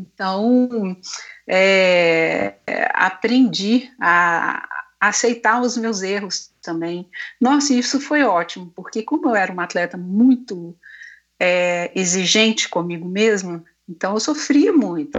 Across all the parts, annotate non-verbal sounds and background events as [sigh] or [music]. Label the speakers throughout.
Speaker 1: Então, é, aprendi a, aceitar os meus erros também. Nossa, isso foi ótimo, porque como eu era uma atleta muito é, exigente comigo mesma, então eu sofria muito.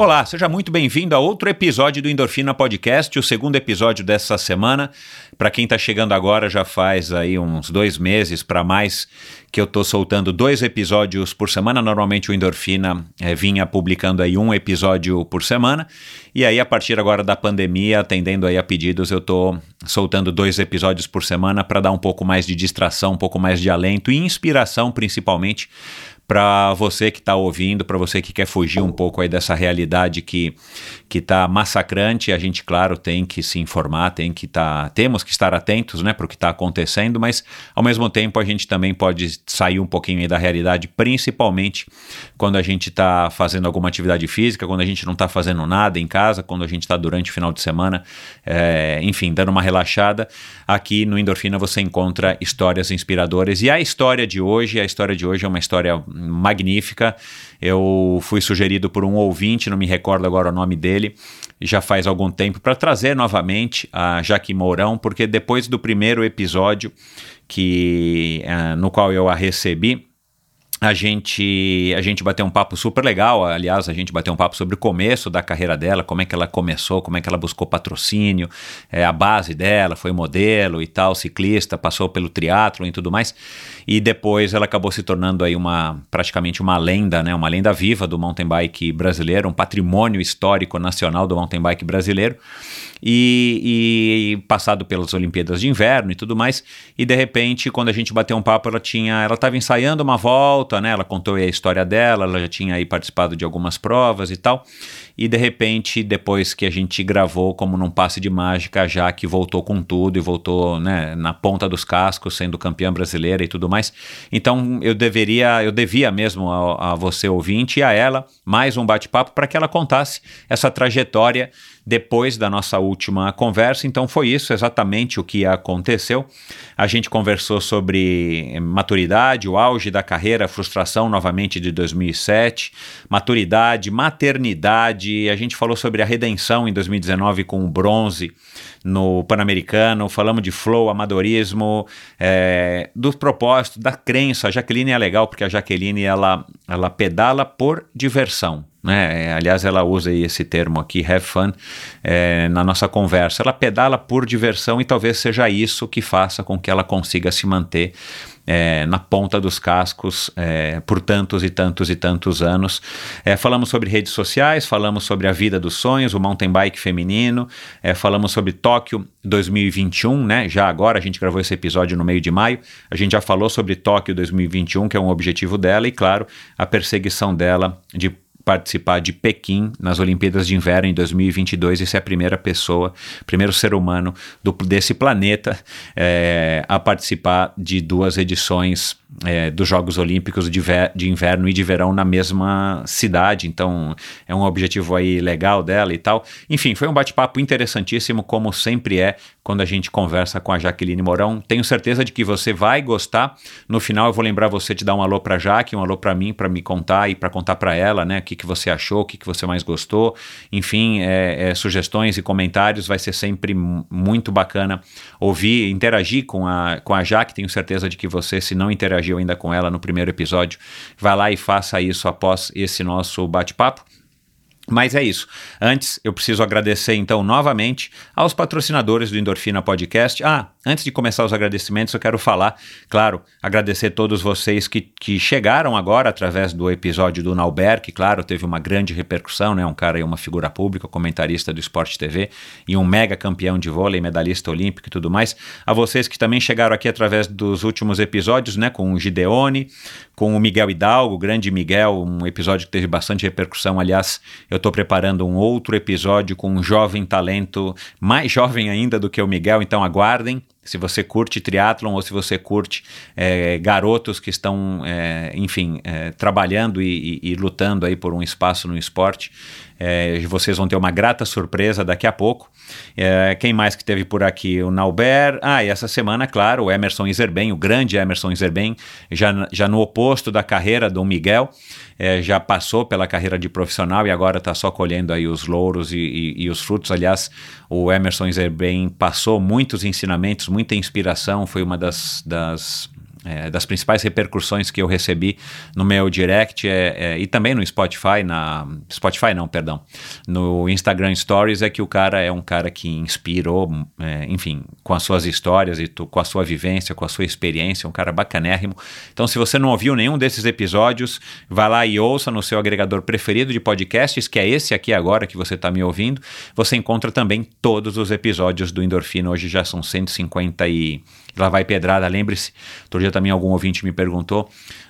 Speaker 2: Olá, seja muito bem-vindo a outro episódio do Endorfina Podcast, o segundo episódio dessa semana. Para quem está chegando agora, já faz aí uns dois meses para mais que eu estou soltando dois episódios por semana. Normalmente o Endorfina é, vinha publicando aí um episódio por semana. E aí, a partir agora da pandemia, atendendo aí a pedidos, eu estou soltando dois episódios por semana para dar um pouco mais de distração, um pouco mais de alento e inspiração, principalmente para você que está ouvindo, para você que quer fugir um pouco aí dessa realidade que que está massacrante, a gente claro tem que se informar, tem que tá, temos que estar atentos, né, para o que está acontecendo, mas ao mesmo tempo a gente também pode sair um pouquinho da realidade, principalmente quando a gente está fazendo alguma atividade física, quando a gente não está fazendo nada em casa, quando a gente está durante o final de semana, é, enfim, dando uma relaxada. Aqui no Endorfina você encontra histórias inspiradoras e a história de hoje, a história de hoje é uma história magnífica. Eu fui sugerido por um ouvinte, não me recordo agora o nome dele, já faz algum tempo, para trazer novamente a Jaque Mourão, porque depois do primeiro episódio que uh, no qual eu a recebi, a gente, a gente bateu um papo super legal. Aliás, a gente bateu um papo sobre o começo da carreira dela, como é que ela começou, como é que ela buscou patrocínio, é, a base dela, foi modelo e tal, ciclista, passou pelo triatlo e tudo mais. E depois ela acabou se tornando aí uma praticamente uma lenda, né, uma lenda viva do mountain bike brasileiro, um patrimônio histórico nacional do mountain bike brasileiro e, e, passado pelas Olimpíadas de Inverno e tudo mais. E de repente, quando a gente bateu um papo, ela tinha, ela estava ensaiando uma volta, né? Ela contou a história dela, ela já tinha aí participado de algumas provas e tal. E de repente, depois que a gente gravou, como num passe de mágica, já que voltou com tudo e voltou né, na ponta dos cascos, sendo campeã brasileira e tudo mais. Então eu deveria, eu devia mesmo a, a você ouvinte e a ela mais um bate-papo para que ela contasse essa trajetória depois da nossa última conversa. Então foi isso exatamente o que aconteceu. A gente conversou sobre maturidade, o auge da carreira, frustração novamente de 2007, maturidade, maternidade. A gente falou sobre a redenção em 2019 com o bronze no Pan-Americano, falamos de flow, amadorismo, é, do propósito, da crença. A Jaqueline é legal porque a Jaqueline ela, ela pedala por diversão. Né? É, aliás, ela usa esse termo aqui, have fun, é, na nossa conversa. Ela pedala por diversão e talvez seja isso que faça com que ela consiga se manter é, na ponta dos cascos é, por tantos e tantos e tantos anos. É, falamos sobre redes sociais, falamos sobre a vida dos sonhos, o mountain bike feminino, é, falamos sobre Tóquio 2021, né? Já agora a gente gravou esse episódio no meio de maio. A gente já falou sobre Tóquio 2021, que é um objetivo dela, e claro, a perseguição dela de participar de Pequim nas Olimpíadas de Inverno em 2022 e ser a primeira pessoa, primeiro ser humano do, desse planeta é, a participar de duas edições é, dos Jogos Olímpicos de, de, Inverno e de Verão na mesma cidade. Então é um objetivo aí legal dela e tal. Enfim, foi um bate-papo interessantíssimo, como sempre é quando a gente conversa com a Jaqueline Mourão. Tenho certeza de que você vai gostar. No final eu vou lembrar você de dar um alô para Jaque, um alô para mim, para me contar e para contar para ela, né? que, que você achou, o que, que você mais gostou. Enfim, é, é, sugestões e comentários. Vai ser sempre muito bacana ouvir, interagir com a, com a Jaque. Tenho certeza de que você, se não interagiu ainda com ela no primeiro episódio, vai lá e faça isso após esse nosso bate-papo. Mas é isso. Antes, eu preciso agradecer então novamente aos patrocinadores do Endorfina Podcast. Ah, antes de começar os agradecimentos, eu quero falar, claro, agradecer todos vocês que, que chegaram agora através do episódio do Nauber, que, claro, teve uma grande repercussão, né? Um cara e uma figura pública, comentarista do Esporte TV e um mega campeão de vôlei, medalhista olímpico e tudo mais. A vocês que também chegaram aqui através dos últimos episódios, né? Com o Gideone, com o Miguel Hidalgo, o grande Miguel, um episódio que teve bastante repercussão. Aliás, eu estou preparando um outro episódio com um jovem talento, mais jovem ainda do que o Miguel, então aguardem. Se você curte triatlon ou se você curte é, garotos que estão, é, enfim, é, trabalhando e, e, e, lutando aí por um espaço no esporte, é, vocês vão ter uma grata surpresa daqui a pouco. É, quem mais que teve por aqui? O Nauber. Ah, e essa semana, claro, o Emerson Iserben, o grande Emerson Iserben, já, já no oposto da carreira do Miguel, é, já passou pela carreira de profissional e agora está só colhendo aí os louros e, e, e, os frutos. Aliás, o Emerson Iserben passou muitos ensinamentos, muita inspiração, foi uma das, das é, das principais repercussões que eu recebi no meu direct é, é, e também no Spotify, na Spotify não, perdão, no Instagram Stories é que o cara é um cara que inspirou, é, enfim, com as suas histórias e tu, com a sua vivência, com a sua experiência, um cara bacanérrimo. Então, se você não ouviu nenhum desses episódios, vá lá e ouça no seu agregador preferido de podcasts, que é esse aqui agora que você está me ouvindo. Você encontra também todos os episódios do Endorfina. Hoje já são 150 e Lá vai pedrada, lembre-se. Outro dia também algum ouvinte me perguntou.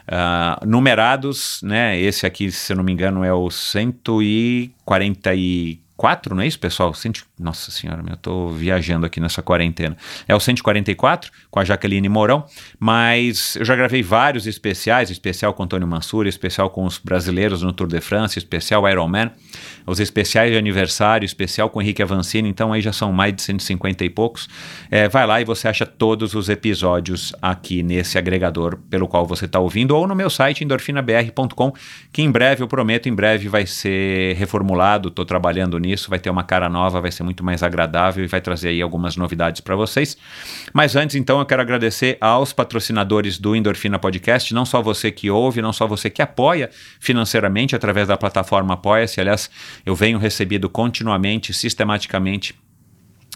Speaker 2: Uh, numerados, né? Esse aqui, se eu não me engano, é o 144 144, não é isso, pessoal? Cento... Nossa senhora, eu estou viajando aqui nessa quarentena. É o 144, com a Jaqueline Mourão, mas eu já gravei vários especiais, especial com Antônio Mansur, especial com os brasileiros no Tour de France, especial Ironman, os especiais de aniversário, especial com Henrique Avancini, então aí já são mais de 150 e poucos. É, vai lá e você acha todos os episódios aqui nesse agregador pelo qual você está ouvindo, ou no meu site endorfinabr.com, que em breve, eu prometo, em breve vai ser reformulado, estou trabalhando nisso vai ter uma cara nova, vai ser muito mais agradável e vai trazer aí algumas novidades para vocês. Mas antes, então, eu quero agradecer aos patrocinadores do Endorfina Podcast, não só você que ouve, não só você que apoia financeiramente através da plataforma Apoia-se. Aliás, eu venho recebido continuamente, sistematicamente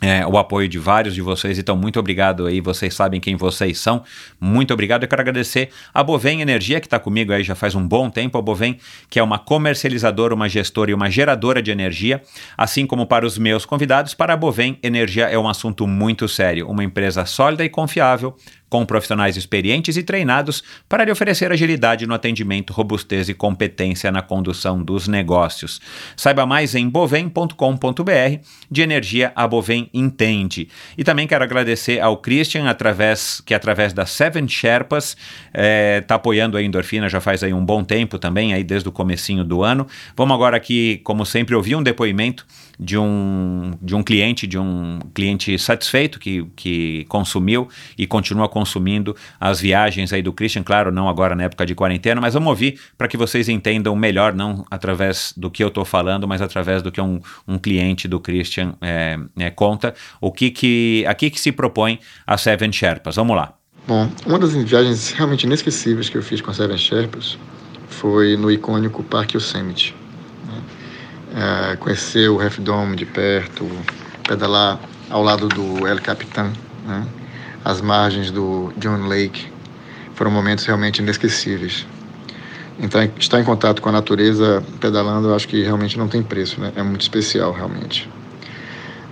Speaker 2: é, o apoio de vários de vocês, então muito obrigado aí, vocês sabem quem vocês são, muito obrigado, eu quero agradecer a Bovem Energia, que está comigo aí já faz um bom tempo, a Bovem, que é uma comercializadora, uma gestora e uma geradora de energia, assim como para os meus convidados, para a Bovem, energia é um assunto muito sério, uma empresa sólida e confiável, com profissionais experientes e treinados para lhe oferecer agilidade no atendimento, robustez e competência na condução dos negócios. Saiba mais em bovem.com.br. De energia, a Bovem entende. E também quero agradecer ao Christian, através, que através da Seven Sherpas está eh, é, apoiando a endorfina já faz aí um bom tempo também, aí desde o comecinho do ano. Vamos agora aqui, como sempre, ouvir um depoimento de um, de um cliente, de um cliente satisfeito que, que consumiu e continua consumindo as viagens aí do Christian, claro, não agora na época de quarentena, mas vamos ouvir para que vocês entendam melhor, não através do que eu estou falando, mas através do que um, um cliente do Christian é, é, conta, o que que, aqui que se propõe a Seven Sherpas. Vamos lá.
Speaker 3: Bom, uma das viagens realmente inesquecíveis que eu fiz com a Seven Sherpas foi no icônico Parque Yosemite é, conhecer o Half Dome de perto, pedalar ao lado do El Capitan, né? as margens do John Lake, foram momentos realmente inesquecíveis. Entrar, estar em contato com a natureza pedalando, eu acho que realmente não tem preço, né? é muito especial realmente.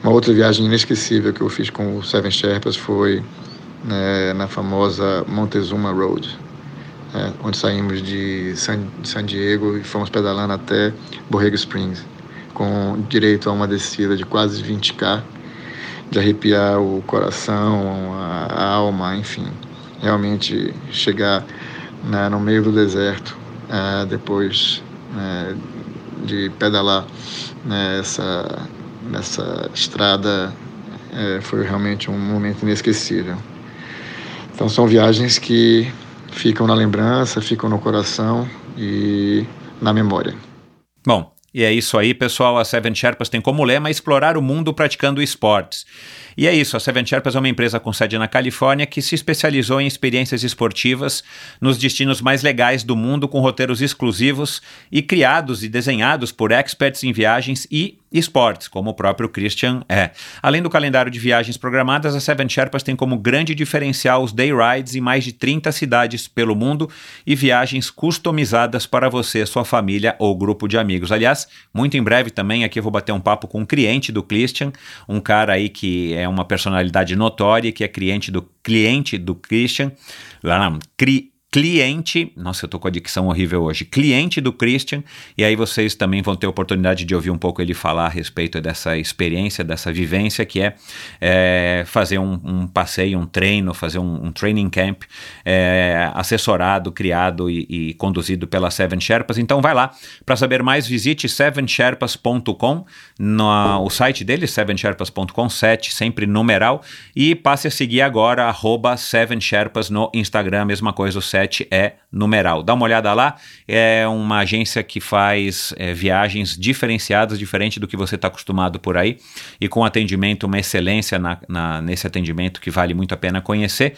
Speaker 3: Uma outra viagem inesquecível que eu fiz com o Seven Sherpas foi né, na famosa Montezuma Road, é, onde saímos de San, de San Diego e fomos pedalando até Borrego Springs com direito a uma descida de quase 20k, de arrepiar o coração, a alma, enfim. Realmente chegar né, no meio do deserto, é, depois né, de pedalar nessa, nessa estrada, é, foi realmente um momento inesquecível. Então são viagens que ficam na lembrança, ficam no coração e na memória.
Speaker 2: Bom, E é isso aí, pessoal. A Seven Sherpas tem como lema explorar o mundo praticando esportes. E é isso, a Seven Sherpas é uma empresa com sede na Califórnia que se especializou em experiências esportivas nos destinos mais legais do mundo, com roteiros exclusivos e criados e desenhados por experts em viagens e esportes, como o próprio Christian é. Além do calendário de viagens programadas, a Seven Sherpas tem como grande diferencial os day rides em mais de 30 cidades pelo mundo e viagens customizadas para você, sua família ou grupo de amigos. Aliás, muito em breve também aqui eu vou bater um papo com um cliente do Christian, um cara aí que é uma personalidade notória, que é cliente do cliente do Christian, cliente, nossa, eu tô com a dicção horrível hoje, cliente do Christian, e aí vocês também vão ter oportunidade de ouvir um pouco ele falar a respeito dessa experiência, dessa vivência, que é, é fazer um, um, passeio, um treino, fazer um, um training camp é, assessorado, criado e, e, conduzido pela Seven Sherpas. Então vai lá, para saber mais, visite sevensherpas.com, o site dele, sevensherpas.com, 7, sempre numeral, e passe a seguir agora, arroba Seven Sherpas no Instagram, mesma coisa, o 7 7 é numeral. Dá uma olhada lá, é uma agência que faz é, viagens diferenciadas, diferente do que você está acostumado por aí, e com atendimento, uma excelência na, na, nesse atendimento que vale muito a pena conhecer.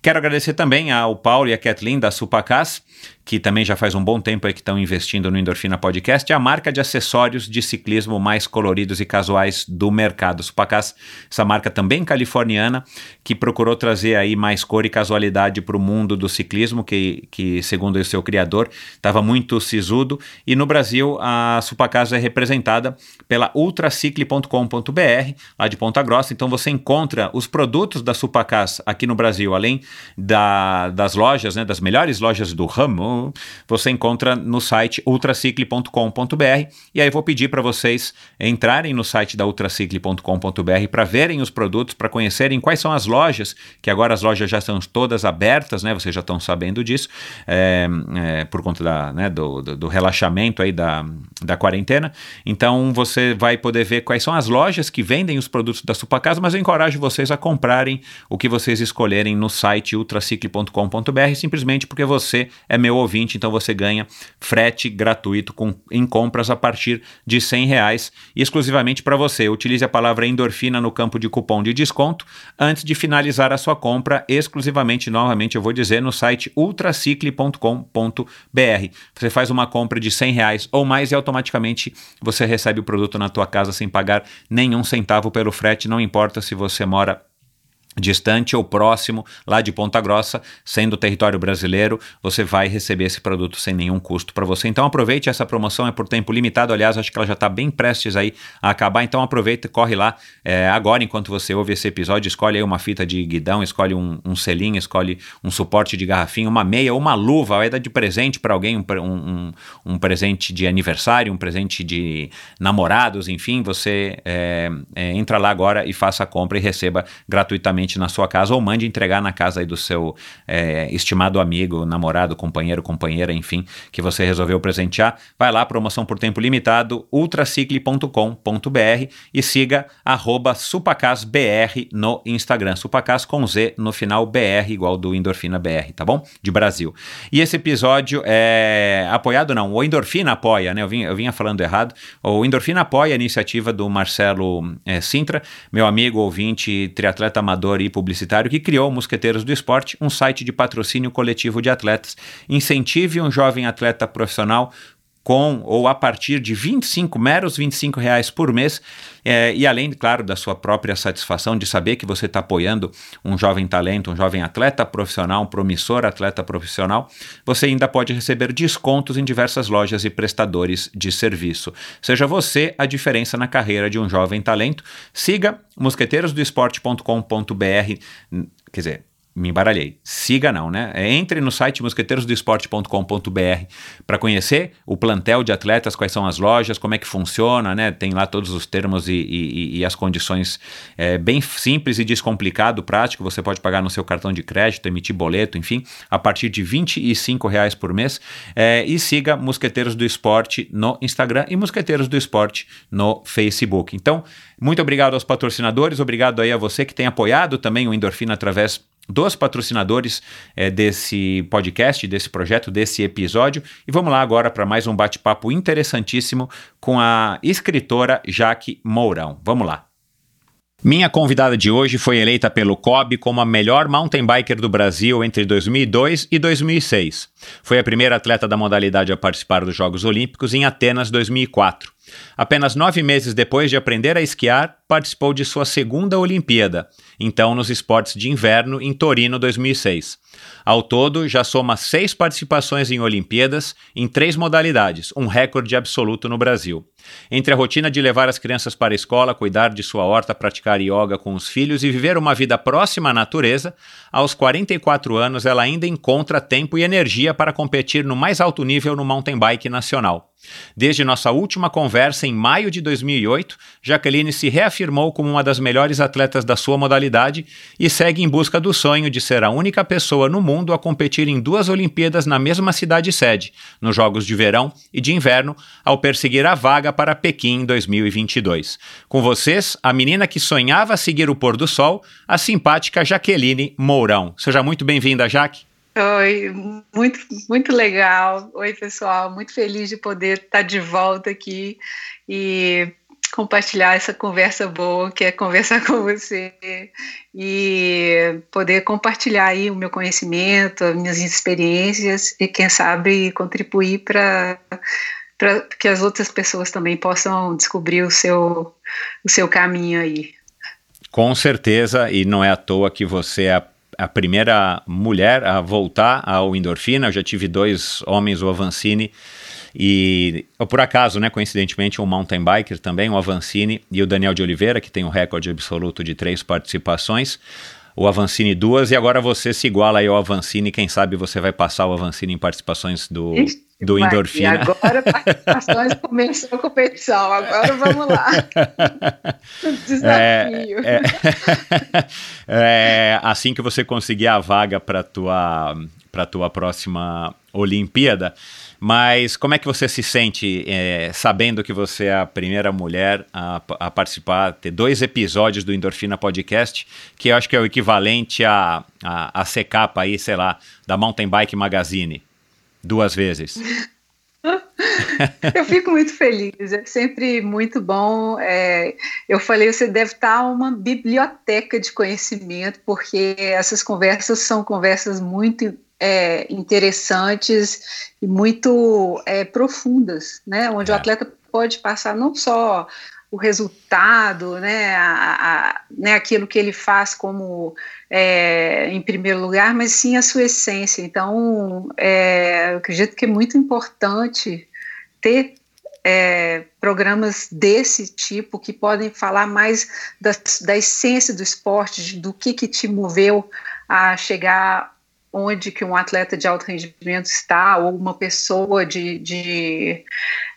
Speaker 2: Quero agradecer também ao Paulo e a Kathleen da Supacas, que também já faz um bom tempo aí que estão investindo no Endorfina Podcast, a marca de acessórios de ciclismo mais coloridos e casuais do mercado. Supacas, essa marca também californiana, que procurou trazer aí mais cor e casualidade para o mundo do ciclismo, que, que segundo o seu criador, estava muito sisudo. E no Brasil, a Supacas é representada pela ultracicle.com.br, lá de Ponta Grossa. Então você encontra os produtos da Supacas aqui no Brasil, além da, das lojas, né, das melhores lojas do ramo, você encontra no site ultracicle.com.br. E aí vou pedir para vocês entrarem no site da ultracicle.com.br para verem os produtos, para conhecerem quais são as lojas, que agora as lojas já estão todas abertas, né? Vocês já estão sabendo disso, é, é, por conta da, né, do, do, do, relaxamento aí da, da quarentena. Então você vai poder ver quais são as lojas que vendem os produtos da Supacasa, mas eu encorajo vocês a comprarem o que vocês escolherem no site ultracicle.com.br, simplesmente porque você é meu ouvinte, então você ganha frete gratuito com, em compras a partir de 100 reais, exclusivamente para você. Utilize a palavra endorfina no campo de cupom de desconto antes de finalizar a sua compra, exclusivamente, novamente, eu vou dizer, no site ultracicle.com.br. Você faz uma compra de 100 reais ou mais e automaticamente você recebe o produto na tua casa sem pagar nenhum centavo pelo frete, não importa se você mora distante ou próximo lá de Ponta Grossa, sendo território brasileiro, você vai receber esse produto sem nenhum custo para você. Então aproveite essa promoção, é por tempo limitado. Aliás, acho que ela já está bem prestes aí a acabar. Então aproveita, corre lá é, agora enquanto você ouve esse episódio, escolhe aí uma fita de guidão, escolhe um, um selinho, escolhe um suporte de garrafinha, uma meia, uma luva, vai dar de presente para alguém, um, um, um, presente de aniversário, um presente de namorados, enfim, você é, é, entra lá agora e faça a compra e receba gratuitamente na sua casa ou mande entregar na casa aí do seu é, estimado amigo, namorado, companheiro, companheira, enfim, que você resolveu presentear. Vai lá, promoção por tempo limitado, ultracicle.com.br e siga arroba supacasbr no Instagram. Supacas com Z no final, BR, igual do Endorfina BR, tá bom? De Brasil. E esse episódio é apoiado, não, o Endorfina apoia, né? Eu vinha, eu vinha falando errado. O Endorfina apoia a iniciativa do Marcelo é, Sintra, meu amigo ouvinte, triatleta amador e publicitário que criou Mosqueteiros do Esporte, um site de patrocínio coletivo de atletas. Incentive um jovem atleta profissional com ou a partir de 25, meros 25 reais por mês, é, e além, claro, da sua própria satisfação de saber que você está apoiando um jovem talento, um jovem atleta profissional, um promissor atleta profissional, você ainda pode receber descontos em diversas lojas e prestadores de serviço. Seja você a diferença na carreira de um jovem talento. Siga mosqueteirosdoesporte.com.br, quer dizer, me embaralhei. Siga não, né? É, entre no site mosqueteirosdoesporte.com.br para conhecer o plantel de atletas, quais são as lojas, como é que funciona, né? Tem lá todos os termos e, e, e as condições é, bem simples e descomplicado, prático. Você pode pagar no seu cartão de crédito, emitir boleto, enfim, a partir de R$ reais por mês. É, e siga Mosqueteiros do Esporte no Instagram e Mosqueteiros do Esporte no Facebook. Então, muito obrigado aos patrocinadores, obrigado aí a você que tem apoiado também o Endorfina através dos patrocinadores é, desse podcast, desse projeto, desse episódio. E vamos lá agora para mais um bate-papo interessantíssimo com a escritora Jaque Mourão. Vamos lá. Minha convidada de hoje foi eleita pelo COB como a melhor mountain biker do Brasil entre 2002 e 2006. Foi a primeira atleta da modalidade a participar dos Jogos Olímpicos em Atenas 2004. Apenas nove meses depois de aprender a esquiar, participou de sua segunda Olimpíada, então nos esportes de inverno em Torino 2006. Ao todo, já soma seis participações em Olimpíadas em três modalidades, um recorde absoluto no Brasil. Entre a rotina de levar as crianças para a escola, cuidar de sua horta, praticar yoga com os filhos e viver uma vida próxima à natureza, aos 44 anos ela ainda encontra tempo e energia para competir no mais alto nível no mountain bike nacional. Desde nossa última conversa em maio de 2008, Jaqueline se reafirmou como uma das melhores atletas da sua modalidade e segue em busca do sonho de ser a única pessoa no mundo a competir em duas Olimpíadas na mesma cidade sede, nos Jogos de Verão e de Inverno, ao perseguir a vaga para Pequim em 2022. Com vocês, a menina que sonhava seguir o pôr do sol, a simpática Jaqueline Mourão. Seja muito bem-vinda, Jaque.
Speaker 1: Oi, muito, muito legal. Oi, pessoal. Muito feliz de poder estar de volta aqui e compartilhar essa conversa boa, que é conversar [laughs] com você e poder compartilhar aí o meu conhecimento, as minhas experiências e quem sabe contribuir para para que as outras pessoas também possam descobrir o seu o seu caminho aí.
Speaker 2: Com certeza, e não é à toa que você é a a primeira mulher a voltar ao endorfina. Eu já tive dois homens, o Avancini e, por acaso, né, coincidentemente, um mountain biker também, o Avancini, e o Daniel de Oliveira, que tem um recorde absoluto de três participações. O Avancini duas, e agora você se iguala aí ao Avancini. Quem sabe você vai passar o Avancini em participações do, do endorfina.
Speaker 1: E agora [laughs] participações começou a competição, agora vamos lá. [laughs] Desafio.
Speaker 2: É, é, [laughs] é, assim que você conseguir a vaga para tua para tua próxima Olimpíada. Mas como é que você se sente é, sabendo que você é a primeira mulher a, a, participar, ter dois episódios do Endorfina Podcast, que eu acho que é o equivalente a, a, a ser capa aí, sei lá, da Mountain Bike Magazine? Duas vezes.
Speaker 1: eu fico muito feliz, é sempre muito bom. É, eu falei, você deve estar uma biblioteca de conhecimento, porque essas conversas são conversas muito é, interessantes e muito é, profundas, né? Onde o é. atleta pode passar não só o resultado, né, a, a, né, aquilo que ele faz como é, em primeiro lugar, mas sim a sua essência. Então, é, eu acredito que é muito importante ter é, programas desse tipo que podem falar mais da, da essência do esporte, do que, que te moveu a chegar onde que um atleta de alto rendimento está, ou uma pessoa de, de,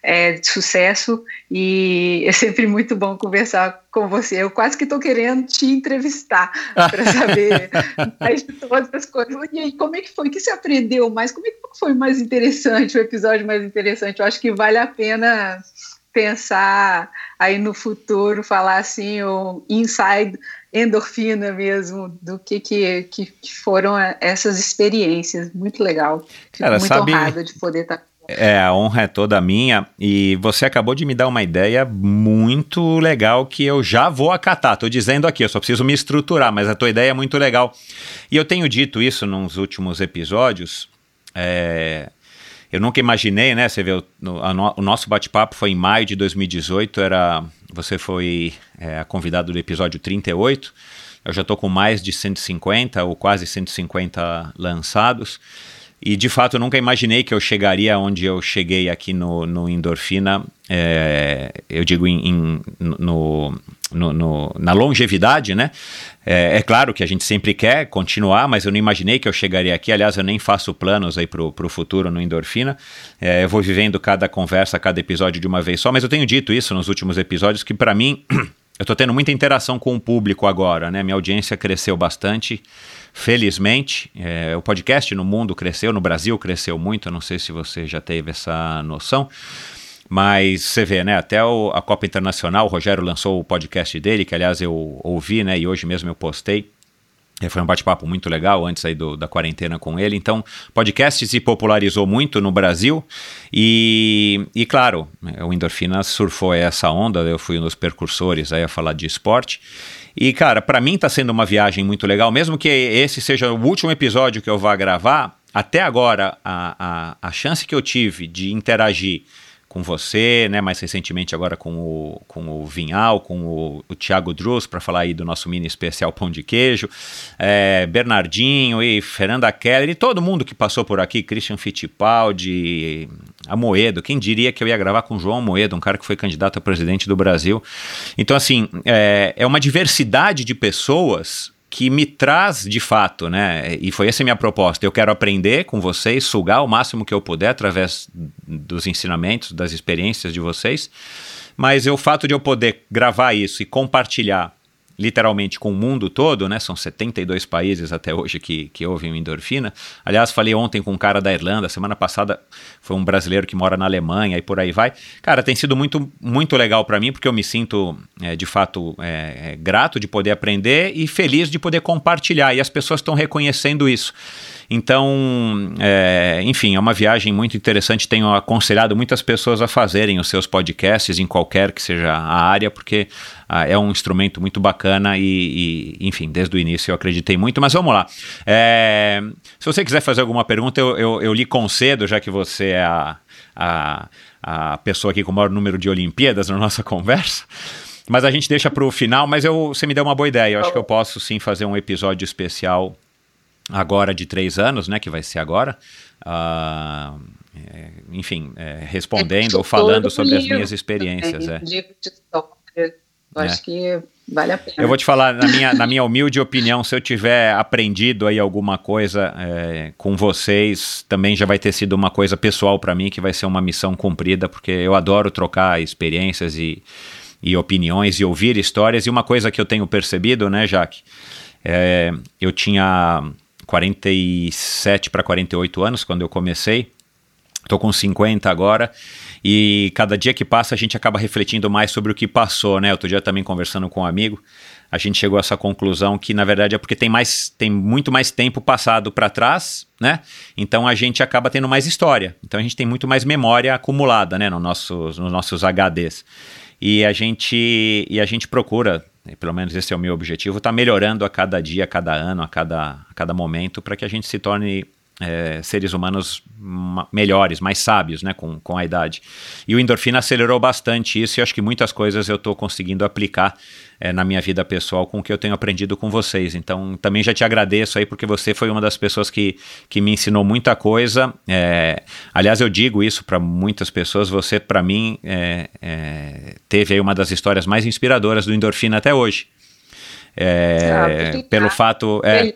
Speaker 1: é, de sucesso, e [laughs] é sempre muito bom conversar com você. Eu quase que estou querendo te entrevistar [laughs] para saber mais de todas as coisas. E aí, como é que foi? O que você aprendeu mais? Como é que foi mais interessante, o episódio mais interessante? Eu acho que vale a pena pensar aí no futuro, falar assim, o inside endorfina mesmo, do que, que, que foram essas experiências. Muito legal.
Speaker 2: Cara,
Speaker 1: muito
Speaker 2: sabe,
Speaker 1: honrada de poder estar. Tá
Speaker 2: é, a honra é toda minha e você acabou de me dar uma ideia muito legal que eu já vou acatar. Tô dizendo aqui, eu só preciso me estruturar, mas a tua ideia é muito legal. E eu tenho dito isso nos últimos episódios. É, eu nunca imaginei, né? Você vê, o, no, o nosso bate-papo foi em maio de 2018, era, você foi é, convidado do episódio 38. Eu já estou com mais de 150 ou quase 150 lançados. E de fato eu nunca imaginei que eu chegaria onde eu cheguei aqui no, no Endorfina, é, eu digo em, em no, no, no, na longevidade, né? É, é, claro que a gente sempre quer continuar, mas eu não imaginei que eu chegaria aqui. Aliás, eu nem faço planos aí pro, pro futuro no Endorfina. É, eu vou vivendo cada conversa, cada episódio de uma vez só, mas eu tenho dito isso nos últimos episódios que para mim [clears throat] eu estou tendo muita interação com o público agora, né? Minha audiência cresceu bastante. Felizmente, é, o podcast no mundo cresceu, no Brasil cresceu muito. Eu não sei se você já teve essa noção. Mas você vê, né? Até o, a Copa Internacional, o Rogério lançou o podcast dele, que aliás eu ouvi, né? E hoje mesmo eu postei. É, foi um bate-papo muito legal antes aí do, da quarentena com ele. Então, podcast se popularizou muito no Brasil e, e claro, o Endorfina surfou essa onda. Eu fui um dos percursores aí a falar de esporte. E, cara, para mim tá sendo uma viagem muito legal, mesmo que esse seja o último episódio que eu vá gravar. Até agora, a, a, a chance que eu tive de interagir com você, né, mais recentemente agora com o, com o Vinhal, com o, o Thiago Drus, para falar aí do nosso mini especial Pão de Queijo, é, Bernardinho e Fernanda Keller e todo mundo que passou por aqui, Christian Fittipaldi, Amoedo, quem diria que eu ia gravar com João Amoedo, um cara que foi candidato a presidente do Brasil. Então, assim, é, é uma diversidade de pessoas que me traz de fato, né? E foi essa a minha proposta. Eu quero aprender com vocês, sugar o máximo que eu puder através dos ensinamentos, das experiências de vocês. Mas o fato de eu poder gravar isso e compartilhar literalmente com o mundo todo, né? São 72 países até hoje que, que ouvem endorfina. Aliás, falei ontem com um cara da Irlanda, semana passada foi um brasileiro que mora na Alemanha e por aí vai. Cara, tem sido muito, muito legal para mim, porque eu me sinto é, de fato é, é, grato de poder aprender e feliz de poder compartilhar. E as pessoas estão reconhecendo isso. Então, é, enfim, é uma viagem muito interessante. Tenho aconselhado muitas pessoas a fazerem os seus podcasts em qualquer que seja a área, porque é um instrumento muito bacana e, e, enfim, desde o início eu acreditei muito. Mas vamos lá. É, se você quiser fazer alguma pergunta, eu, eu, eu lhe concedo, já que você é a, a, a pessoa aqui com o maior número de Olimpíadas na nossa [laughs] conversa. Mas a gente deixa para o final, mas eu, você me deu uma boa ideia. Eu acho que eu posso sim fazer um episódio especial agora de três anos, né, que vai ser agora, uh, é, enfim, é, respondendo ou falando sobre as minhas experiências. É.
Speaker 1: Eu acho que vale a pena.
Speaker 2: Eu vou te falar, na minha, na minha humilde opinião, se eu tiver aprendido aí alguma coisa é, com vocês, também já vai ter sido uma coisa pessoal para mim, que vai ser uma missão cumprida, porque eu adoro trocar experiências e, e opiniões e ouvir histórias. E uma coisa que eu tenho percebido, né, Jaque? É, eu tinha 47 para 48 anos quando eu comecei. Estou com 50 agora e cada dia que passa a gente acaba refletindo mais sobre o que passou, né? Outro dia também conversando com um amigo, a gente chegou a essa conclusão que na verdade é porque tem mais tem muito mais tempo passado para trás, né? Então a gente acaba tendo mais história. Então a gente tem muito mais memória acumulada, né, no nossos, nos nossos HDs. E a gente e a gente procura pelo menos esse é o meu objetivo, está melhorando a cada dia, a cada ano, a cada, a cada momento, para que a gente se torne é, seres humanos melhores, mais sábios, né, com, com a idade. E o endorfina acelerou bastante isso e acho que muitas coisas eu estou conseguindo aplicar é, na minha vida pessoal com o que eu tenho aprendido com vocês. Então, também já te agradeço aí porque você foi uma das pessoas que, que me ensinou muita coisa. É, aliás, eu digo isso para muitas pessoas. Você, para mim, é, é, teve aí uma das histórias mais inspiradoras do endorfina até hoje. É, pelo fato é,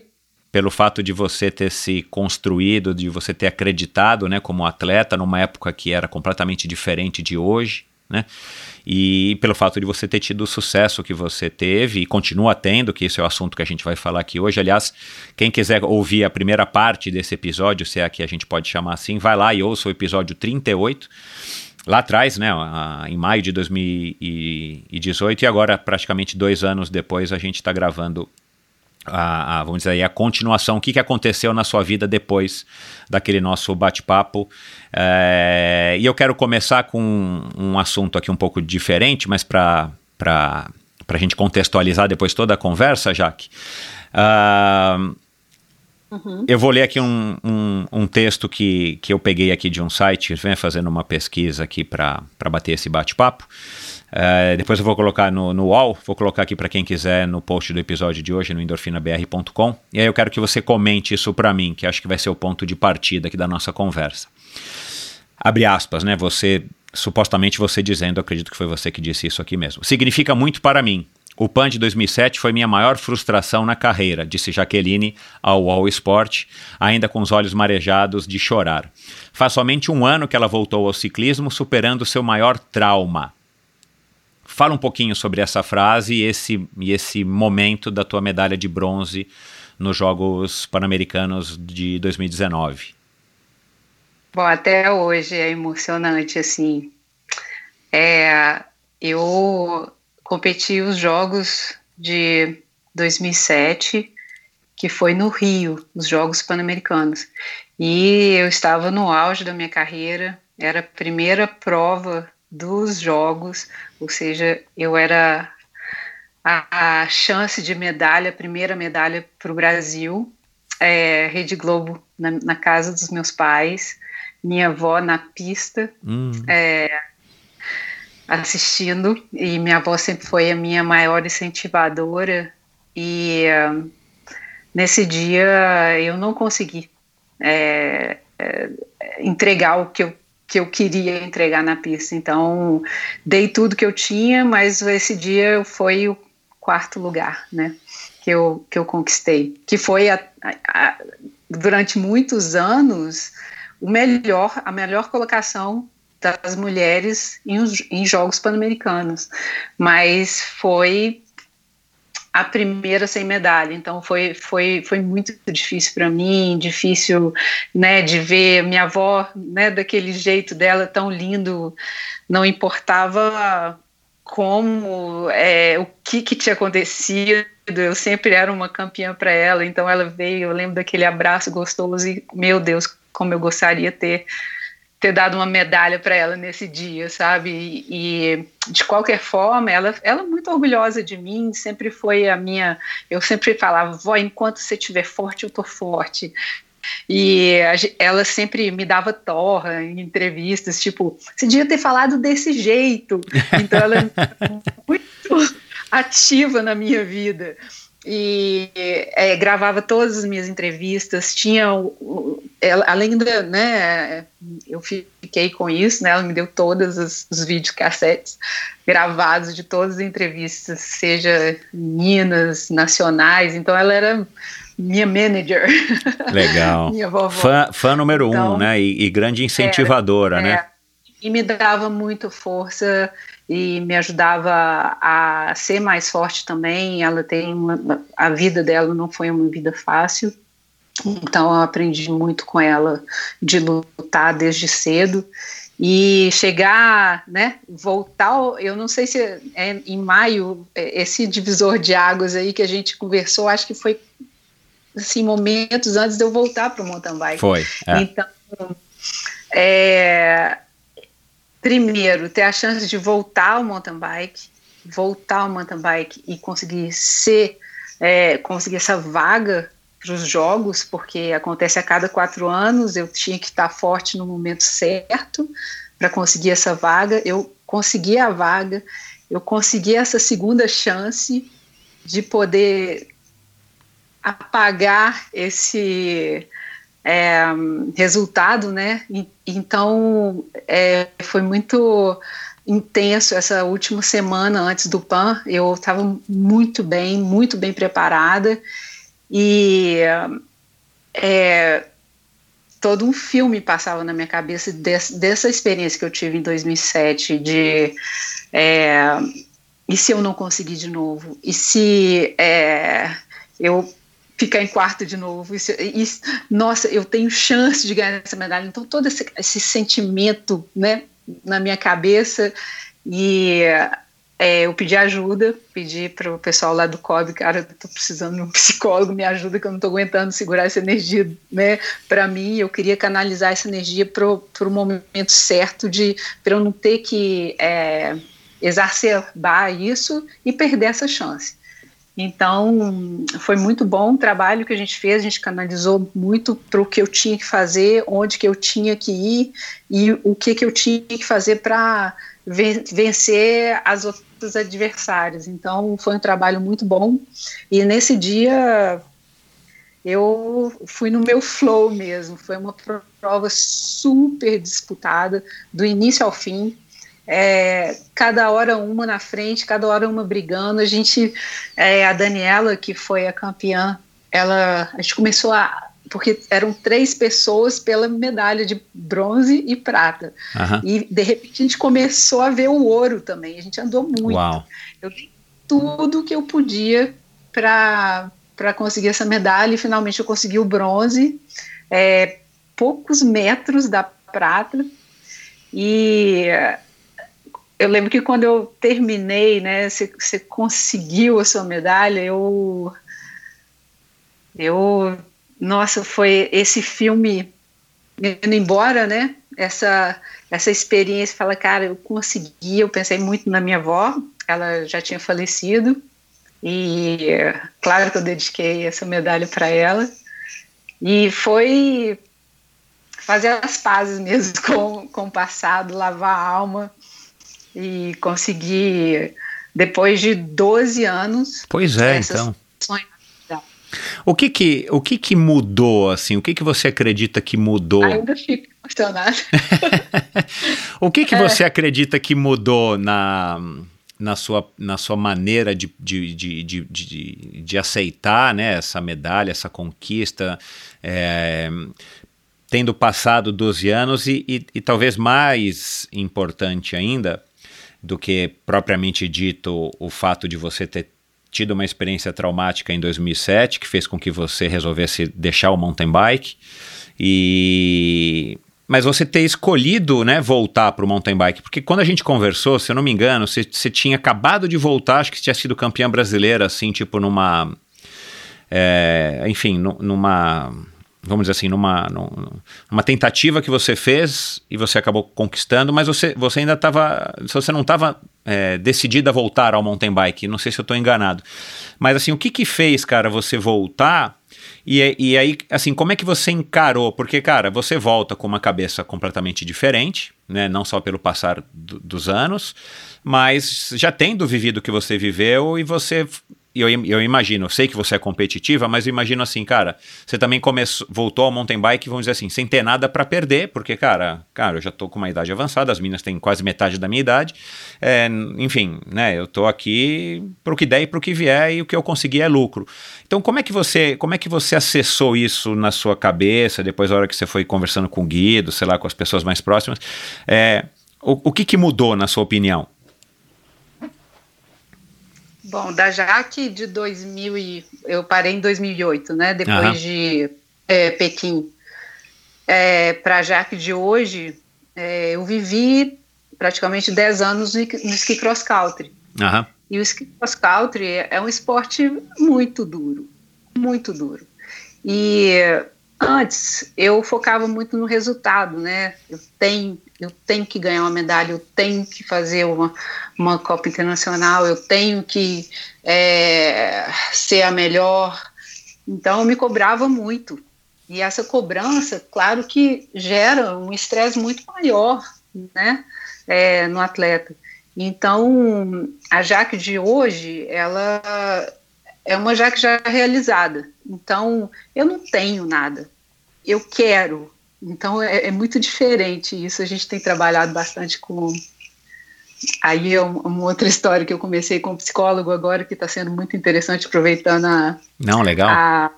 Speaker 2: pelo fato de você ter se construído, de você ter acreditado, né, como atleta numa época que era completamente diferente de hoje, né? E pelo fato de você ter tido o sucesso que você teve e continua tendo, que esse é o assunto que a gente vai falar aqui hoje. Aliás, quem quiser ouvir a primeira parte desse episódio, se é que a gente pode chamar assim, vai lá e ouça o episódio 38 lá atrás, né, em maio de 2018, e agora, praticamente dois anos depois, a gente está gravando a, a, vamos dizer aí, a continuação, o que, que aconteceu na sua vida depois daquele nosso bate-papo. É, e eu quero começar com um, um, assunto aqui um pouco diferente, mas para a gente contextualizar depois toda a conversa, Jaque. Uh, uhum. Eu vou ler aqui um, um, um, texto que, que eu peguei aqui de um site, vem fazendo uma pesquisa aqui para bater esse bate-papo. Uh, depois eu vou colocar no, no vou colocar aqui para quem quiser no post do episódio de hoje no endorfinabr.com. E aí eu quero que você comente isso para mim, que acho que vai ser o ponto de partida aqui da nossa conversa. Abre aspas, né? Você, supostamente você dizendo, acredito que foi você que disse isso aqui mesmo. Significa muito para mim. O PAN de 2007 foi minha maior frustração na carreira, disse Jaqueline ao All Sport, ainda com os olhos marejados de chorar. Faz somente um ano que ela voltou ao ciclismo, superando seu maior trauma, Fala um pouquinho sobre essa frase e esse, e esse momento da tua medalha de bronze nos Jogos Pan-Americanos de 2019.
Speaker 1: Bom, até hoje é emocionante, assim. É, eu competi os Jogos de 2007 que foi no Rio, nos Jogos Pan-Americanos. E eu estava no auge da minha carreira, era a primeira prova dos Jogos, ou seja, eu era a, a chance de medalha, a primeira medalha para o Brasil, é, Rede Globo na, na, casa dos meus pais, minha avó na pista, hum. é, assistindo, e minha avó sempre foi a minha maior incentivadora, e uh, nesse dia eu não consegui é, é, entregar o que eu, que eu queria entregar na pista, então dei tudo que eu tinha, mas esse dia foi o quarto lugar, né? Que eu, que eu conquistei, que foi a, a, durante muitos anos o melhor, a melhor colocação das mulheres em, em Jogos Pan-Americanos, mas foi a primeira sem medalha, então foi, foi, foi muito difícil para mim, difícil, né, de ver minha avó, né, daquele jeito dela tão lindo, não importava como é, o que, que tinha acontecido. Eu sempre era uma campeã para ela, então ela veio. Eu lembro daquele abraço gostoso e, meu Deus, como eu gostaria ter ter dado uma medalha para ela nesse dia, sabe? E, e, de qualquer forma, ela, ela é muito orgulhosa de mim, sempre foi a minha. Eu sempre falava, vó, enquanto você estiver forte, eu tô forte. E ela sempre me dava torra em entrevistas, tipo, você devia ter falado desse jeito. Então ela é [laughs] muito ativa na minha vida. E é, gravava todas as minhas entrevistas, tinha, ela, além da, né, eu fiquei com isso, né, ela me deu todos os, os cassetes gravados de todas as entrevistas, seja Minas, nacionais, então ela era minha manager.
Speaker 2: Legal. [laughs] minha vovó. Fã, fã número então, um, né? E, e grande incentivadora, é, né? É,
Speaker 1: e me dava muito força e me ajudava a ser mais forte também. Ela tem uma, a vida dela não foi uma vida fácil. Então eu aprendi muito com ela de lutar desde cedo e chegar, né, voltar, eu não sei se é em maio, é, esse divisor de águas aí que a gente conversou, acho que foi assim, momentos antes de eu voltar para o mountain bike.
Speaker 2: Foi.
Speaker 1: É. Então, é, primeiro, ter a chance de voltar ao mountain bike, voltar ao mountain bike e conseguir ser, é, conseguir essa vaga para os jogos, porque acontece a cada quatro anos, eu tinha que estar forte no momento certo para conseguir essa vaga. Eu consegui a vaga, eu consegui essa segunda chance de poder apagar esse é, resultado, né? Então é, foi muito intenso essa última semana antes do PAN. Eu estava muito bem, muito bem preparada e é, todo um filme passava na minha cabeça desse, dessa experiência que eu tive em 2007 de é, e se eu não conseguir de novo? E se é, eu ficar em quarto de novo. Isso, isso, nossa, eu tenho chance de ganhar essa medalha. Então, todo esse, esse sentimento né, na minha cabeça. E é, eu pedi ajuda, pedi para o pessoal lá do COB, cara, eu tô precisando de um psicólogo, me ajuda, que eu não estou aguentando segurar essa energia né, para mim. Eu queria canalizar essa energia para o momento certo, de para eu não ter que é, exacerbar isso e perder essa chance. Então, foi muito bom o trabalho que a gente fez, a gente canalizou muito para o que eu tinha que fazer, onde que eu tinha que ir e o que, que eu tinha que fazer para vencer as outras adversárias. Então, foi um trabalho muito bom. E nesse dia, eu fui no meu flow mesmo. Foi uma prova super disputada, do início ao fim é, cada hora uma na frente, cada hora uma brigando. A gente, é, a Daniela, que foi a campeã, ela, a gente começou a. Porque eram três pessoas pela medalha de bronze e prata. Uhum. E de repente a gente começou a ver o ouro também. A gente andou muito. Uau. Eu dei tudo que eu podia para conseguir essa medalha e finalmente eu consegui o bronze. É, poucos metros da prata. E eu lembro que quando eu terminei, né, você conseguiu a sua medalha, eu Eu, nossa, foi esse filme indo embora, né? Essa essa experiência, fala, cara, eu consegui. Eu pensei muito na minha avó, ela já tinha falecido e claro que eu dediquei essa medalha para ela. E foi fazer as pazes mesmo [laughs] com, com o passado, lavar a alma e conseguir, depois de 12 anos.
Speaker 2: Pois é, então. O que que, o que que mudou, assim? O que que você acredita que mudou?
Speaker 1: Ainda fico emocionada. [laughs]
Speaker 2: o que que é. você acredita que mudou na, na, sua, na sua maneira de, de, de, de, de, de aceitar né, essa medalha, essa conquista? É, tendo passado 12 anos e, e, e, talvez mais importante ainda do que propriamente dito o fato de você ter tido uma experiência traumática em 2007 que fez com que você resolvesse deixar o mountain bike. E mas você ter escolhido, né, voltar para o mountain bike, porque quando a gente conversou, se eu não me engano, você, você tinha acabado de voltar, acho que tinha sido campeã brasileira, assim, tipo numa, é, enfim, numa vamos dizer assim, numa, numa tentativa que você fez e você acabou conquistando, mas você, você ainda estava, você não estava é, decidida a voltar ao mountain bike, não sei se eu estou enganado, mas assim, o que que fez, cara, você voltar e, e aí, assim, como é que você encarou? Porque, cara, você volta com uma cabeça completamente diferente, né, não só pelo passar do, dos anos, mas já tendo vivido o que você viveu e você eu, eu imagino, eu sei que você é competitiva, mas eu imagino assim, cara, você também começou, voltou ao mountain bike, vamos dizer assim, sem ter nada para perder, porque, cara, cara, eu já tô com uma idade avançada, as meninas têm quase metade da minha idade, é, enfim, né, eu tô aqui pro que der e pro que vier e o que eu conseguir é lucro. Então, como é que você, como é que você acessou isso na sua cabeça, depois da hora que você foi conversando com o Guido, sei lá, com as pessoas mais próximas, é, o, o que que mudou na sua opinião?
Speaker 1: Bom, da Jaque de 2000 e, eu parei em 2008, né? Depois uhum. de é, Pequim. É, Para a Jaque de hoje, é, eu vivi praticamente 10 anos no, no ski cross country.
Speaker 2: Uhum.
Speaker 1: E o ski cross country é um esporte muito duro, muito duro. E antes eu focava muito no resultado, né? Eu tenho, eu tenho que ganhar uma medalha, eu tenho que fazer uma, uma Copa Internacional, eu tenho que é, ser a melhor. Então eu me cobrava muito. E essa cobrança, claro que gera um estresse muito maior, né, é, no atleta. Então, a Jaque de hoje, ela é uma Jaque já realizada. Então, eu não tenho nada. Eu quero. Então, é, é muito diferente isso. A gente tem trabalhado bastante com Aí é uma outra [laughs] história que eu comecei com um psicólogo agora que está sendo muito interessante, aproveitando a.
Speaker 2: Não, legal.
Speaker 1: A,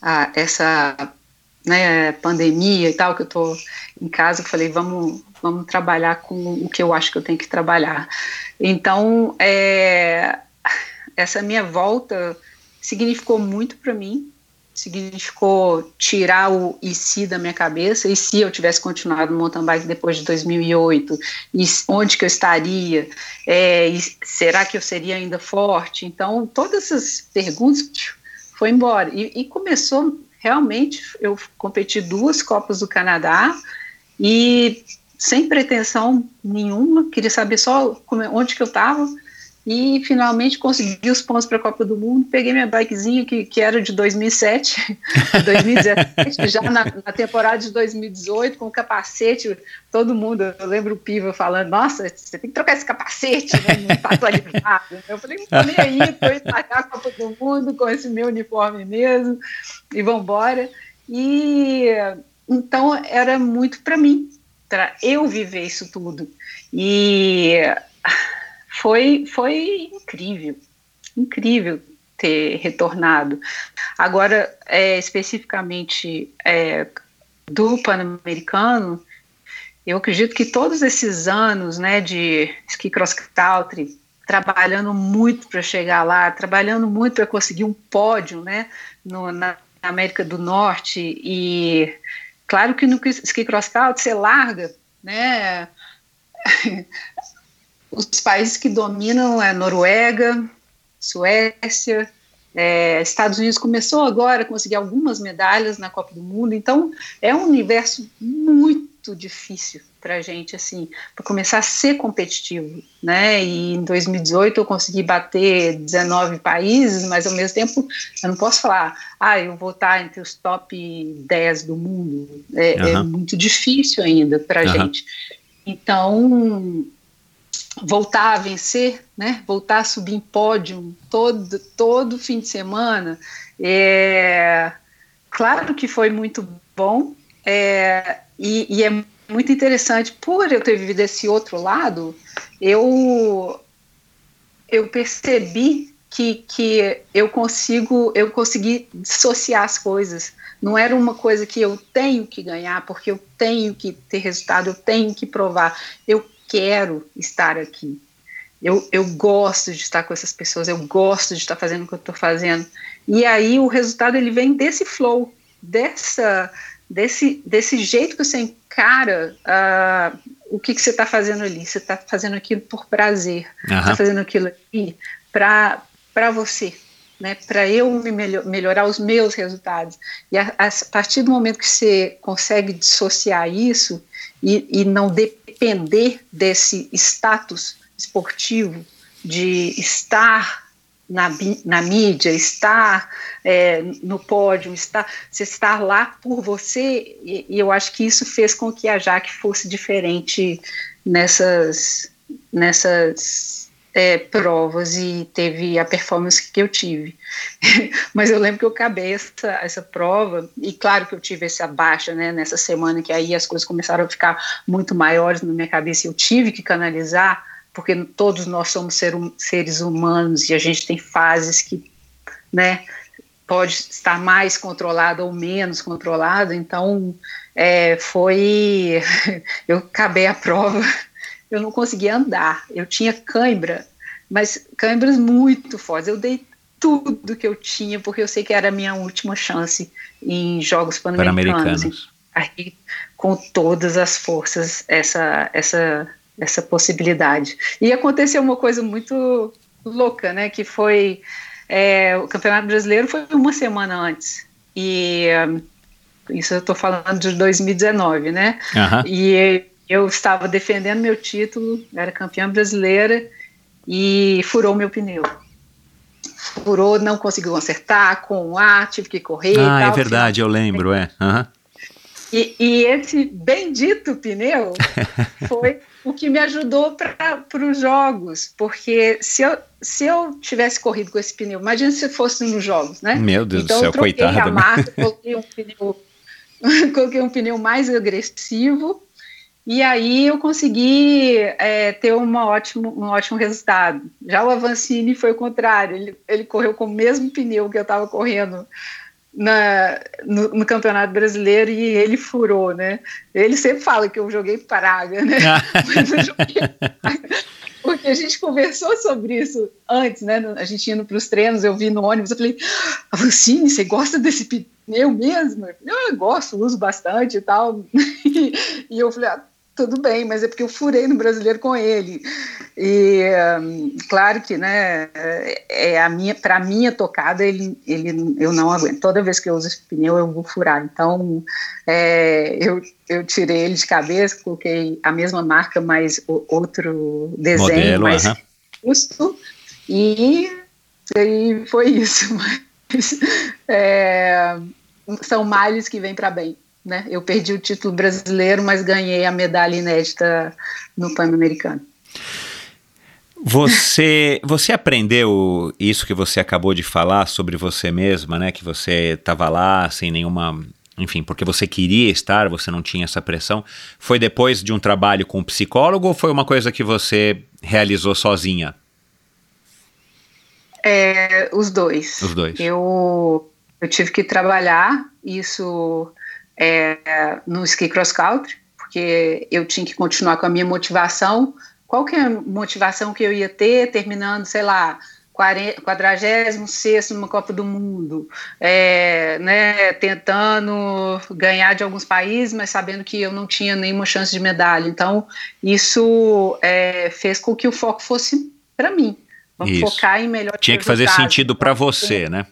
Speaker 1: a, essa né, pandemia e tal, que eu estou em casa, eu falei, vamos, vamos trabalhar com o que eu acho que eu tenho que trabalhar. Então, é, [laughs] essa minha volta significou muito para mim, significou tirar o e se da minha cabeça, e se eu tivesse continuado no mountain bike depois de 2008, e onde que eu estaria, é, será que eu seria ainda forte? Então, todas essas perguntas foi embora, e, e começou realmente, eu competi duas Copas do Canadá, e sem pretensão nenhuma, queria saber só como, onde que eu estava, e finalmente consegui os pontos para a Copa do Mundo. Peguei minha bikezinha, que, que era de 2007, 2017, [laughs] já na, na, temporada de 2018, com capacete. Todo mundo, eu lembro o Piva falando: Nossa, você tem que trocar esse capacete, né? não está atualizado. Eu falei: Não estou nem aí, estou indo para a Copa do Mundo com esse meu uniforme mesmo, e vamos embora. E então era muito para mim, para eu viver isso tudo. E foi, foi incrível, incrível ter retornado. Agora, é, especificamente é, do Pan-Americano, eu acredito que todos esses anos né, de ski cross country, trabalhando muito para chegar lá, trabalhando muito para conseguir um pódio né, no, na América do Norte, e claro que no ski cross country você larga né, [laughs] os países que dominam é Noruega, Suécia, É, Estados Unidos começou agora a conseguir algumas medalhas na Copa do Mundo, então é um universo muito difícil para a gente, assim, para começar a ser competitivo, né? E em 2018 eu consegui bater 19 países, mas ao mesmo tempo eu não posso falar, ah, eu vou estar entre os top 10 do mundo. É, uhum. é muito difícil ainda para a uhum. gente. Então, voltar a vencer, né? Voltar a subir em pódio todo todo fim de semana, é claro que foi muito bom é, e, e, é muito interessante por eu ter vivido esse outro lado, eu eu percebi que, que eu consigo eu consegui dissociar as coisas. Não era uma coisa que eu tenho que ganhar porque eu tenho que ter resultado, eu tenho que provar. Eu quero estar aqui. Eu, eu gosto de estar com essas pessoas, eu gosto de estar fazendo o que eu estou fazendo. E aí o resultado ele vem desse flow, dessa, desse, desse jeito que você encara uh, o que, que você está fazendo ali. Você está fazendo aquilo por prazer, está uhum. fazendo aquilo ali para você, né, para eu me melhor, melhorar os meus resultados. E a, a, partir do momento que você consegue dissociar isso e, e não depender desse status esportivo, de estar na, na mídia, estar é, no pódio, estar, você estar lá por você, e, e, eu acho que isso fez com que a Jaque fosse diferente nessas, nessas é, provas e teve a performance que eu tive. [laughs] Mas eu lembro que eu acabei essa, essa prova, e claro que eu tive essa baixa né, nessa semana, que aí as coisas começaram a ficar muito maiores na minha cabeça, eu tive que canalizar, porque todos nós somos ser, seres humanos e a gente tem fases que né, pode estar mais controlado ou menos controlado, então é, foi. [laughs] eu acabei a prova eu não conseguia andar. Eu tinha cãibra, mas cãibras muito fortes. Eu dei tudo que eu tinha, porque eu sei que era a minha última chance em Jogos Pan-Americanos. Aí, com todas as forças, essa, essa, essa possibilidade. E aconteceu uma coisa muito louca, né? Que foi é, o Campeonato Brasileiro foi uma semana antes. E isso eu estou falando de 2019, né? Uhum. E eu estava defendendo meu título, era campeã brasileira e furou meu pneu. Furou, não conseguiu consertar com o ar, tive que correr.
Speaker 2: Ah,
Speaker 1: tal,
Speaker 2: é verdade, eu lembro, é. Uhum.
Speaker 1: E, e, esse bendito pneu [laughs] foi o que me ajudou para os jogos, porque se eu, se eu tivesse corrido com esse pneu, imagina se fosse nos jogos, né?
Speaker 2: Meu Deus
Speaker 1: então,
Speaker 2: do céu, coitado.
Speaker 1: Então eu troquei a marca, coloquei um pneu, [laughs] coloquei um pneu mais agressivo e aí eu consegui é, ter uma ótimo, um ótimo resultado. Já o Avancini foi o contrário, ele, ele correu com o mesmo pneu que eu estava correndo na, no, no, Campeonato Brasileiro e ele furou, né? Ele sempre fala que eu joguei praga, né? [laughs] Porque a gente conversou sobre isso antes, né? A gente indo para os treinos, eu vi no ônibus, eu falei, Avancini, você gosta desse pneu mesmo? Eu, eu gosto, uso bastante e tal. [laughs] e eu falei, ah, tudo bem, mas é porque eu furei no brasileiro com ele. E um, claro que, né, é, é a minha, para minha tocada ele, ele, eu não aguento. Toda vez que eu uso esse pneu eu vou furar. Então, é, eu, eu tirei ele de cabeça, coloquei a mesma marca, mas outro desenho, Modelo, mais uh -huh. justo. E, e foi isso. [laughs] Mas, é, são males que vêm para bem. Né? Eu perdi o título brasileiro, mas ganhei a medalha inédita no Pan-Americano.
Speaker 2: Você, você aprendeu isso que você acabou de falar sobre você mesma, né? Que você estava lá sem nenhuma, enfim, porque você queria estar, você não tinha essa pressão. Foi depois de um trabalho com um psicólogo ou foi uma coisa que você realizou sozinha?
Speaker 1: É, os dois.
Speaker 2: Os dois.
Speaker 1: Eu, eu tive que trabalhar isso é, no ski cross country, porque eu tinha que continuar com a minha motivação. Qual que é a motivação que eu ia ter terminando, sei lá, 46 numa Copa do Mundo, é, né, tentando ganhar de alguns países, mas sabendo que eu não tinha nenhuma chance de medalha. Então, isso é, fez com que o foco fosse para mim, Vamos
Speaker 2: Isso.
Speaker 1: focar em melhor
Speaker 2: Tinha que fazer sentido para você, né?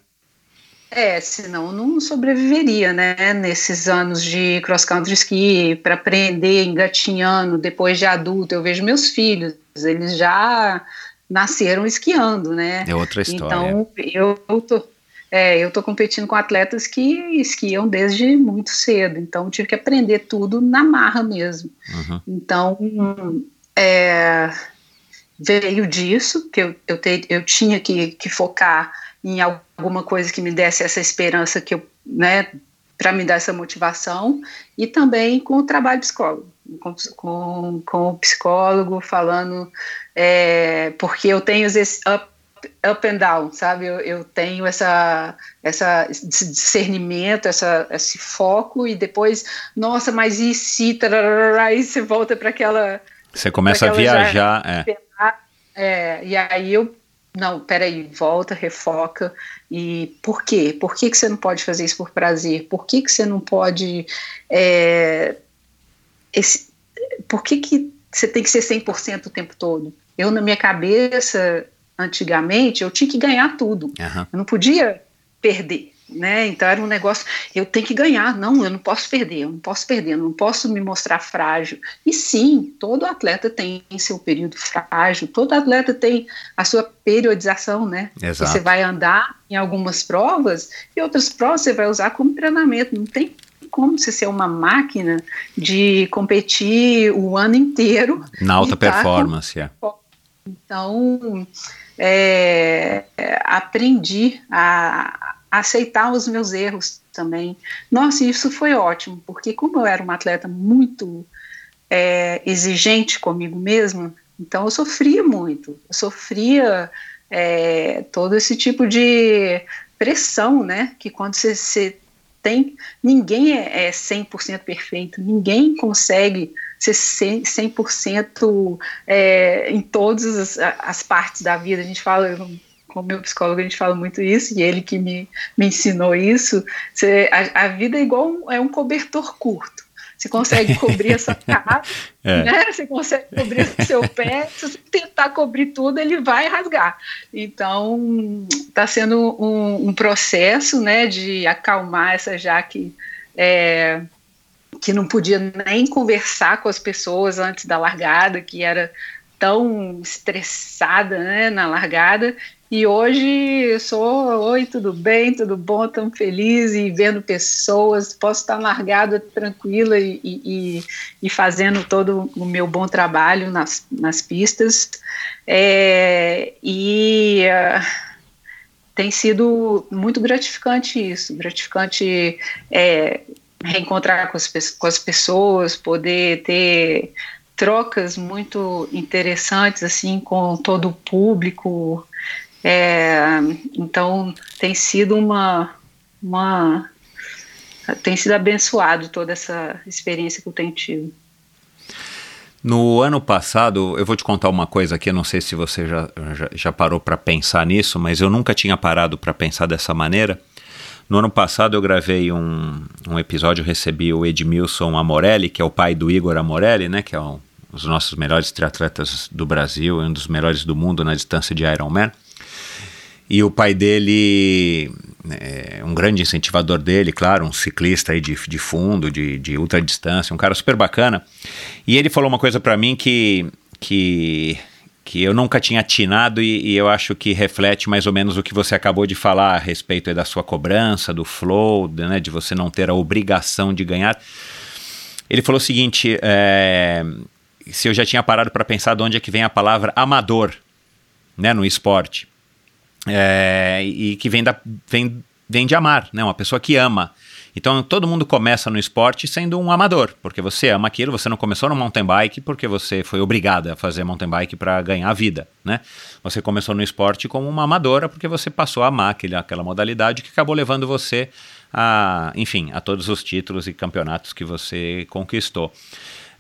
Speaker 1: É, senão não sobreviveria, né? Nesses anos de cross country ski, para aprender engatinhando depois de adulto. Eu vejo meus filhos, eles já nasceram esquiando, né?
Speaker 2: É outra história.
Speaker 1: Então, eu, tô, é, eu tô competindo com atletas que esquiam desde muito cedo, então tive que aprender tudo na marra mesmo.
Speaker 2: Uhum.
Speaker 1: Então, é, veio disso, que eu, eu, te, eu tinha que, que focar em alguma coisa que me desse essa esperança que eu, né, para me dar essa motivação, e também com o trabalho psicólogo, com, com, com o psicólogo falando, é, porque eu tenho esse up, up and down, sabe? Eu, eu tenho essa, essa, esse discernimento, essa, esse foco, e depois, nossa, mas e se, tararara, aí você volta para aquela.
Speaker 2: Você começa a viajar,
Speaker 1: já,
Speaker 2: é.
Speaker 1: é. E aí eu não, peraí, volta, refoca. E por quê? Por que, que você não pode fazer isso por prazer? Por que, que você não pode. É, esse, por que, que você tem que ser 100% o tempo todo? Eu, na minha cabeça, antigamente, eu tinha que ganhar tudo.
Speaker 2: Uhum.
Speaker 1: Eu não podia perder. Né? Então era um negócio, eu tenho que ganhar, não, eu não posso perder, eu não posso perder, eu não posso me mostrar frágil. E sim, todo atleta tem seu período frágil, todo atleta tem a sua periodização, né?
Speaker 2: Exato.
Speaker 1: Você vai andar em algumas provas e outras provas você vai usar como treinamento, não tem como você ser uma máquina de competir o ano inteiro.
Speaker 2: Na alta performance,
Speaker 1: tá com... é. Então, é, aprendi a aceitar os meus erros também. Nossa, isso foi ótimo, porque como eu era uma atleta muito é, exigente comigo mesma, então eu sofria muito, eu sofria é, todo esse tipo de pressão, né, que quando você, você tem, ninguém é, é 100% perfeito, ninguém consegue ser 100% é, em todas as, as partes da vida, a gente fala, com o meu psicólogo a gente fala muito isso, e ele que me, me ensinou isso, você, a, a, vida é igual um, é um cobertor curto. Você consegue cobrir essa [laughs] cara, é. né? Você consegue cobrir o seu pé, se você tentar cobrir tudo, ele vai rasgar. Então, está sendo um, um, processo, né, de acalmar essa Jaque é, que não podia nem conversar com as pessoas antes da largada, que era tão estressada, né, na largada, e hoje sou, oi, tudo bem, tudo bom, tão feliz e vendo pessoas, posso estar largada tranquila e, e, e, fazendo todo o meu bom trabalho nas, nas pistas. É, e uh, tem sido muito gratificante isso, gratificante é, reencontrar com as, com as pessoas, poder ter trocas muito interessantes assim com todo o público é, então tem sido uma, uma tem sido abençoado toda essa experiência que eu tenho tido.
Speaker 2: No ano passado, eu vou te contar uma coisa aqui, não sei se você já, já, já parou para pensar nisso, mas eu nunca tinha parado para pensar dessa maneira. No ano passado eu gravei um, um episódio, recebi o Edmilson Amorelli, que é o pai do Igor Amorelli, né, que é um, dos nossos melhores triatletas do Brasil, um dos melhores do mundo na distância de Ironman. E o pai dele, é um grande incentivador dele, claro, um ciclista aí de, de fundo, de, de ultra distância, um cara super bacana. E ele falou uma coisa para mim que, que, que eu nunca tinha atinado e, e, eu acho que reflete mais ou menos o que você acabou de falar a respeito da sua cobrança, do flow, né, de você não ter a obrigação de ganhar. Ele falou o seguinte: é, se eu já tinha parado para pensar de onde é que vem a palavra amador né, no esporte é, e que vem, da, vem, vem de amar, né? Uma pessoa que ama. Então todo mundo começa no esporte sendo um amador, porque você ama aquilo, você não começou no mountain bike porque você foi obrigado a fazer mountain bike para ganhar a vida, né? Você começou no esporte como uma amadora porque você passou a amar aquele, aquela modalidade que acabou levando você a, enfim, a todos os títulos e campeonatos que você conquistou.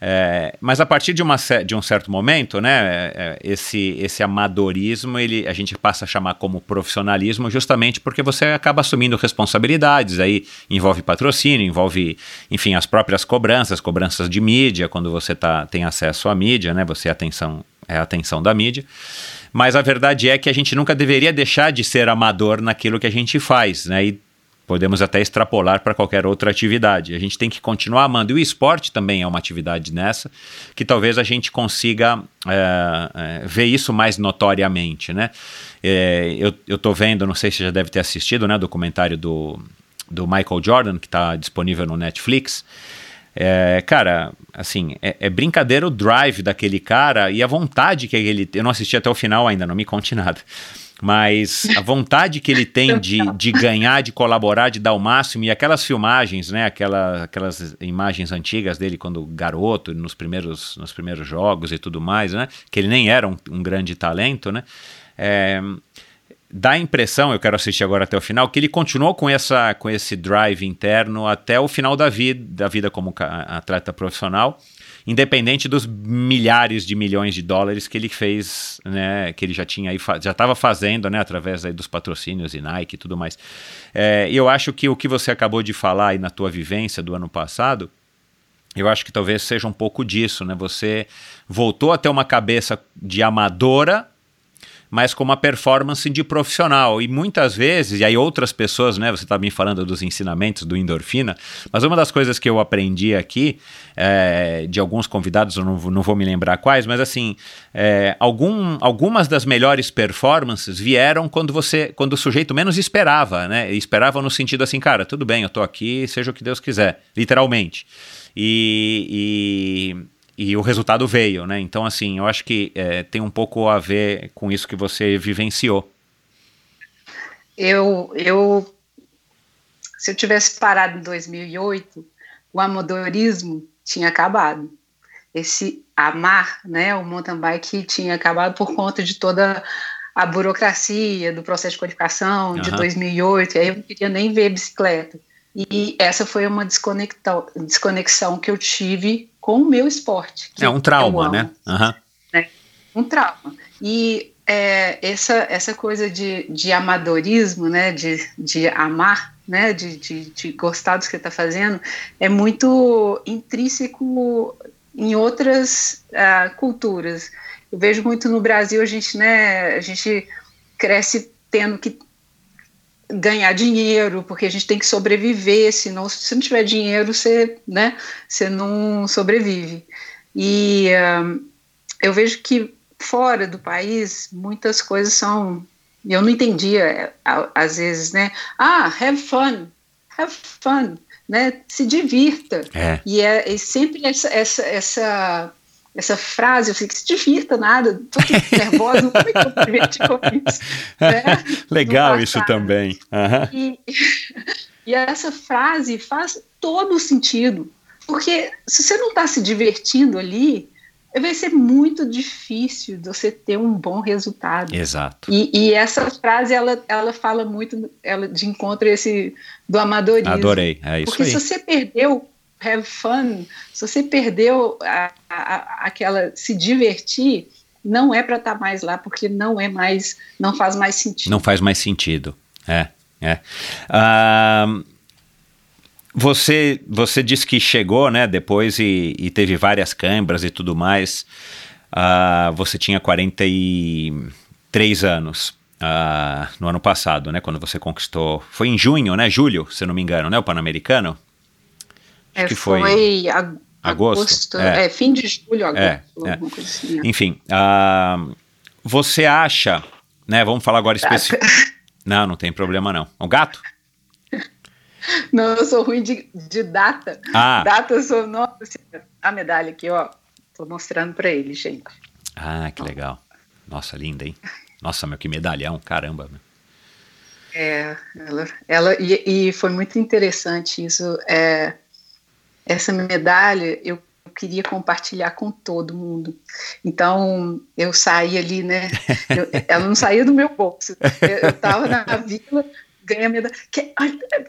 Speaker 2: É, mas a partir de, uma, de, um certo momento, né, é, esse, esse amadorismo ele, a gente passa a chamar como profissionalismo justamente porque você acaba assumindo responsabilidades, aí envolve patrocínio, envolve, enfim, as próprias cobranças, cobranças de mídia, quando você tá, tem acesso à mídia, né, você é atenção, é a atenção da mídia. Mas a verdade é que a gente nunca deveria deixar de ser amador naquilo que a gente faz, né? E podemos até extrapolar para qualquer outra atividade. A gente tem que continuar amando. E o esporte também é uma atividade nessa, que talvez a gente consiga é, é, ver isso mais notoriamente, né? É, eu, eu tô vendo, não sei se você já deve ter assistido, né, documentário do, do Michael Jordan, que está disponível no Netflix. É, cara, assim, é, é, brincadeira o drive daquele cara e a vontade que ele. Eu não assisti até o final ainda, não me conte nada. Mas a vontade que ele tem de, de ganhar, de colaborar, de dar o máximo, e aquelas filmagens, né? Aquela, aquelas imagens antigas dele quando garoto, nos primeiros, nos primeiros jogos e tudo mais, né? Que ele nem era um, um grande talento, né? É, dá a impressão, eu quero assistir agora até o final, que ele continuou com, essa, com esse drive interno até o final da vida, da vida como atleta profissional, independente dos milhares de milhões de dólares que ele fez, né, que ele já tinha aí, já estava fazendo, né, através aí dos patrocínios e Nike e tudo mais. É, eu acho que o que você acabou de falar aí na tua vivência do ano passado, eu acho que talvez seja um pouco disso, né? Você voltou a ter uma cabeça de amadora mas com uma performance de profissional. E muitas vezes, e aí outras pessoas, né? Você está me falando dos ensinamentos do endorfina, mas uma das coisas que eu aprendi aqui, é, de alguns convidados, eu não, não, vou me lembrar quais, mas assim, é, algum, algumas das melhores performances vieram quando você, quando o sujeito menos esperava, né? Esperava no sentido assim, cara, tudo bem, eu tô aqui, seja o que Deus quiser, literalmente. e, e e o resultado veio, né? Então, assim, eu acho que é, tem um pouco a ver com isso que você vivenciou.
Speaker 1: Eu, eu, se eu tivesse parado em 2008, o amadorismo tinha acabado. Esse amar, né, o mountain bike tinha acabado por conta de toda a burocracia do processo de qualificação uhum. de 2008, e aí eu não queria nem ver bicicleta. E essa foi uma desconexão, desconexão que eu tive com o meu esporte.
Speaker 2: é um trauma, amo, né?
Speaker 1: Uhum. né? Um trauma. E é, essa, essa coisa de, de amadorismo, né, de, de amar, né, de, de, de gostar do que está fazendo, é muito intrínseco em outras uh, culturas. Eu vejo muito no Brasil, a gente, né, a gente cresce tendo que ganhar dinheiro, porque a gente tem que sobreviver, senão se não tiver dinheiro, você, né, você não sobrevive. E uh, eu vejo que fora do país, muitas coisas são, eu não entendia às vezes, né, ah, have fun, have fun, né, se divirta. É. E é, é sempre essa, essa, essa essa frase, eu falei que se divirta nada, tô nervosa, como é que eu me diverti com isso? [laughs] Né?
Speaker 2: Legal isso também. Uhum.
Speaker 1: E, [laughs] e essa frase faz todo o sentido, porque se você não está se divertindo ali, vai ser muito difícil de você ter um bom resultado.
Speaker 2: Exato.
Speaker 1: E, e, essa frase, ela, ela fala muito ela, de encontro esse do amadorismo.
Speaker 2: Adorei, é isso
Speaker 1: Porque
Speaker 2: aí.
Speaker 1: se você perdeu have fun, se você perdeu a, a, aquela se divertir, não é para estar tá mais lá, porque não é mais, não faz mais sentido.
Speaker 2: Não faz mais sentido, é, é. Uh, você, você disse que chegou, né, depois e, e teve várias câimbras e tudo mais. Uh, você tinha 43 anos. Uh, no ano passado, né, quando você conquistou, foi em junho, né, julho, se não me engano, né, o Pan-Americano?
Speaker 1: É, que foi, foi ag agosto, agosto é. é. fim de julho, agosto, é, é.
Speaker 2: Assim, é. Enfim, uh, você acha, né? Vamos falar agora especificamente. Não, não tem problema não. O gato? [laughs]
Speaker 1: Não, eu sou ruim de, de data. Ah. Data, eu sou. Nossa, a medalha aqui, ó. Tô mostrando para ele, gente.
Speaker 2: Ah, que legal. Nossa, linda, hein? Nossa, meu, que medalhão, caramba. Meu.
Speaker 1: É, ela, ela e, e, foi muito interessante isso. É, essa medalha eu queria compartilhar com todo mundo. Então eu saí ali, né? [laughs] Eu, ela não saía do meu bolso. Eu estava na vila, ganhei a medalha. Que,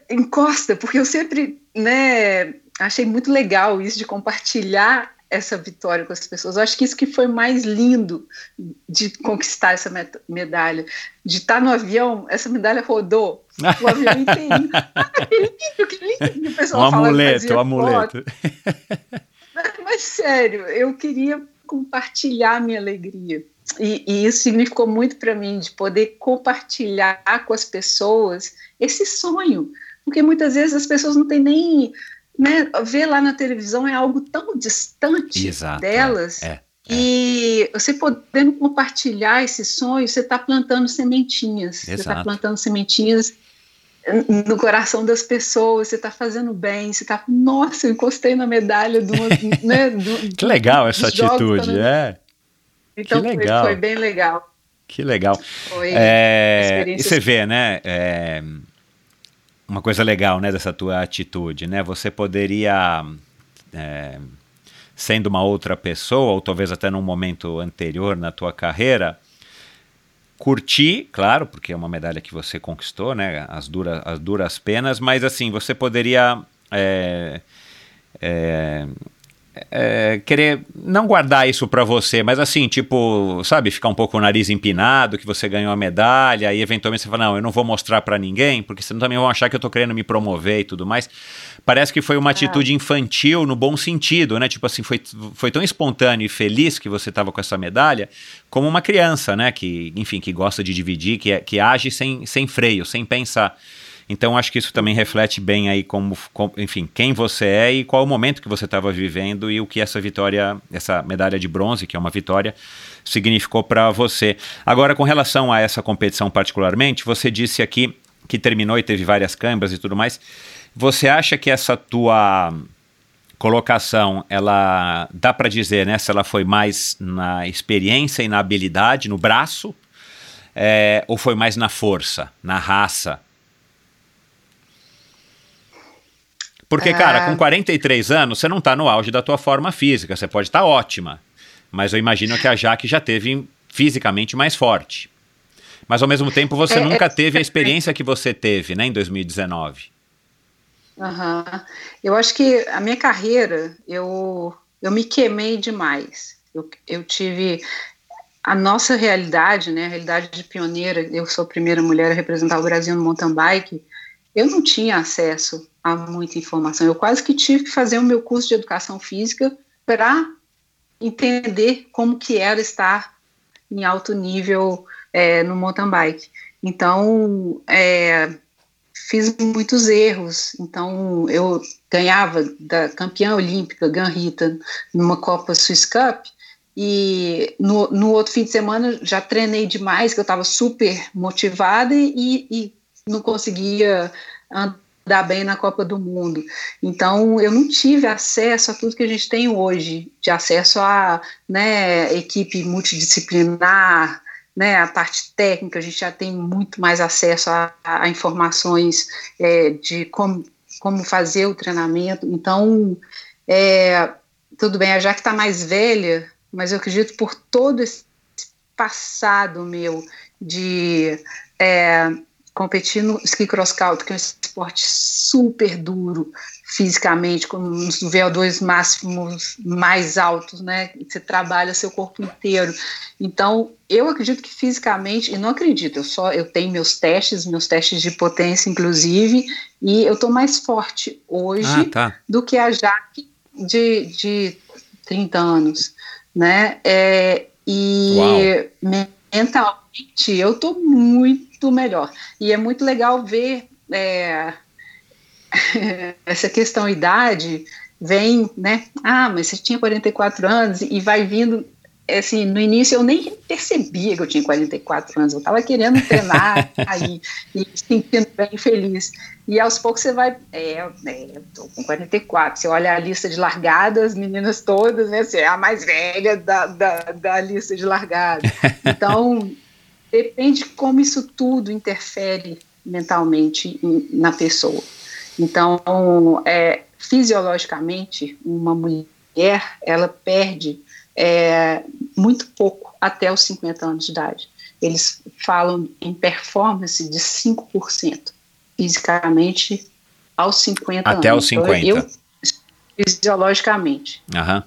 Speaker 1: encosta, porque eu sempre, né? Achei muito legal isso de compartilhar essa vitória com as pessoas. Eu acho que isso que foi mais lindo de conquistar essa medalha, de estar no avião, essa medalha rodou o avião inteirinho. Ah, que lindo, que lindo. O pessoal
Speaker 2: um amuleto, um amuleto.
Speaker 1: Mas, mas sério, eu queria compartilhar minha alegria. e, e isso significou muito para mim, de poder compartilhar com as pessoas esse sonho, porque muitas vezes as pessoas não têm nem. Né, ver lá na televisão é algo tão distante
Speaker 2: Exato,
Speaker 1: delas.
Speaker 2: é, é.
Speaker 1: E você podendo compartilhar esse sonho, você está plantando sementinhas. Você está
Speaker 2: Exato.
Speaker 1: plantando sementinhas no coração das pessoas, você está fazendo bem, você está. Nossa, eu encostei na medalha do. [laughs] né, do
Speaker 2: Que legal essa atitude,
Speaker 1: também.
Speaker 2: é.
Speaker 1: Então
Speaker 2: que
Speaker 1: foi-
Speaker 2: legal.
Speaker 1: Foi, bem legal.
Speaker 2: Que legal.
Speaker 1: Foi
Speaker 2: É, e você vê, né? é, uma coisa legal, né, dessa tua atitude, né? Você poderia, é, sendo uma outra pessoa, ou talvez até num momento anterior na tua carreira, curtir, claro, porque é uma medalha que você conquistou, né? As, dura, as duras penas, mas assim, você poderia. é, é, é, querer não guardar isso pra você, mas assim, tipo, sabe, ficar um pouco o nariz empinado, que você ganhou a medalha, e eventualmente você fala, não, eu não vou mostrar pra ninguém, porque senão também vão achar que eu tô querendo me promover e tudo mais. Parece que foi uma atitude infantil no bom sentido, né? Tipo assim, foi, foi tão espontâneo e feliz que você tava com essa medalha, como uma criança, né? Que, enfim, que gosta de dividir, que, é- que age sem, sem freio, sem pensar. Então acho que isso também reflete bem aí como, com- enfim, quem você é e qual o momento que você estava vivendo e o que essa vitória, essa medalha de bronze, que é uma vitória, significou para você. Agora, com relação a essa competição particularmente, você disse aqui que terminou e teve várias câimbras e tudo mais. Você acha que essa tua colocação, ela dá para dizer, né, se ela foi mais na experiência e na habilidade, no braço, é, ou foi mais na força, na raça? Porque, cara, com 43 anos, você não está no auge da tua forma física, você pode estar ótima, mas eu imagino que a Jaque já teve fisicamente mais forte. Mas ao mesmo tempo você
Speaker 1: É,
Speaker 2: nunca
Speaker 1: é-
Speaker 2: teve a experiência que você teve, né, em 2019.
Speaker 1: Aham. Eu acho que a minha carreira, eu, eu me queimei demais. Eu, eu tive a nossa realidade, né, a realidade de pioneira. Eu sou a primeira mulher a representar o Brasil no mountain bike. Eu não tinha acesso a muita informação. Eu quase que tive que fazer o meu curso de educação física para entender como que era estar em alto nível é, no mountain bike. Então, é, fiz muitos erros. Então, eu ganhava da campeã olímpica, Gan Rita, numa Copa Swiss Cup, e no, no outro fim de semana já treinei demais, que eu estava super motivada e, e não conseguia andar bem na Copa do Mundo. Então, eu não tive acesso a tudo que a gente tem hoje, de acesso a né, equipe multidisciplinar, né, a parte técnica, a gente já tem muito mais acesso a, a informações é, de como, como fazer o treinamento. Então, é, tudo bem, a Jaque está mais velha, mas eu acredito por todo esse passado meu de é, competir no ski cross country, que é um esporte super duro fisicamente, com os VO2 máximos mais altos, né? Você trabalha seu corpo inteiro. Então, eu acredito que fisicamente, e não acredito, eu só eu tenho meus testes, meus testes de potência, inclusive, e eu estou mais forte hoje
Speaker 2: Ah, tá.
Speaker 1: do que a Jaque de, de 30 anos, né? É, e
Speaker 2: Uau.
Speaker 1: mentalmente eu estou muito melhor. E é muito legal ver é, [laughs] essa questão idade vem, né? Ah, mas você tinha 44 anos e vai vindo. Assim, no início eu nem percebia que eu tinha 44 anos, eu estava querendo treinar [laughs] aí, e se sentindo bem feliz. E aos poucos você vai, é, é eu tô com 44, você olha a lista de largadas, as meninas todas, né? Você é a mais velha da, da, da lista de largadas. [laughs] Então, depende como isso tudo interfere mentalmente na pessoa. Então, é, fisiologicamente, uma mulher, ela perde é, muito pouco até os 50 anos de idade. Eles falam em performance de 5%, fisicamente, aos 50 anos.
Speaker 2: Até os
Speaker 1: Então,
Speaker 2: 50.
Speaker 1: eu, fisiologicamente.
Speaker 2: Aham.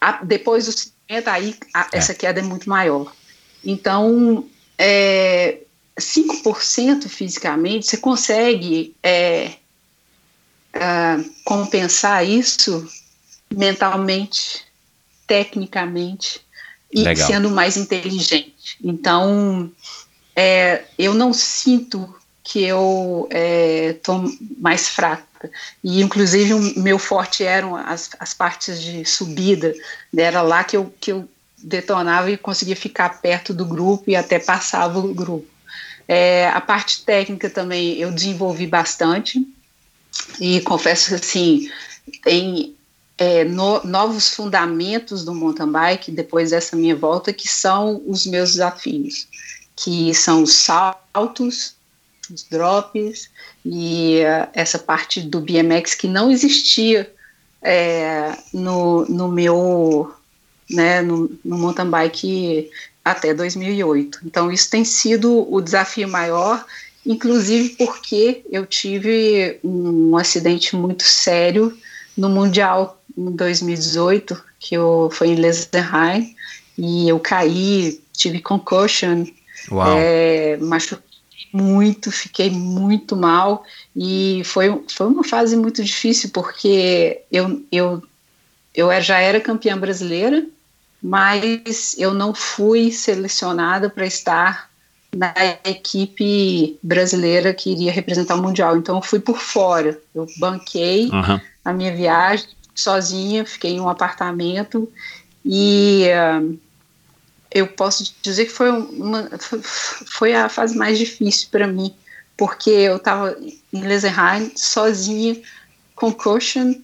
Speaker 1: A- depois dos 50, aí a- essa queda é muito maior. Então, é, 5% fisicamente, você consegue é, ah, compensar isso mentalmente, tecnicamente e
Speaker 2: Legal.
Speaker 1: sendo mais inteligente. Então, é, eu não sinto que eu estou mais fraca. E, inclusive, o meu forte eram as, as partes de subida. Era lá que eu, que eu detonava e conseguia ficar perto do grupo e até passava o grupo. É, a parte técnica também eu desenvolvi bastante. E confesso assim, tem é, no, novos fundamentos do mountain bike depois dessa minha volta, que são os meus desafios, que são os saltos, os drops e uh, essa parte do BMX que não existia é, no, no meu né, no, no mountain bike até 2008. Então isso tem sido o desafio maior, inclusive porque eu tive um acidente muito sério no mundial em 2018 que eu foi em Lesenheim e eu caí, tive concussion, é, machuquei muito, fiquei muito mal e foi, foi uma fase muito difícil porque eu, eu, eu já era campeã brasileira, mas eu não fui selecionada para estar na equipe brasileira que iria representar o Mundial. Então eu fui por fora, eu banquei uhum. a minha viagem sozinha, fiquei em um apartamento e uh, eu posso dizer que foi, uma, foi a fase mais difícil para mim, porque eu estava em Lesenheim sozinha, concussion,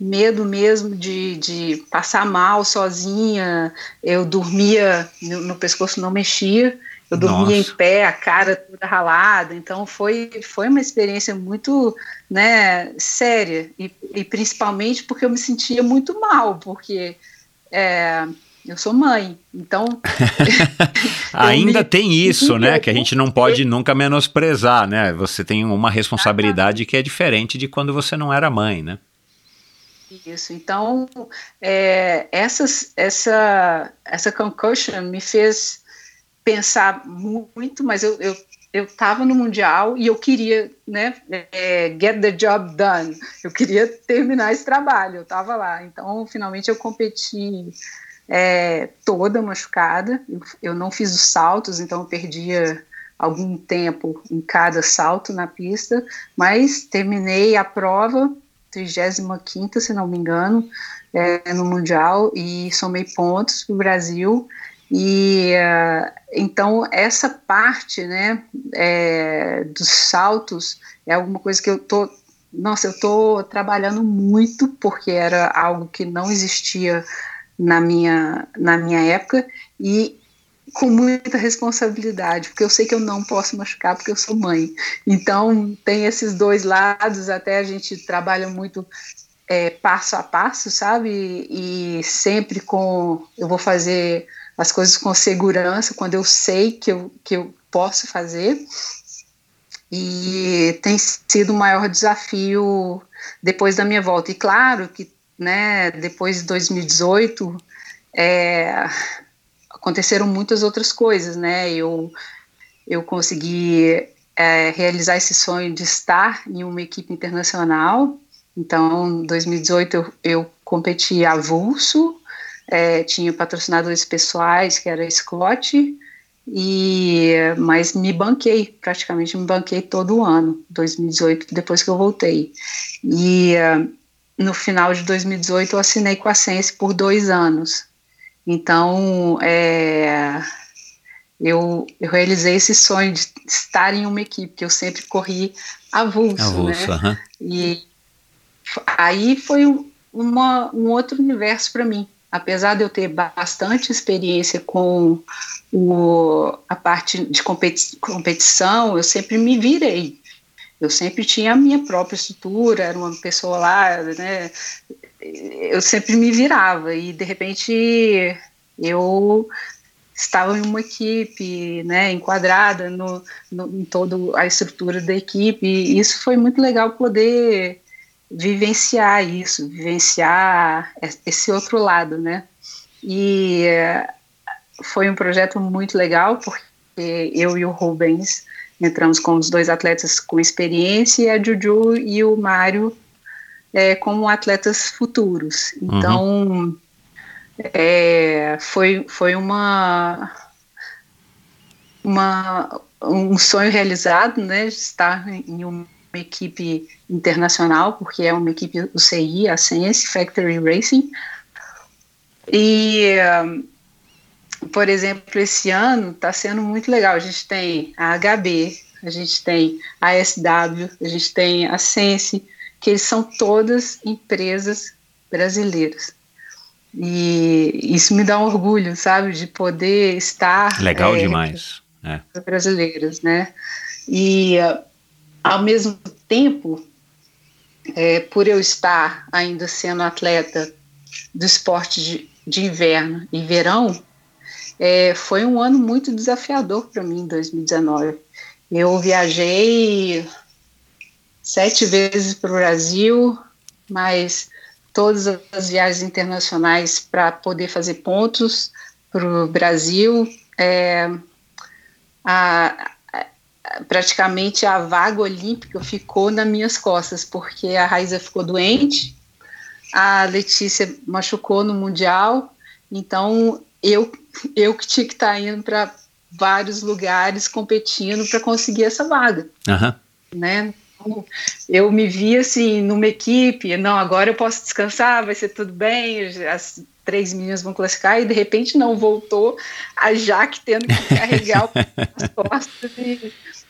Speaker 1: medo mesmo de, de passar mal sozinha, eu dormia, no, no pescoço não mexia, eu dormia Nossa. em pé, a cara toda ralada, então foi, foi uma experiência muito né, séria, e, e principalmente porque eu me sentia muito mal, porque é, eu sou mãe, então. [laughs]
Speaker 2: Ainda me... tem isso, né? Que a gente não pode nunca menosprezar, né? Você tem uma responsabilidade que é diferente de quando você não era mãe, né?
Speaker 1: Isso, então é, essas, essa, essa concussion me fez pensar muito, mas eu, eu eu estava no mundial e eu queria, né, é, get the job done. Eu queria terminar esse trabalho. Eu estava lá. Então, finalmente eu competi é, toda machucada. Eu, não fiz os saltos, então eu perdia algum tempo em cada salto na pista, mas terminei a prova, 35 se não me engano, é, no Mundial, e somei pontos para o Brasil. E uh, então essa parte, né, é, dos saltos é alguma coisa que eu tô, nossa, eu tô trabalhando muito porque era algo que não existia na minha, na minha época e com muita responsabilidade, porque eu sei que eu não posso machucar porque eu sou mãe. Então, tem esses dois lados, até a gente trabalha muito é, passo a passo, sabe? E sempre com. Eu vou fazer as coisas com segurança, quando eu sei que eu, que eu posso fazer. E tem sido o maior desafio depois da minha volta. E claro que né, depois de 2018, é, aconteceram muitas outras coisas, né, eu, eu consegui é, realizar esse sonho de estar em uma equipe internacional, então, em 2018 eu, eu competi avulso, é, tinha patrocinadores pessoais, que era Scott, e mas me banquei, praticamente me banquei todo ano, 2018, depois que eu voltei. E no final de 2018 eu assinei com a Sense por dois anos. Então, é, eu, eu, realizei esse sonho de estar em uma equipe, que eu sempre corri avulso, avulso né? E aí foi uma, um outro universo para mim. Apesar de eu ter bastante experiência com o, a parte de competi competição, eu sempre me virei eu sempre tinha a minha própria estrutura, era uma pessoa lá, né? Eu sempre me virava e de repente eu estava em uma equipe, né, enquadrada no, no, em toda a estrutura da equipe. E isso foi muito legal poder vivenciar isso, vivenciar esse outro lado, né? E foi um projeto muito legal porque eu e o Rubens entramos com os dois atletas com experiência e a Juju e o Mário é, como atletas futuros. Então, uhum. é, foi, foi uma, uma, um sonho realizado, né, estar em uma equipe internacional, porque é uma equipe UCI, a Sense Factory Racing, e, por exemplo, esse ano está sendo muito legal, a gente tem a HB, a gente tem a SW, a gente tem a Sense, que eles são todas empresas brasileiras. E isso me dá um orgulho, sabe, de poder estar.
Speaker 2: Legal é, demais. É.
Speaker 1: Brasileiras, né? E, ao mesmo tempo, é, por eu estar ainda sendo atleta do esporte de, de inverno e verão, é, foi um ano muito desafiador para mim em 2019. Eu viajei sete vezes para o Brasil, mas todas as viagens internacionais para poder fazer pontos para o Brasil. É, a, a, praticamente a vaga olímpica ficou nas minhas costas, porque a Raiza ficou doente, a Letícia machucou no Mundial, então eu, eu que tinha que estar tá indo para vários lugares competindo para conseguir essa vaga.
Speaker 2: Uhum.
Speaker 1: Né? Eu me vi assim numa equipe, não, agora eu posso descansar, vai ser tudo bem, as três meninas vão classificar e de repente não voltou a Jaque tendo que carregar as costas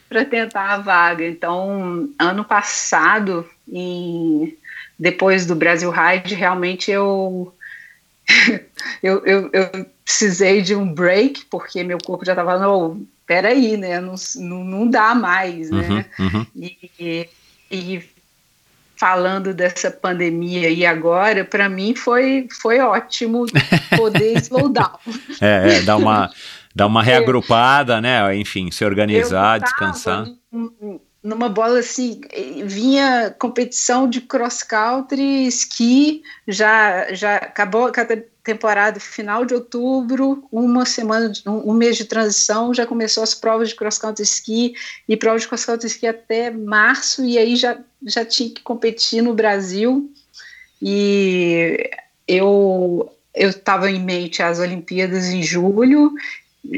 Speaker 1: para tentar a vaga. Então, ano passado, em, depois do Brasil Ride, realmente eu, [laughs] eu, eu, eu precisei de um break, porque meu corpo já estava, no peraí, né? Não, não, não dá mais, né? Uhum, uhum. E, e, falando dessa pandemia e agora, para mim foi, foi ótimo poder [laughs] slowdown.
Speaker 2: É, é, dar uma, [laughs] dar uma reagrupada, né? Enfim, se organizar, descansar.
Speaker 1: Numa bola assim, vinha competição de cross country, esqui, já, já acabou, temporada final de outubro, uma semana, um, um, mês de transição, já começou as provas de cross country ski e provas de cross country ski até março e aí já já tinha que competir no Brasil. E eu eu estava em mente as Olimpíadas em julho,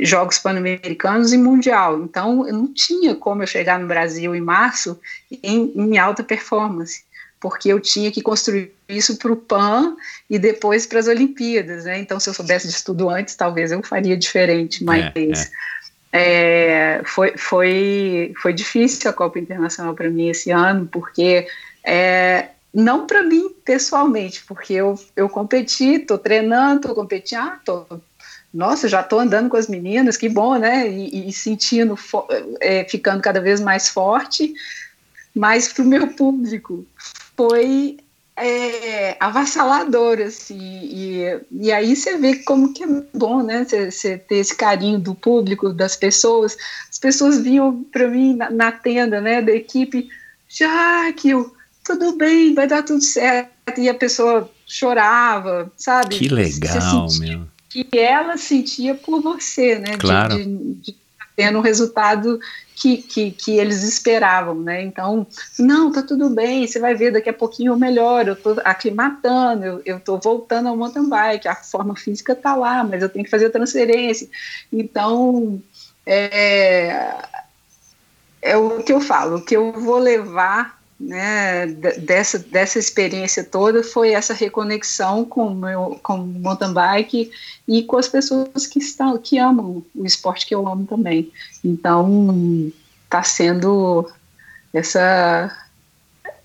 Speaker 1: Jogos Pan-Americanos e Mundial. Então, eu não tinha como eu chegar no Brasil em março em, em alta performance porque eu tinha que construir isso para o PAN e depois para as Olimpíadas, né? Então, se eu soubesse de tudo antes, talvez eu faria diferente, mas é, é. É, foi, foi, foi difícil a Copa Internacional para mim esse ano, porque é, não para mim pessoalmente, porque eu, eu competi, estou treinando, estou competindo, ah, tô, nossa, já estou andando com as meninas, que bom, né? E, e sentindo, é, ficando cada vez mais forte, mas para o meu público foi é, avassalador, assim, e, e aí você vê como que é bom, né, você ter esse carinho do público, das pessoas, as pessoas vinham para mim na, na, tenda, né, da equipe, já que tudo bem, vai dar tudo certo, e a pessoa chorava, sabe?
Speaker 2: Que legal, meu.
Speaker 1: Que ela sentia por você, né,
Speaker 2: claro.
Speaker 1: de, de, de tendo um resultado que, que, que, eles esperavam, né? Então, não, tá tudo bem, você vai ver daqui a pouquinho eu melhoro, eu tô aclimatando, eu, eu tô voltando ao mountain bike, a forma física tá lá, mas eu tenho que fazer a transferência. Então, é, é o que eu falo, o que eu vou levar né, dessa, dessa experiência toda foi essa reconexão com meu com mountain bike e com as pessoas que estão que amam o esporte que eu amo também. Então está sendo essa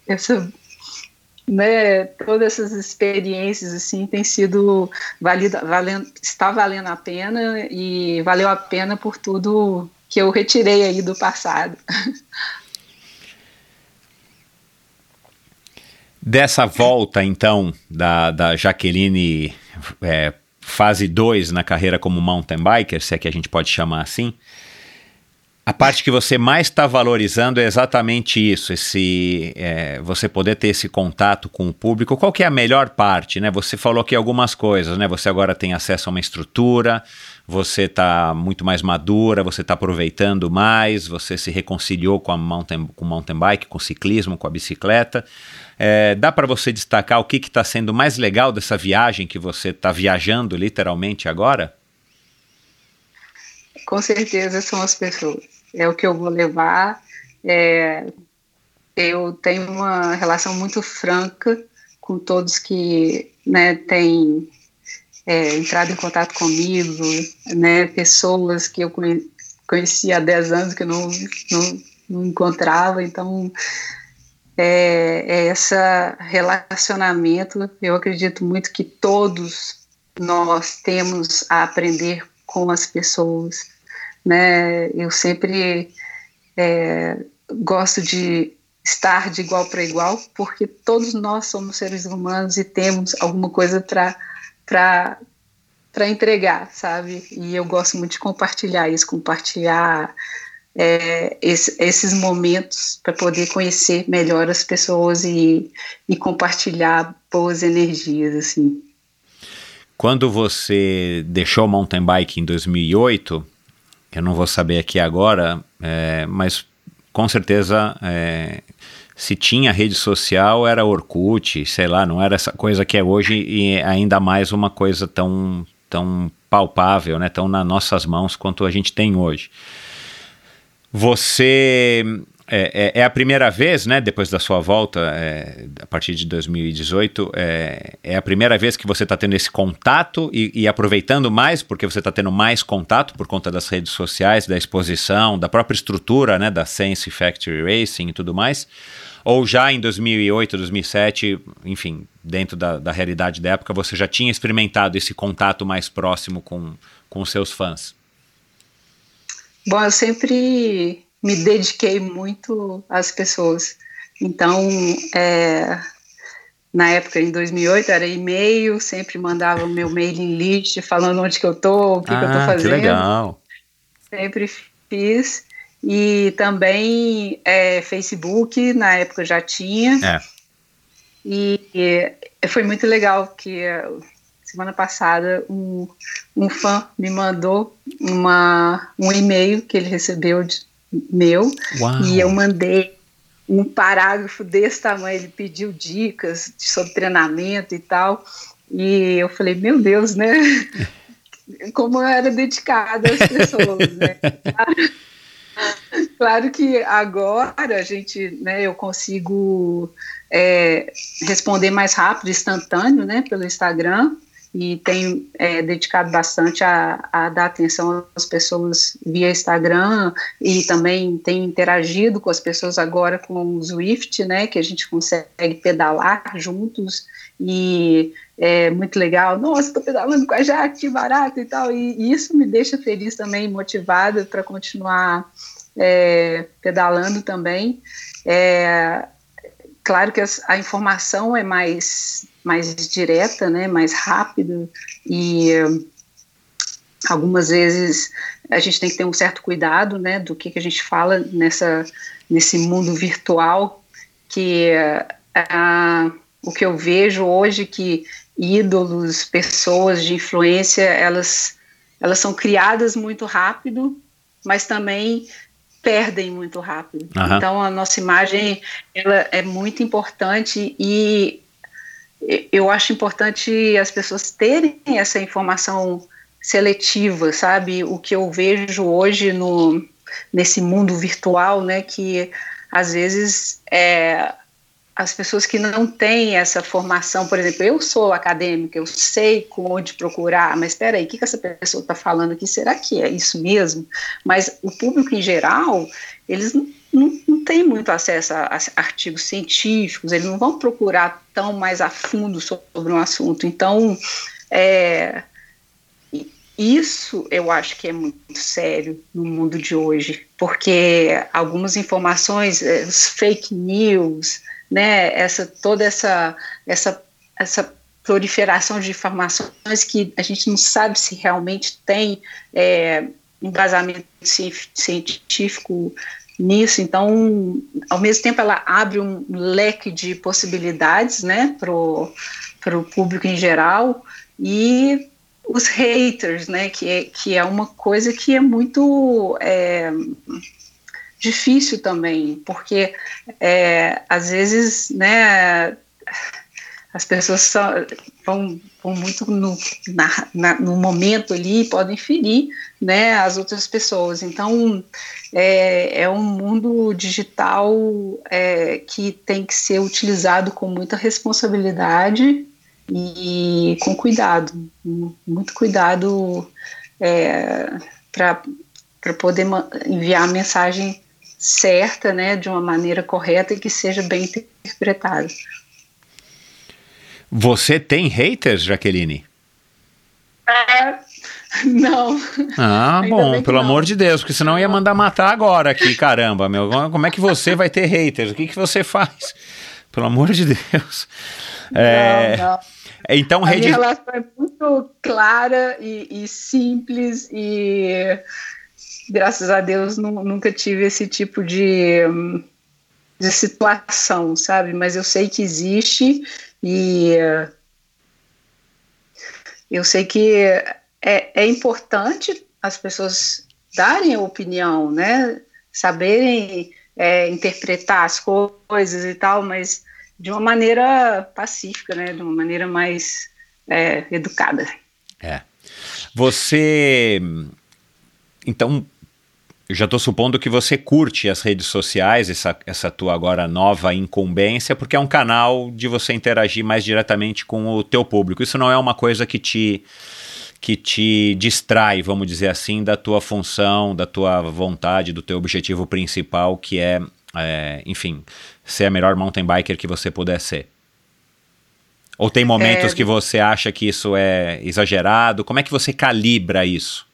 Speaker 1: essa né, todas essas experiências assim tem sido valida, valendo, está valendo a pena e valeu a pena por tudo que eu retirei aí do passado. [laughs]
Speaker 2: Dessa volta, então, da, da Jaqueline é, fase 2 na carreira como mountain biker, se é que a gente pode chamar assim, a parte que você mais está valorizando é exatamente isso, esse é, você poder ter esse contato com o público. Qual que é a melhor parte, né? Você falou aqui algumas coisas, né? Você agora tem acesso a uma estrutura, você está muito mais madura, você está aproveitando mais, você se reconciliou com a mountain, com mountain bike, com o ciclismo, com a bicicleta. É, dá para você destacar o que está sendo mais legal dessa viagem que você está viajando literalmente agora?
Speaker 1: Com certeza são as pessoas. É o que eu vou levar. É, eu tenho uma relação muito franca com todos que né, têm é, entrado em contato comigo, né, pessoas que eu conheci há 10 anos que eu não, não, não encontrava, então é, é esse relacionamento, eu acredito muito que todos nós temos a aprender com as pessoas, né, eu sempre é, gosto de estar de igual para igual, porque todos nós somos seres humanos e temos alguma coisa para entregar, sabe? E eu gosto muito de compartilhar isso, compartilhar é, esse, esses momentos para poder conhecer melhor as pessoas e, e compartilhar boas energias, assim.
Speaker 2: Quando você deixou o mountain bike em 2008, eu não vou saber aqui agora, é, mas com certeza é, se tinha rede social era Orkut, sei lá, não era essa coisa que é hoje e ainda mais uma coisa tão, tão palpável, né, tão nas nossas mãos quanto a gente tem hoje. Você é, é, é, a primeira vez, né, depois da sua volta, é, a partir de 2018, é, é a primeira vez que você está tendo esse contato e, e, aproveitando mais, porque você está tendo mais contato por conta das redes sociais, da exposição, da própria estrutura, né, da Sense Factory Racing e tudo mais. Ou já em 2008, 2007, enfim, dentro da, da realidade da época, você já tinha experimentado esse contato mais próximo com, com seus fãs?
Speaker 1: Bom, eu sempre me dediquei muito às pessoas. Então, é, na época, em 2008, era e-mail, sempre mandava o meu mailing list falando onde que eu tô, o que, ah, que eu tô fazendo.
Speaker 2: Que legal.
Speaker 1: Sempre fiz. E também é, Facebook, na época já tinha.
Speaker 2: É.
Speaker 1: E, e foi muito legal que semana passada um, um fã me mandou uma, um e-mail que ele recebeu de, meu
Speaker 2: Uau.
Speaker 1: e eu mandei um parágrafo desse tamanho. Ele pediu dicas sobre treinamento e tal. E eu falei, meu Deus, né? [laughs] Como eu era dedicada às pessoas, né? [laughs] Claro que agora a gente, né, eu consigo é, responder mais rápido, instantâneo, né, pelo Instagram, e tenho é, dedicado bastante a, a, dar atenção às pessoas via Instagram e também tenho interagido com as pessoas agora com o Zwift, né, que a gente consegue pedalar juntos e é muito legal. Nossa, estou pedalando com a Jaque, que barato e tal. E, e isso me deixa feliz também, motivada para continuar é, pedalando também. É, claro que a informação é mais mais direta, né, mais rápida e algumas vezes a gente tem que ter um certo cuidado, né, do que, que a gente fala nessa nesse mundo virtual que uh, o que eu vejo hoje que ídolos, pessoas de influência, elas elas são criadas muito rápido, mas também perdem muito rápido. Uhum. Então a nossa imagem ela é muito importante e eu acho importante as pessoas terem essa informação seletiva, sabe? O que eu vejo hoje no, nesse mundo virtual, né, que às vezes é, as pessoas que não têm essa formação, por exemplo, eu sou acadêmica, eu sei onde procurar, mas espera aí, o que, que essa pessoa está falando aqui? Será que é isso mesmo? Mas o público em geral, eles não, não tem muito acesso a, a, artigos científicos, eles não vão procurar tão mais a fundo sobre um assunto. Então, é, isso eu acho que é muito sério no mundo de hoje, porque algumas informações, é, os fake news, né, essa, toda essa, essa, essa proliferação de informações que a gente não sabe se realmente tem é, embasamento científico nisso. Então, ao mesmo tempo, ela abre um leque de possibilidades né, para o público em geral e os haters, né, que é, que é uma coisa que é muito é, difícil também, porque é, às vezes, né, as pessoas só vão, vão muito no, na, na, no momento ali podem ferir, né, as outras pessoas. Então, é, é um mundo digital é, que tem que ser utilizado com muita responsabilidade e com cuidado, muito cuidado é, para poder enviar a mensagem certa, né, de uma maneira correta e que seja bem interpretada.
Speaker 2: Você tem haters, Jaqueline?
Speaker 1: É, não.
Speaker 2: Ah, bom, pelo não. amor de Deus, porque senão ia mandar matar agora aqui, caramba, meu. Como é que você vai ter haters? O que, que você faz? Pelo amor de Deus.
Speaker 1: É, não, não. Então, a rede... minha relação é muito clara e, e simples e graças a Deus nunca tive esse tipo de, de situação, sabe? Mas eu sei que existe e eu sei que é, é importante as pessoas darem a opinião, né? Saberem é, interpretar as coisas e tal, mas de uma maneira pacífica, né? De uma maneira mais é, educada.
Speaker 2: É. Você, então, eu já estou supondo que você curte as redes sociais, essa, essa tua agora nova incumbência, porque é um canal de você interagir mais diretamente com o teu público. Isso não é uma coisa que te que te distrai, vamos dizer assim, da tua função, da tua vontade, do teu objetivo principal, que é, é enfim, ser a melhor mountain biker que você puder ser. Ou tem momentos é... que você acha que isso é exagerado? Como é que você calibra isso?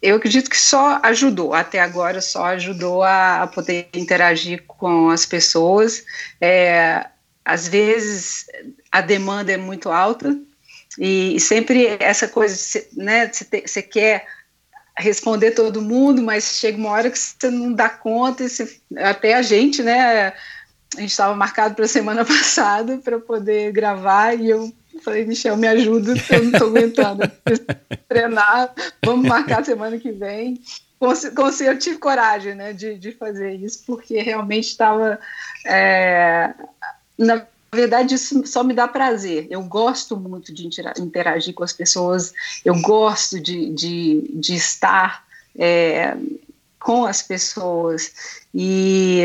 Speaker 1: Eu acredito que só ajudou, até agora só ajudou a, a poder interagir com as pessoas. É, às vezes a demanda é muito alta e, e sempre essa coisa, né, você quer responder todo mundo, mas chega uma hora que você não dá conta, você, até a gente, né, a gente estava marcado para a semana [laughs] passada para poder gravar e eu Falei, Michel, me ajuda, eu não estou aguentando. [laughs] treinar, vamos marcar semana que vem. Com, eu tive coragem né, de, de fazer isso, porque realmente estava. É, na verdade, isso só me dá prazer. Eu gosto muito de interagir com as pessoas, eu gosto de, de, de estar é, com as pessoas. E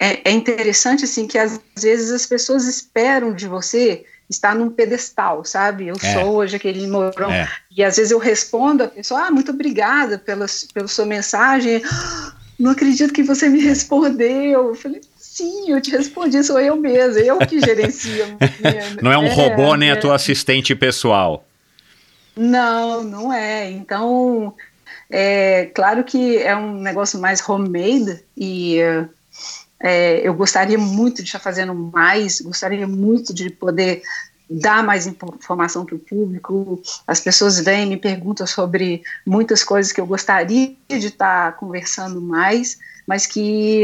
Speaker 1: é, é interessante assim que às vezes as pessoas esperam de você está num pedestal, sabe? Eu é. sou hoje aquele Mourão. É. E às vezes eu respondo a pessoa, ah, muito obrigada pela, pela sua mensagem. Não acredito que você me respondeu. Eu falei, sim, eu te respondi, sou eu mesma, eu que gerencio. [laughs]
Speaker 2: não é um é, robô nem a tua assistente pessoal.
Speaker 1: Não, não é. Então, é claro que é um negócio mais homemade e é, eu gostaria muito de estar fazendo mais, gostaria muito de poder dar mais informação para o público. As pessoas vêm me perguntam sobre muitas coisas que eu gostaria de estar conversando mais, mas que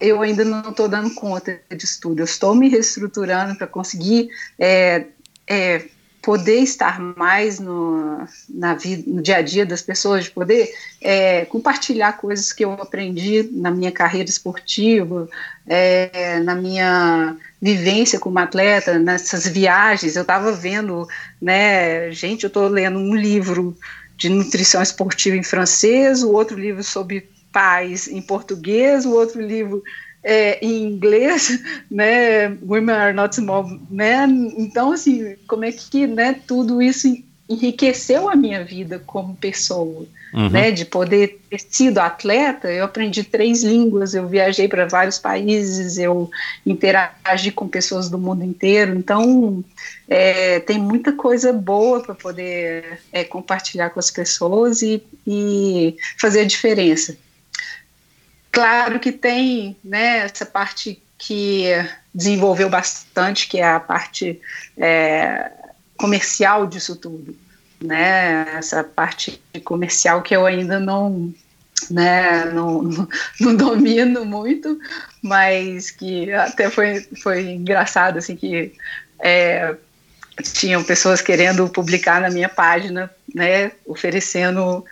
Speaker 1: eu ainda não estou dando conta disso tudo. Eu estou me reestruturando para conseguir é, é, poder estar mais no, na vida, no dia a dia das pessoas, de poder é, compartilhar coisas que eu aprendi na minha carreira esportiva, é, na minha vivência como atleta, nessas viagens. Eu estava vendo, né, gente, eu estou lendo um livro de nutrição esportiva em francês, o outro livro sobre paz em português, o outro livro é, em inglês, [laughs] né, Women are not small men, então assim, como é que, né, tudo isso enriqueceu a minha vida como pessoa, uhum. né, de poder ter sido atleta, eu aprendi três línguas, eu viajei para vários países, eu interagi com pessoas do mundo inteiro, então é, tem muita coisa boa para poder é, compartilhar com as pessoas e, e fazer a diferença. Claro que tem né, essa parte que desenvolveu bastante, que é a parte é, comercial disso tudo. Né, essa parte comercial que eu ainda não, né, não, não, [laughs] não, domino muito, mas que até foi, foi engraçado, assim, que é, tinham pessoas querendo publicar na minha página, né, oferecendo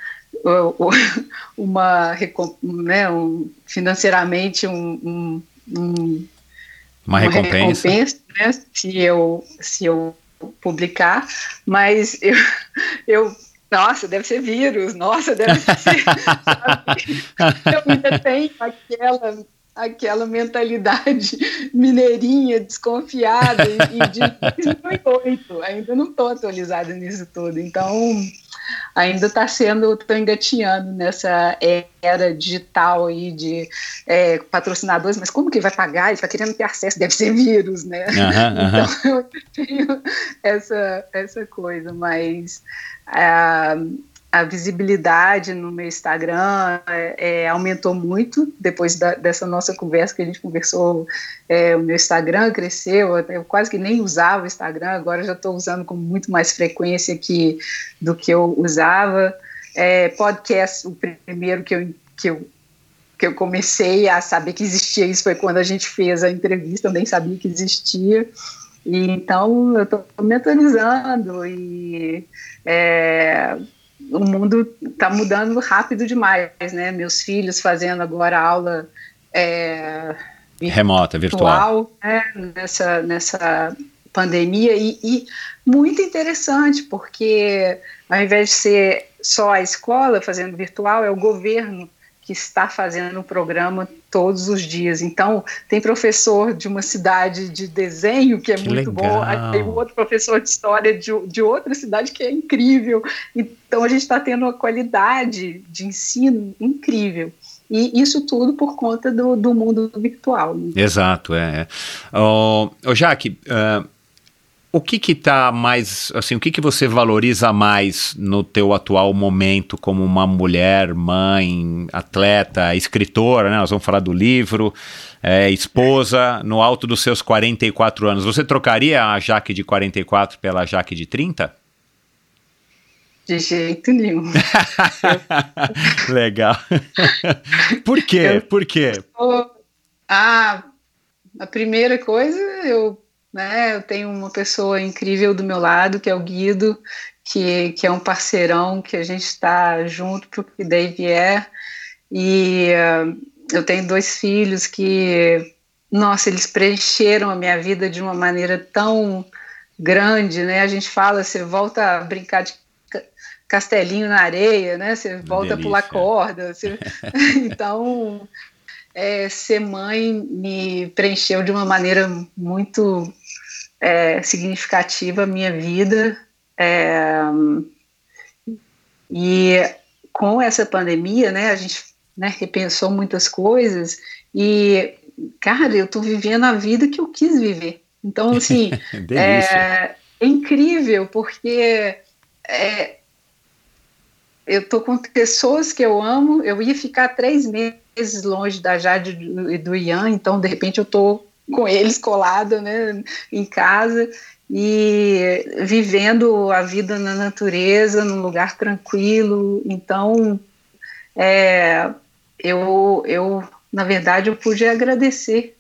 Speaker 1: [laughs] uma né, um, financeiramente um, um, um
Speaker 2: uma recompensa, uma recompensa
Speaker 1: né, se eu se eu publicar, mas eu, [laughs] eu nossa, deve ser vírus, nossa, deve ser. [laughs] eu ainda tenho aquela aquela mentalidade mineirinha, desconfiada, e de 2008. Ainda não estou atualizada nisso tudo. Então, ainda está sendo, estou engatinhando nessa era digital aí de é, patrocinadores, mas como que vai pagar? Ele está querendo ter acesso, deve ser vírus, né? Uhum, [laughs] então, eu tenho essa, essa coisa, mas... Uh, a visibilidade no meu Instagram é, é, aumentou muito depois da, dessa nossa conversa que a gente conversou. É, o meu Instagram cresceu, eu quase que nem usava o Instagram, agora já estou usando com muito mais frequência que, do que eu usava. É, podcast, o primeiro que eu, que, eu, que eu comecei a saber que existia isso foi quando a gente fez a entrevista, eu nem sabia que existia. E, então eu estou me atualizando e é, o mundo está mudando rápido demais, né? Meus filhos fazendo agora aula é,
Speaker 2: remota, virtual,
Speaker 1: né? nessa, nessa pandemia e, e, muito interessante porque ao invés de ser só a escola fazendo virtual, é o governo que está fazendo o programa todos os dias. Então, tem professor de uma cidade de desenho que é que muito legal. bom, tem outro professor de história de, de outra cidade que é incrível. Então, a gente está tendo uma qualidade de ensino incrível. E isso tudo por conta do, do mundo virtual. Né?
Speaker 2: Exato, é. O oh, Jaque, uh, o que que tá mais, assim, o que que você valoriza mais no teu atual momento como uma mulher, mãe, atleta, escritora, né? Nós vamos falar do livro, é, esposa, no alto dos seus 44 anos. Você trocaria a Jaque de 44 pela Jaque de 30?
Speaker 1: De jeito nenhum. [laughs]
Speaker 2: Legal. [laughs] Por quê? Por quê?
Speaker 1: Ah, a primeira coisa, eu né? Eu tenho uma pessoa incrível do meu lado, que é o Guido, que, que é um parceirão, que a gente está junto para o que daí vier. E uh, eu tenho dois filhos que, nossa, eles preencheram a minha vida de uma maneira tão grande, né? A gente fala, você volta a brincar de castelinho na areia, né? Você volta a pular corda. Você... [laughs] [laughs] então, é, ser mãe me preencheu de uma maneira muito é, significativa a minha vida. É, e com essa pandemia, né, a gente né, repensou muitas coisas e, cara, eu estou vivendo a vida que eu quis viver. Então, assim, [laughs] é, é, incrível, porque é, eu estou com pessoas que eu amo, eu ia ficar três meses longe da Jade e do Ian, então, de repente, eu estou com eles colada, né, em casa e vivendo a vida na natureza, num lugar tranquilo. Então, é, eu, eu, na verdade, eu pude agradecer,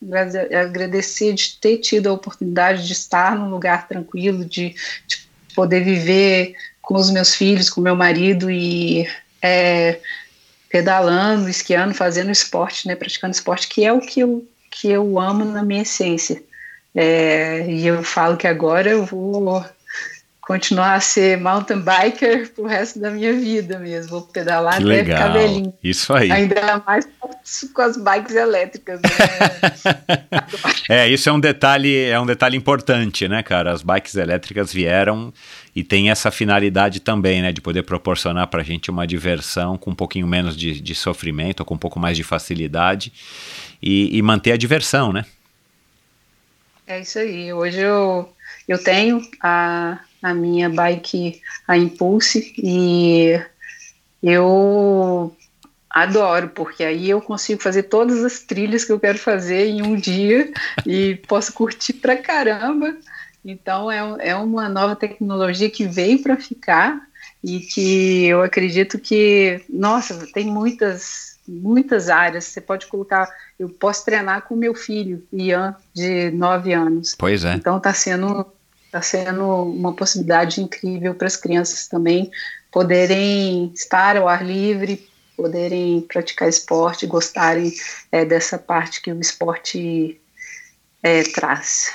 Speaker 1: agradecer de ter tido a oportunidade de estar num lugar tranquilo, de, de poder viver com os meus filhos, com meu marido e é, pedalando, esquiando, fazendo esporte, né, praticando esporte, que é o que eu que eu amo na minha essência. É, e eu falo que agora eu vou continuar a ser mountain biker pro resto da minha vida mesmo. Vou pedalar que até legal. ficar velhinho.
Speaker 2: Isso aí.
Speaker 1: Ainda mais com as bikes elétricas. Né? [laughs]
Speaker 2: é, isso é um detalhe, é um detalhe importante, né, cara? As bikes elétricas vieram e tem essa finalidade também, né, de poder proporcionar para a gente uma diversão com um pouquinho menos de, de sofrimento, ou com um pouco mais de facilidade e, e manter a diversão, né?
Speaker 1: É isso aí. Hoje eu, eu tenho a, a minha bike, a Impulse, e eu adoro, porque aí eu consigo fazer todas as trilhas que eu quero fazer em um dia e posso curtir pra caramba. Então é, é uma nova tecnologia que veio para ficar e que eu acredito que, nossa, tem muitas muitas áreas. Você pode colocar, eu posso treinar com meu filho, Ian, de 9 anos.
Speaker 2: Pois é.
Speaker 1: Então está sendo Está sendo uma possibilidade incrível para as crianças também poderem estar ao ar livre, poderem praticar esporte, gostarem é, dessa parte que o esporte é, traz.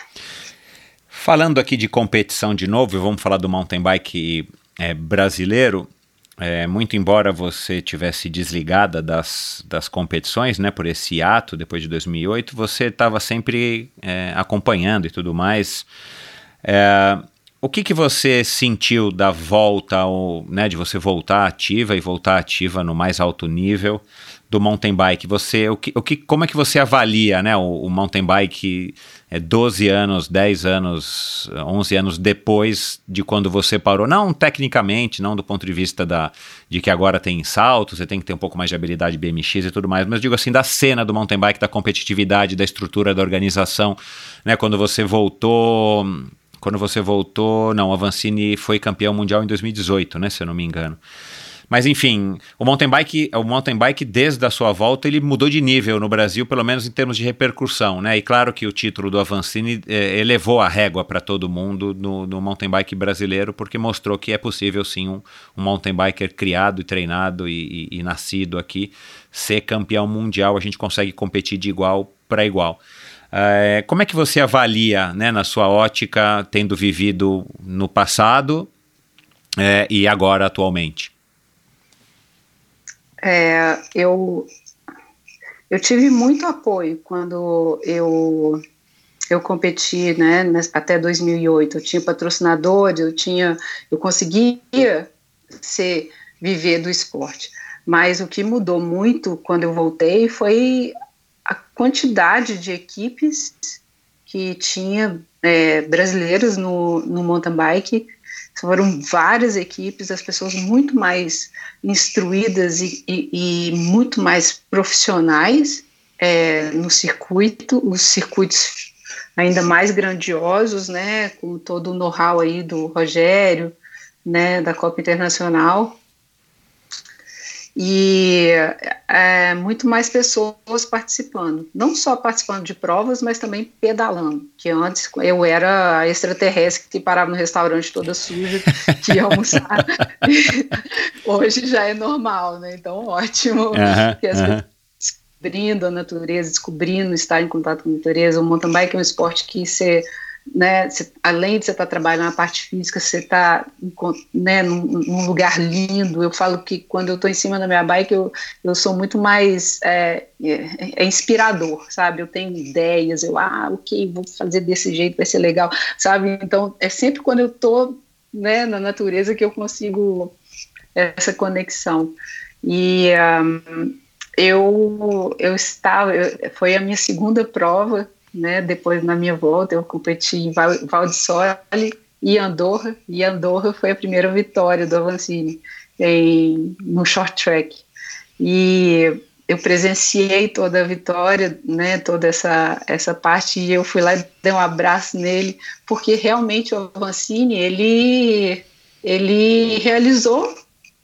Speaker 2: Falando aqui de competição de novo, vamos falar do mountain bike é, brasileiro. É, muito embora você tivesse desligada das, das competições, né, por esse ato depois de 2008, você estava sempre é, acompanhando e tudo mais. É, o que, que você sentiu da volta, ou, né, de você voltar ativa e voltar ativa no mais alto nível do mountain bike? Você, o que, o que, como é que você avalia, né, o, o mountain bike é 12 anos, 10 anos, 11 anos depois de quando você parou? Não tecnicamente, não do ponto de vista da, de que agora tem salto, você tem que ter um pouco mais de habilidade BMX e tudo mais, mas digo assim, da cena do mountain bike, da competitividade, da estrutura da organização, né, quando você voltou quando você voltou, não, a Vancini foi campeão mundial em 2018, né, se eu não me engano. Mas enfim, o mountain bike, o mountain bike desde a sua volta ele mudou de nível no Brasil, pelo menos em termos de repercussão, né? E claro que o título do Avancini eh, elevou a régua para todo mundo no, no, mountain bike brasileiro, porque mostrou que é possível sim um, um mountain biker criado e treinado e, e, e nascido aqui ser campeão mundial. A gente consegue competir de igual para igual. É, como é que você avalia, né, na sua ótica, tendo vivido no passado é, e agora atualmente?
Speaker 1: É, eu, eu tive muito apoio quando eu eu competi, né, até 2008. Eu tinha patrocinadores, eu tinha, eu conseguia ser viver do esporte. Mas o que mudou muito quando eu voltei foi a quantidade de equipes que tinha é, brasileiros no, no mountain bike foram várias equipes, as pessoas muito mais instruídas e, e, e muito mais profissionais é, no circuito, os circuitos ainda mais grandiosos, né, com todo o know-how aí do Rogério, né, da Copa Internacional e é, muito mais pessoas participando, não só participando de provas, mas também pedalando. Que antes eu era a extraterrestre que parava no restaurante toda suja, [laughs] que ia almoçar. [laughs] Hoje já é normal, né? Então, ótimo. que as descobrindo a natureza, descobrindo estar em contato com a natureza. O mountain bike é um esporte que você né, cê, além de você estar tá trabalhando na parte física, você está né, num, num, lugar lindo. Eu falo que quando eu estou em cima da minha bike, eu, eu sou muito mais é, é, é, inspirador, sabe? Eu tenho ideias, eu, ah, ok, vou fazer desse jeito, vai ser legal, sabe? Então, é sempre quando eu estou né, na natureza que eu consigo essa conexão. E um, eu, eu estava, eu, foi a minha segunda prova né? Depois, na minha volta, eu competi em Val, Val de Sole e Andorra, e Andorra foi a primeira vitória do Avancini em, no short track. E eu presenciei toda a vitória, né, toda essa, essa parte, e eu fui lá e dei um abraço nele, porque realmente o Avancini, ele, ele realizou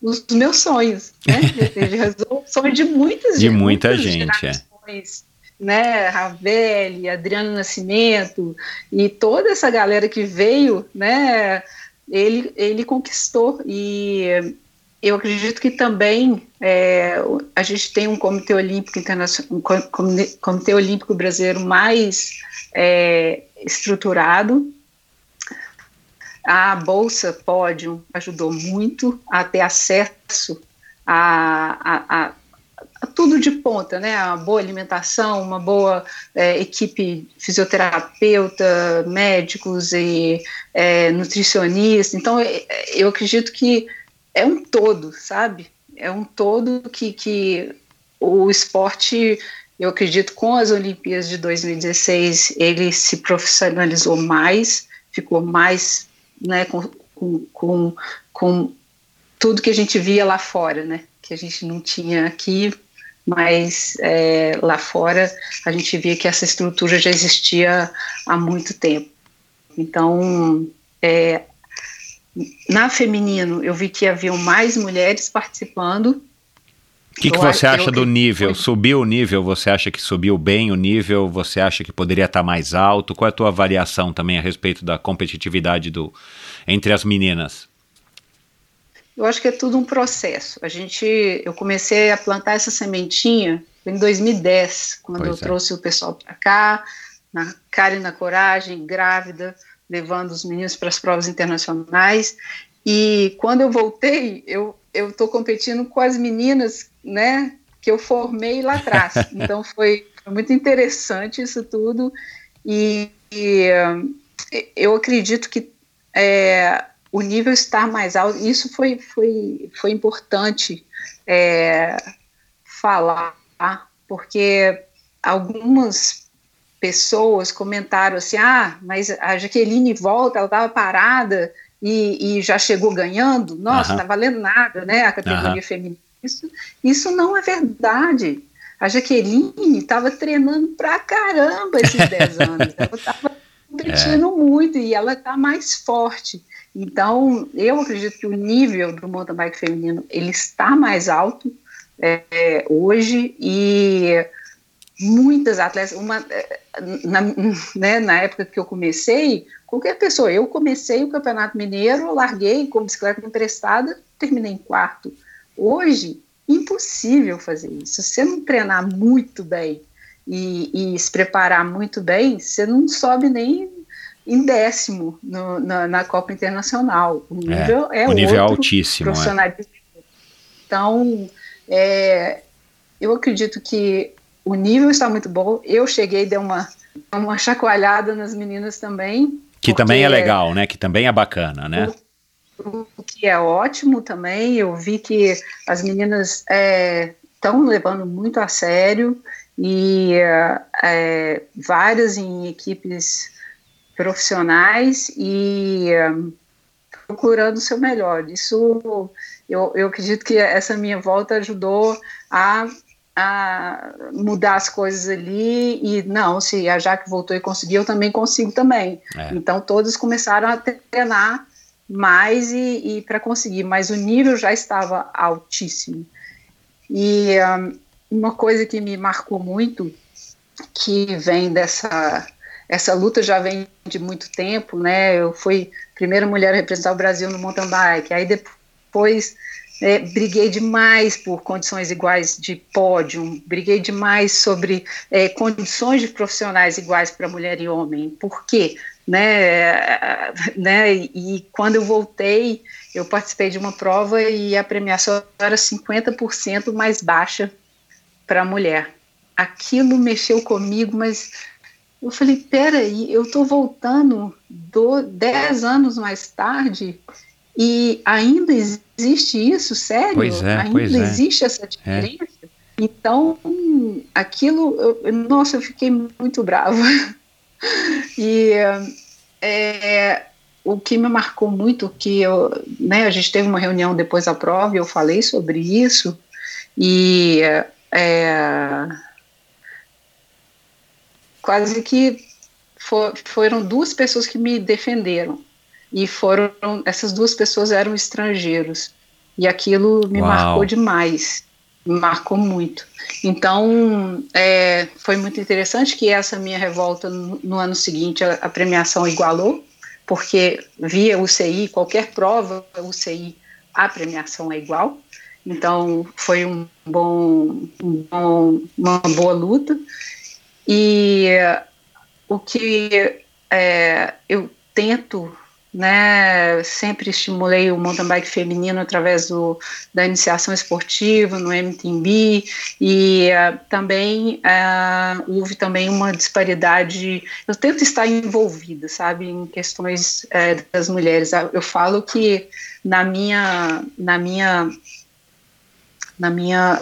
Speaker 1: os meus sonhos, né? [laughs] Ele realizou o sonho de muitas
Speaker 2: De muita gente, é
Speaker 1: né, Ravelli, Adriano Nascimento e toda essa galera que veio, né, ele, ele conquistou e eu acredito que também é, a gente tem um comitê olímpico internacional, um comitê olímpico brasileiro mais é, estruturado. A bolsa Pódio ajudou muito a ter acesso a, a, a tudo de ponta, né? Uma boa alimentação, uma boa é, equipe fisioterapeuta, médicos e é, nutricionistas. Então, é, eu acredito que é um todo, sabe? É um todo que, que o esporte, eu acredito, com as Olimpíadas de 2016, ele se profissionalizou mais, ficou mais, né, com, com, com, com tudo que a gente via lá fora, né? Que a gente não tinha aqui, mas é, lá fora a gente via que essa estrutura já existia há muito tempo. Então, é, na feminino, eu vi que haviam mais mulheres participando
Speaker 2: O que, que você acha
Speaker 1: eu-
Speaker 2: do nível? Subiu o nível? Você acha que subiu bem o nível? Você acha que poderia estar mais alto? Qual é a tua avaliação também a respeito da competitividade do entre as meninas?
Speaker 1: Eu acho que é tudo um processo. A gente, eu comecei a plantar essa sementinha em 2010, quando
Speaker 2: Pois
Speaker 1: eu
Speaker 2: é.
Speaker 1: trouxe o pessoal para cá, na cara e na coragem, grávida, levando os meninos para as provas internacionais. E quando eu voltei, eu eu estou competindo com as meninas, né, que eu formei lá atrás. [laughs] Então foi, foi muito interessante isso tudo. E, e, eu acredito que é, o nível estar mais alto, isso foi, foi, foi importante é, falar, porque algumas pessoas comentaram assim, ah, mas a Jaqueline volta, ela estava parada e, e já chegou ganhando, nossa,
Speaker 2: Aham.
Speaker 1: não está valendo nada, né, a categoria
Speaker 2: Aham.
Speaker 1: feminina. Isso, isso não é verdade. A Jaqueline estava treinando pra caramba esses 10 anos. Ela estava [laughs] competindo muito e ela está mais forte. Então, eu acredito que o nível do mountain bike feminino ele está mais alto é, é, hoje e muitas atletas, uma, é, na, né, na época que eu comecei, qualquer pessoa, eu comecei o Campeonato Mineiro, larguei com bicicleta emprestada, terminei em quarto. Hoje, impossível fazer isso. Se você não treinar muito bem e, e se preparar muito bem, você não sobe nem em décimo no, na, na Copa Internacional. O nível é,
Speaker 2: o nível é
Speaker 1: outro
Speaker 2: altíssimo. É.
Speaker 1: Então, é, eu acredito que o nível está muito bom. Eu cheguei, dei uma, uma chacoalhada nas meninas também.
Speaker 2: Que também é legal, né? Que também é bacana, né?
Speaker 1: o que é ótimo também. Eu vi que as meninas estão levando muito a sério e é, várias em equipes profissionais e é, procurando o seu melhor. Isso eu, eu acredito que essa minha volta ajudou a, a mudar as coisas ali e não, se a Jaque voltou e conseguiu, eu também consigo também.
Speaker 2: É.
Speaker 1: Então todos começaram a treinar mais e, e para conseguir, mas o nível já estava altíssimo. E um, uma coisa que me marcou muito, que vem dessa essa luta já vem de muito tempo, né? Eu fui a primeira mulher a representar o Brasil no mountain bike, aí depois é, briguei demais por condições iguais de pódio, briguei demais sobre é, condições de profissionais iguais para mulher e homem. Por quê? Né, né, e quando eu voltei, eu participei de uma prova e a premiação era 50% mais baixa para a mulher. Aquilo mexeu comigo, mas eu falei, peraí, eu estou voltando do, 10 anos mais tarde e ainda existe isso, sério?
Speaker 2: Pois é,
Speaker 1: ainda
Speaker 2: pois é.
Speaker 1: existe essa diferença? É. Então, aquilo, eu, nossa, eu fiquei muito brava. [laughs] E é, o que me marcou muito, que eu, né, a gente teve uma reunião depois da prova e eu falei sobre isso, e é, quase que for, foram duas pessoas que me defenderam, e foram, essas duas pessoas eram estrangeiros, e aquilo me
Speaker 2: Uau.
Speaker 1: marcou demais, me marcou muito. Então, é, foi muito interessante que essa minha revolta, no, no ano seguinte, a, a, premiação igualou, porque via UCI, qualquer prova UCI, a premiação é igual. Então, foi um bom, um bom uma boa luta. E o que é, eu tento né, sempre estimulei o mountain bike feminino através do, da iniciação esportiva no MTB e uh, também uh, houve também uma disparidade, eu tento estar envolvida, sabe, em questões uh, das mulheres, eu falo que na minha, na minha, na minha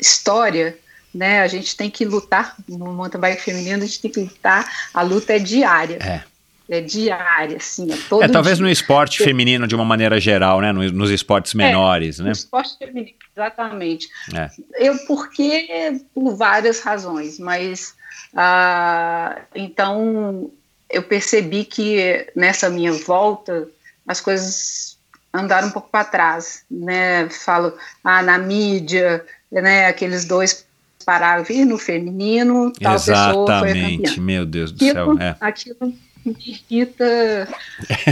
Speaker 1: história, né, a gente tem que lutar, no mountain bike feminino a gente tem que lutar, a luta é diária.
Speaker 2: É
Speaker 1: é diária, assim, é todo
Speaker 2: É, talvez
Speaker 1: dia.
Speaker 2: no esporte feminino de uma maneira geral, né? Nos, nos esportes menores,
Speaker 1: é,
Speaker 2: né?
Speaker 1: No esporte feminino, exatamente.
Speaker 2: É.
Speaker 1: Eu, porque, por várias razões, mas, ah, então, eu percebi que nessa minha volta, as coisas andaram um pouco para trás, né? Falo, ah, na mídia, né, aqueles dois parágrafos no feminino, tal
Speaker 2: Exatamente,
Speaker 1: pessoa foi a campeã.
Speaker 2: meu Deus do
Speaker 1: Aquilo,
Speaker 2: céu. É.
Speaker 1: aquilo me irrita,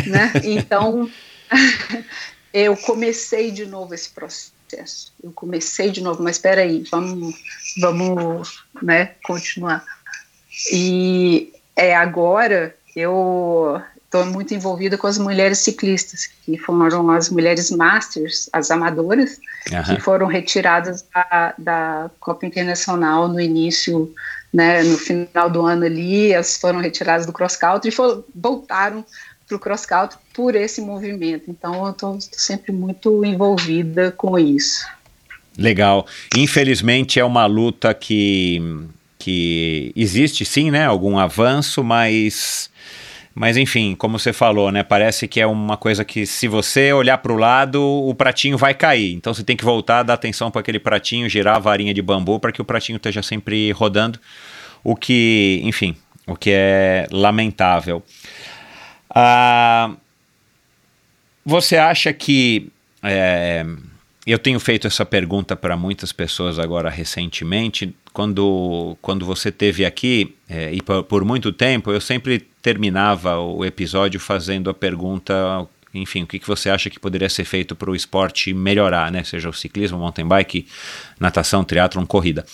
Speaker 1: né? [laughs] Então, [laughs] eu comecei de novo esse processo. Eu comecei de novo, mas espera aí, vamos, vamos, né, continuar. E é agora eu estou muito envolvida com as mulheres ciclistas, que foram as mulheres masters, as amadoras,
Speaker 2: Aham.
Speaker 1: que foram retiradas da, da Copa Internacional no início, né, no final do ano ali, elas foram retiradas do cross country e foram- voltaram para o cross country por esse movimento. Então eu estou sempre muito envolvida com isso.
Speaker 2: Legal. Infelizmente é uma luta que, que existe sim, né? Algum avanço, mas. Mas enfim, como você falou, né? Parece que é uma coisa que se você olhar para o lado, o pratinho vai cair. Então você tem que voltar, dar atenção para aquele pratinho, girar a varinha de bambu para que o pratinho esteja sempre rodando. O que, enfim, o que é lamentável. Ah, você acha que é, eu tenho feito essa pergunta para muitas pessoas agora recentemente. Quando, quando você teve aqui, é, e por, por muito tempo, eu sempre terminava o episódio fazendo a pergunta, enfim, o que, que você acha que poderia ser feito para o esporte melhorar, né? Seja o ciclismo, mountain bike, natação, triatlon, corrida.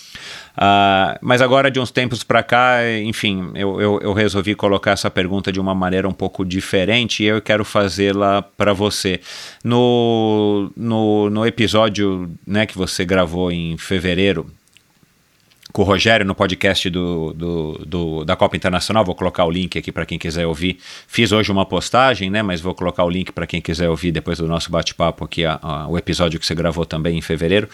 Speaker 2: Ah, mas agora, de uns tempos para cá, enfim, eu, eu, eu resolvi colocar essa pergunta de uma maneira um pouco diferente e eu quero fazê-la para você. No, no, no episódio né, que você gravou em fevereiro, com o Rogério no podcast do, do, do- da Copa Internacional. Vou colocar o link aqui para quem quiser ouvir. Fiz hoje uma postagem, né? Mas vou colocar o link para quem quiser ouvir depois do nosso bate-papo aqui, a- a- o episódio que você gravou também em fevereiro.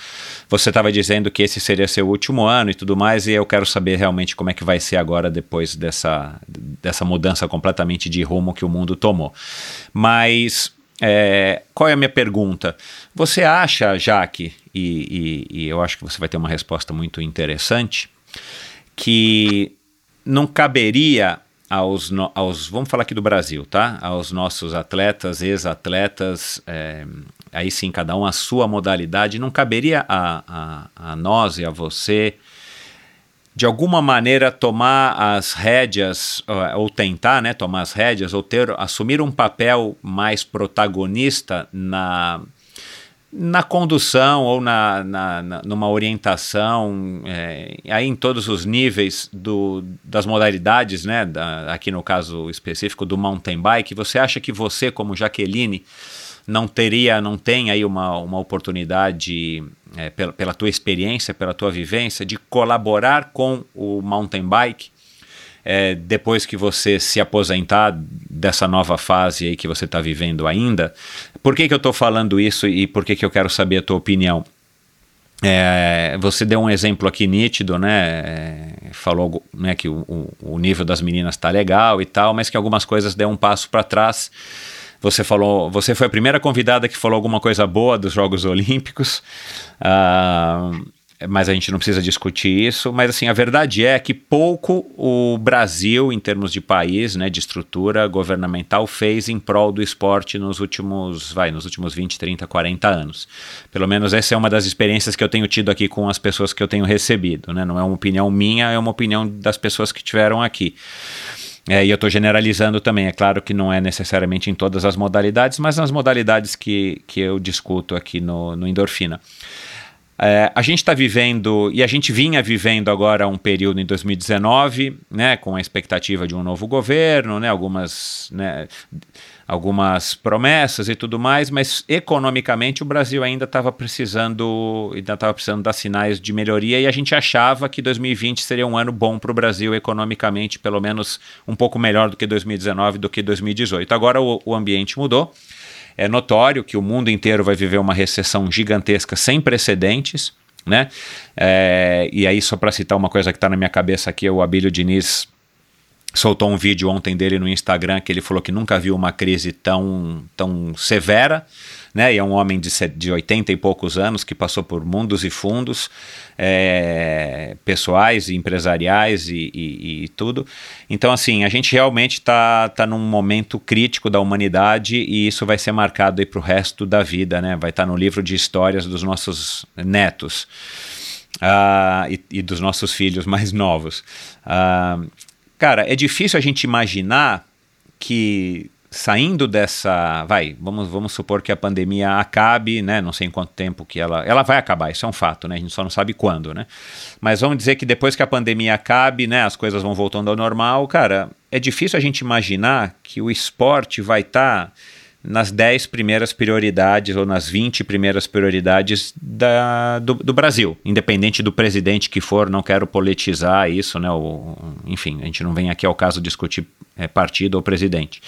Speaker 2: Você estava dizendo que esse seria seu último ano e tudo mais, e eu quero saber realmente como é que vai ser agora depois dessa, dessa mudança completamente de rumo que o mundo tomou. Mas é, qual é a minha pergunta? Você acha, Jaque, e, e- e eu acho que você vai ter uma resposta muito interessante, que não caberia aos, aos vamos falar aqui do Brasil, tá? Aos nossos atletas, ex-atletas, é, aí sim, cada um a sua modalidade, não caberia a, a, a nós e a você de alguma maneira tomar as rédeas ou, ou tentar, né, tomar as rédeas ou ter assumir um papel mais protagonista na na condução ou na, na, na- numa orientação é, aí em todos os níveis do, das modalidades, né, da- aqui no caso específico do mountain bike, você acha que você como Jaqueline não teria, não tem aí uma, uma oportunidade é, pela, pela tua experiência, pela tua vivência de colaborar com o mountain bike é, depois que você se aposentar dessa nova fase aí que você está vivendo ainda. Por que, que eu estou falando isso e por que, que eu quero saber a tua opinião? É, você deu um exemplo aqui nítido, né? É, falou né, que o, o- nível das meninas está legal e tal, mas que algumas coisas deu um passo para trás. Você falou, você foi a primeira convidada que falou alguma coisa boa dos Jogos Olímpicos. Ah, mas a gente não precisa discutir isso. Mas assim, a verdade é que pouco o Brasil, em termos de país, né, de estrutura governamental, fez em prol do esporte nos últimos, vai, nos últimos 20, 30, 40 anos. Pelo menos essa é uma das experiências que eu tenho tido aqui com as pessoas que eu tenho recebido. Né? Não é uma opinião minha, é uma opinião das pessoas que tiveram aqui. É, e eu estou generalizando também, é claro que não é necessariamente em todas as modalidades, mas nas modalidades que, que eu discuto aqui no, no Endorfina. É, a gente está vivendo, e a gente vinha vivendo agora um período em 2019, né, com a expectativa de um novo governo, né, algumas, né, algumas promessas e tudo mais, mas economicamente o Brasil ainda estava precisando, ainda estava precisando dar sinais de melhoria e a gente achava que 2020 seria um ano bom para o Brasil economicamente, pelo menos um pouco melhor do que 2019, do que 2018. Agora o, o ambiente mudou. É notório que o mundo inteiro vai viver uma recessão gigantesca sem precedentes, né? É, e aí, só para citar uma coisa que está na minha cabeça aqui, o Abílio Diniz soltou um vídeo ontem dele no Instagram que ele falou que nunca viu uma crise tão, tão severa, né? E é um homem de, de 80 e poucos anos que passou por mundos e fundos é, pessoais e empresariais e, e- e tudo. Então, assim, a gente realmente está tá num momento crítico da humanidade e isso vai ser marcado aí para o resto da vida, né? Vai estar no livro de histórias dos nossos netos. uh, e, e, dos nossos filhos mais novos. Uh, cara, é difícil a gente imaginar que saindo dessa, vai, vamos, vamos supor que a pandemia acabe, né? Não sei em quanto tempo que ela, ela vai acabar, isso é um fato, né? A gente só não sabe quando, né? Mas vamos dizer que depois que a pandemia acabe, né, as coisas vão voltando ao normal, cara, é difícil a gente imaginar que o esporte vai estar tá nas 10 primeiras prioridades ou nas 20 primeiras prioridades da, do, do, Brasil, independente do presidente que for, não quero politizar isso, né? Ou, enfim, a gente não vem aqui ao caso discutir é, partido ou presidente.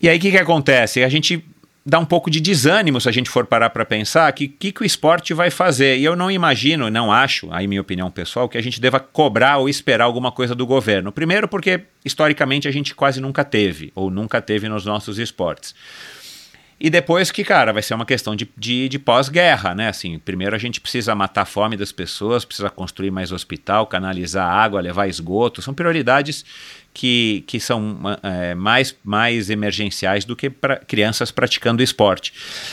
Speaker 2: E aí o que, que acontece? A gente dá um pouco de desânimo se a gente for parar para pensar que que, que o esporte vai fazer. E eu não imagino, não acho, aí minha opinião pessoal, que a gente deva cobrar ou esperar alguma coisa do governo. Primeiro porque historicamente a gente quase nunca teve, ou nunca teve nos nossos esportes. E depois que, cara, vai ser uma questão de, de, de pós-guerra, né? Assim, primeiro a gente precisa matar a fome das pessoas, precisa construir mais hospital, canalizar água, levar esgoto. São prioridades que, que são é, mais, mais emergenciais do que pra crianças praticando esporte.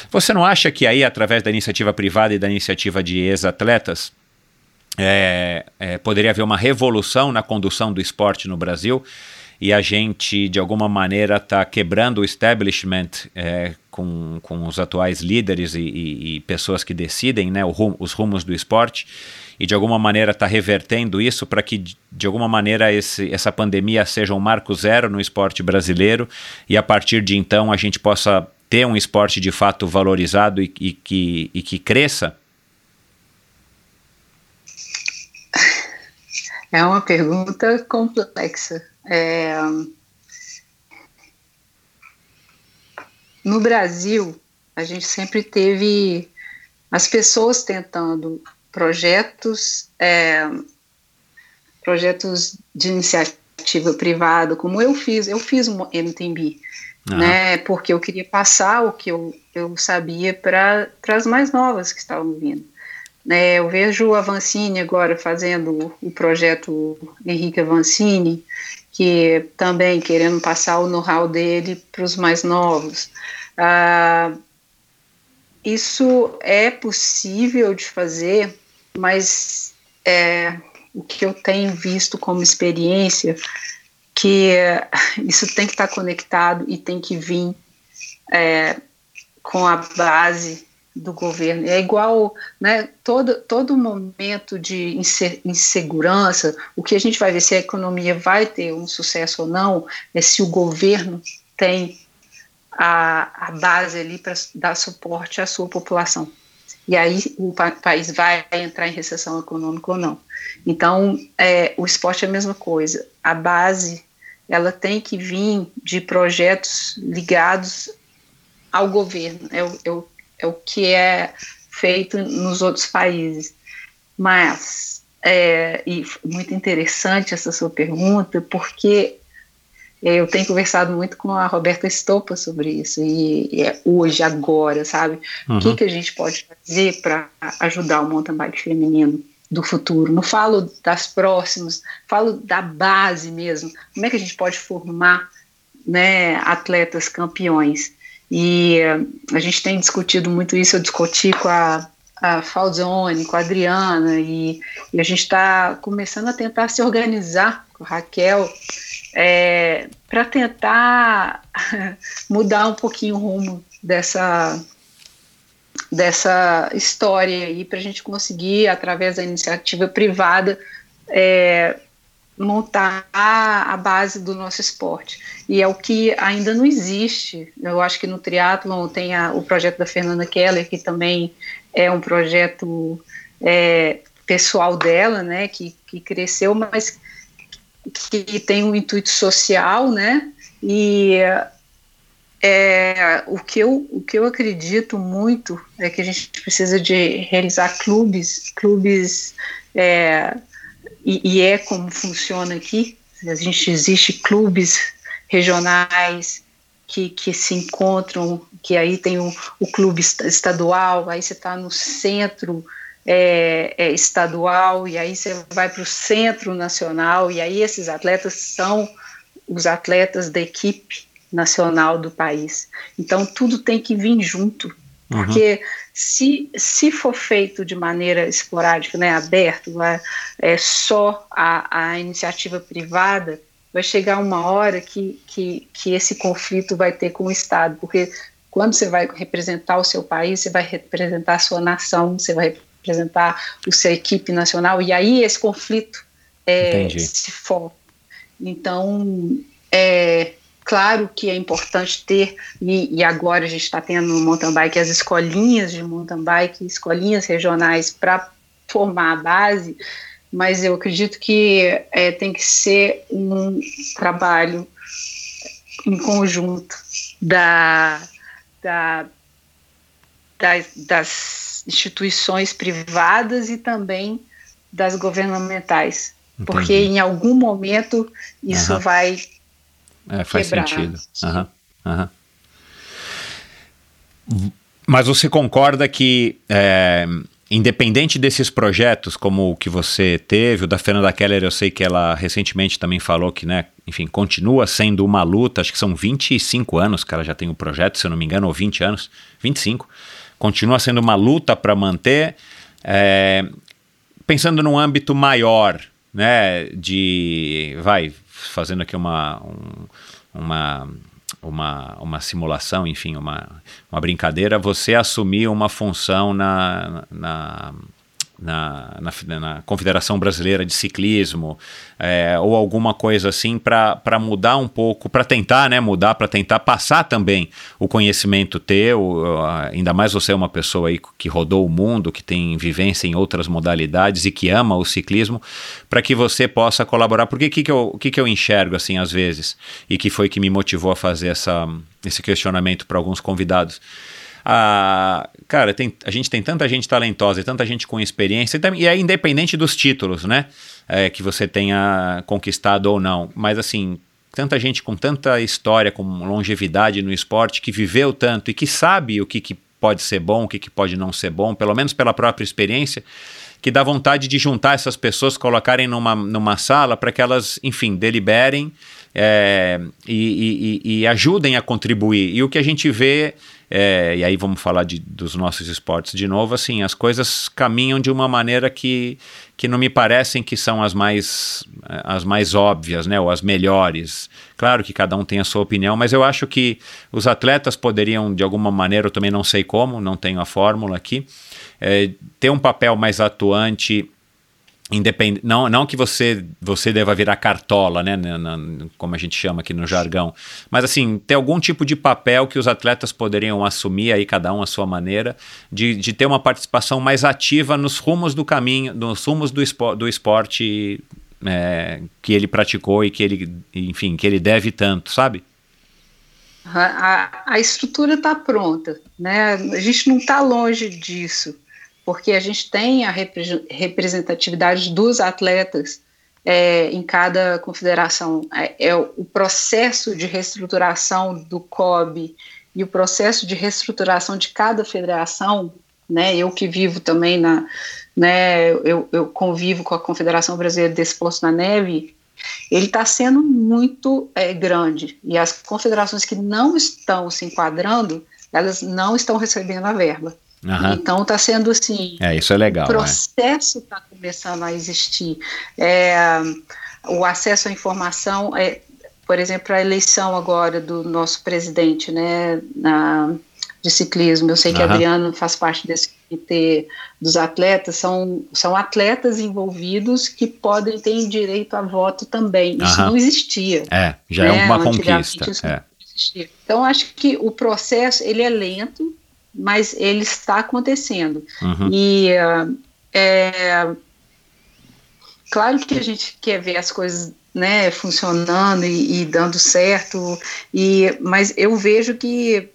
Speaker 2: Você não acha que aí, através da iniciativa privada e da iniciativa de ex-atletas, é, é, poderia haver uma revolução na condução do esporte no Brasil? e a gente, de alguma maneira, está quebrando o establishment é, com, com os atuais líderes e, e, e pessoas que decidem né, os rumos do esporte e de alguma maneira está revertendo isso para que de alguma maneira esse, essa pandemia seja um marco zero no esporte brasileiro e a partir de então a gente possa ter um esporte de fato valorizado e, e que, e que cresça?
Speaker 1: É uma pergunta complexa. É... No Brasil, a gente sempre teve as pessoas tentando projetos, é, projetos de iniciativa privada, como eu fiz, eu fiz um MTB, uhum. né, porque eu queria passar o que eu, eu sabia para as mais novas que estavam vindo. Né, eu vejo a Vancini agora fazendo o projeto Henrique Vancini, que também querendo passar o know-how dele para os mais novos. Ah, isso é possível de fazer, mas é, o que eu tenho visto como experiência que [laughs] isso tem que estar conectado e tem que vir é, com a base do governo. É igual, né, todo, todo momento de insegurança, o que a gente vai ver se a economia vai ter um sucesso ou não, é se o governo tem a, a base ali para dar suporte à sua população. E aí o pa país vai entrar em recessão econômica ou não. Então, é, o esporte é a mesma coisa. A base, ela tem que vir de projetos ligados ao governo. É o, é o é o que é feito nos outros países. Mas, é, e muito interessante essa sua pergunta, porque eu tenho conversado muito com a Roberta Estopa sobre isso, e, é hoje, agora, sabe? Uhum. O que, que a gente pode fazer para ajudar o mountain bike feminino do futuro? Não falo das próximas, falo da base mesmo. Como é que a gente pode formar né, atletas campeões? E a gente tem discutido muito isso, eu discuti com a, a Falzone, com a Adriana, e, e a gente está começando a tentar se organizar com a Raquel é, para tentar [laughs] mudar um pouquinho o rumo dessa, dessa história aí, para a gente conseguir, através da iniciativa privada, é, montar a base do nosso esporte. E é o que ainda não existe. Eu acho que no triatlon tem a, o projeto da Fernanda Keller, que também é um projeto é, pessoal dela, né, que, que cresceu, mas que tem um intuito social, né, e é, o, que eu, o que eu acredito muito é que a gente precisa de realizar clubes, clubes é, e, e, é como funciona aqui. A gente existe clubes regionais que, que se encontram, que aí tem o, o clube estadual, aí você está no centro é, é, estadual, e aí você vai para o centro nacional, e aí esses atletas são os atletas da equipe nacional do país. Então tudo tem que vir junto. Porque uhum. se, se for feito de maneira esporádica, né, aberto, é, é só a, a iniciativa privada, vai chegar uma hora que, que, que esse conflito vai ter com o Estado, porque quando você vai representar o seu país, você vai representar a sua nação, você vai representar a sua equipe nacional, e aí esse conflito é, se forma. Então, é claro que é importante ter, e, e agora a gente está tendo no mountain bike as escolinhas de mountain bike, escolinhas regionais para formar a base, mas eu acredito que é, tem que ser um trabalho em conjunto da, da, das, das instituições privadas e também das governamentais, Entendi. porque em algum momento isso uhum. vai
Speaker 2: é, faz quebrar. sentido. Uhum. Uhum. Mas você concorda que é, independente desses projetos, como o que você teve, o da Fernanda Keller, eu sei que ela recentemente também falou que, né, enfim, continua sendo uma luta, acho que são 25 anos que ela já tem o projeto, se eu não me engano, ou 20 anos, 25, continua sendo uma luta para manter, é, pensando num âmbito maior, né, de, vai, fazendo aqui uma, um, uma uma, uma simulação, enfim, uma, uma brincadeira, você assumir uma função na, na, na, na, na Confederação Brasileira de Ciclismo, é, ou alguma coisa assim para mudar um pouco, para tentar né, mudar, para tentar passar também o conhecimento teu, ainda mais você é uma pessoa aí que rodou o mundo, que tem vivência em outras modalidades e que ama o ciclismo, para que você possa colaborar. Porque o que, que, eu, que, que eu enxergo assim às vezes, e que foi que me motivou a fazer essa, esse questionamento para alguns convidados? A, cara, tem, a gente tem tanta gente talentosa e tanta gente com experiência, e é independente dos títulos, né? É, que você tenha conquistado ou não. Mas assim, tanta gente com tanta história, com longevidade no esporte, que viveu tanto e que sabe o que, que pode ser bom, o que, que pode não ser bom, pelo menos pela própria experiência, que dá vontade de juntar essas pessoas, colocarem numa, numa sala para que elas, enfim, deliberem é, e, e, e, ajudem a contribuir. E o que a gente vê é, e aí vamos falar de, dos nossos esportes de novo, assim, as coisas caminham de uma maneira que, que não me parecem que são as mais, as mais óbvias, né, ou as melhores. Claro que cada um tem a sua opinião, mas eu acho que os atletas poderiam, de alguma maneira, eu também não sei como, não tenho a fórmula aqui, é, ter um papel mais atuante Independ... Não, não que você, você deva virar cartola, né, na, na, como a gente chama aqui no jargão, mas assim, ter algum tipo de papel que os atletas poderiam assumir, aí cada um à sua maneira, de, de ter uma participação mais ativa nos rumos do caminho, nos rumos do, espo, do esporte é, que ele praticou e que ele, enfim, que ele deve tanto, sabe?
Speaker 1: A, a estrutura está pronta, né? A gente não está longe disso porque a gente tem a representatividade dos atletas é, em cada confederação. É, é, o processo de reestruturação do COB e o processo de reestruturação de cada federação, né, eu que vivo também na, né, eu, eu convivo com a Confederação Brasileira de Esporte na Neve, ele está sendo muito é, grande e as confederações que não estão se enquadrando, elas não estão recebendo a verba. Uhum. Então está sendo assim.
Speaker 2: É, isso é legal.
Speaker 1: O né? processo está né? começando a existir. É, o acesso à informação, é, por exemplo, a eleição agora do nosso presidente né, na, de ciclismo. Eu sei que uhum. Adriano faz parte desse comitê dos atletas, são, são atletas envolvidos que podem ter direito a voto também. Isso uhum. não existia.
Speaker 2: É, já é né? é uma conquista. É.
Speaker 1: Então, acho que o processo ele é lento, mas ele está acontecendo. Uhum. E uh, é, claro que a gente quer ver as coisas né, funcionando e, e, dando certo, e, mas eu vejo que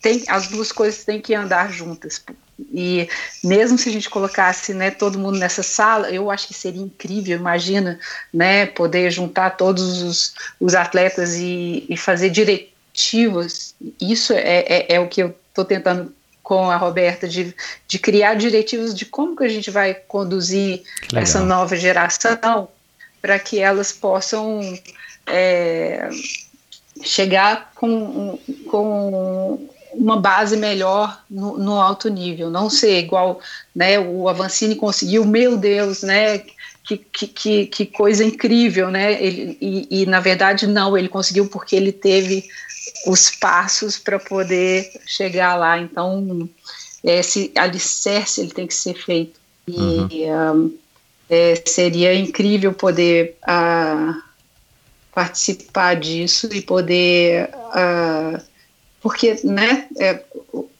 Speaker 1: tem, as duas coisas têm que andar juntas. E mesmo se a gente colocasse né, todo mundo nessa sala, eu acho que seria incrível, imagina, né, poder juntar todos os, os atletas e, e fazer direito diretivos, isso é, é, é o que eu estou tentando com a Roberta, de, de criar diretivos de como que a gente vai conduzir essa nova geração para que elas possam é, chegar com, com uma base melhor no, no, alto nível, não ser igual né, o Avancini conseguiu, meu Deus, né? Que, que, que coisa incrível, né? Ele, e, e, na verdade, não, ele conseguiu porque ele teve os passos para poder chegar lá. Então, esse alicerce ele tem que ser feito. E uhum. um, é, seria incrível poder uh, participar disso e poder. Uh, porque, né, é,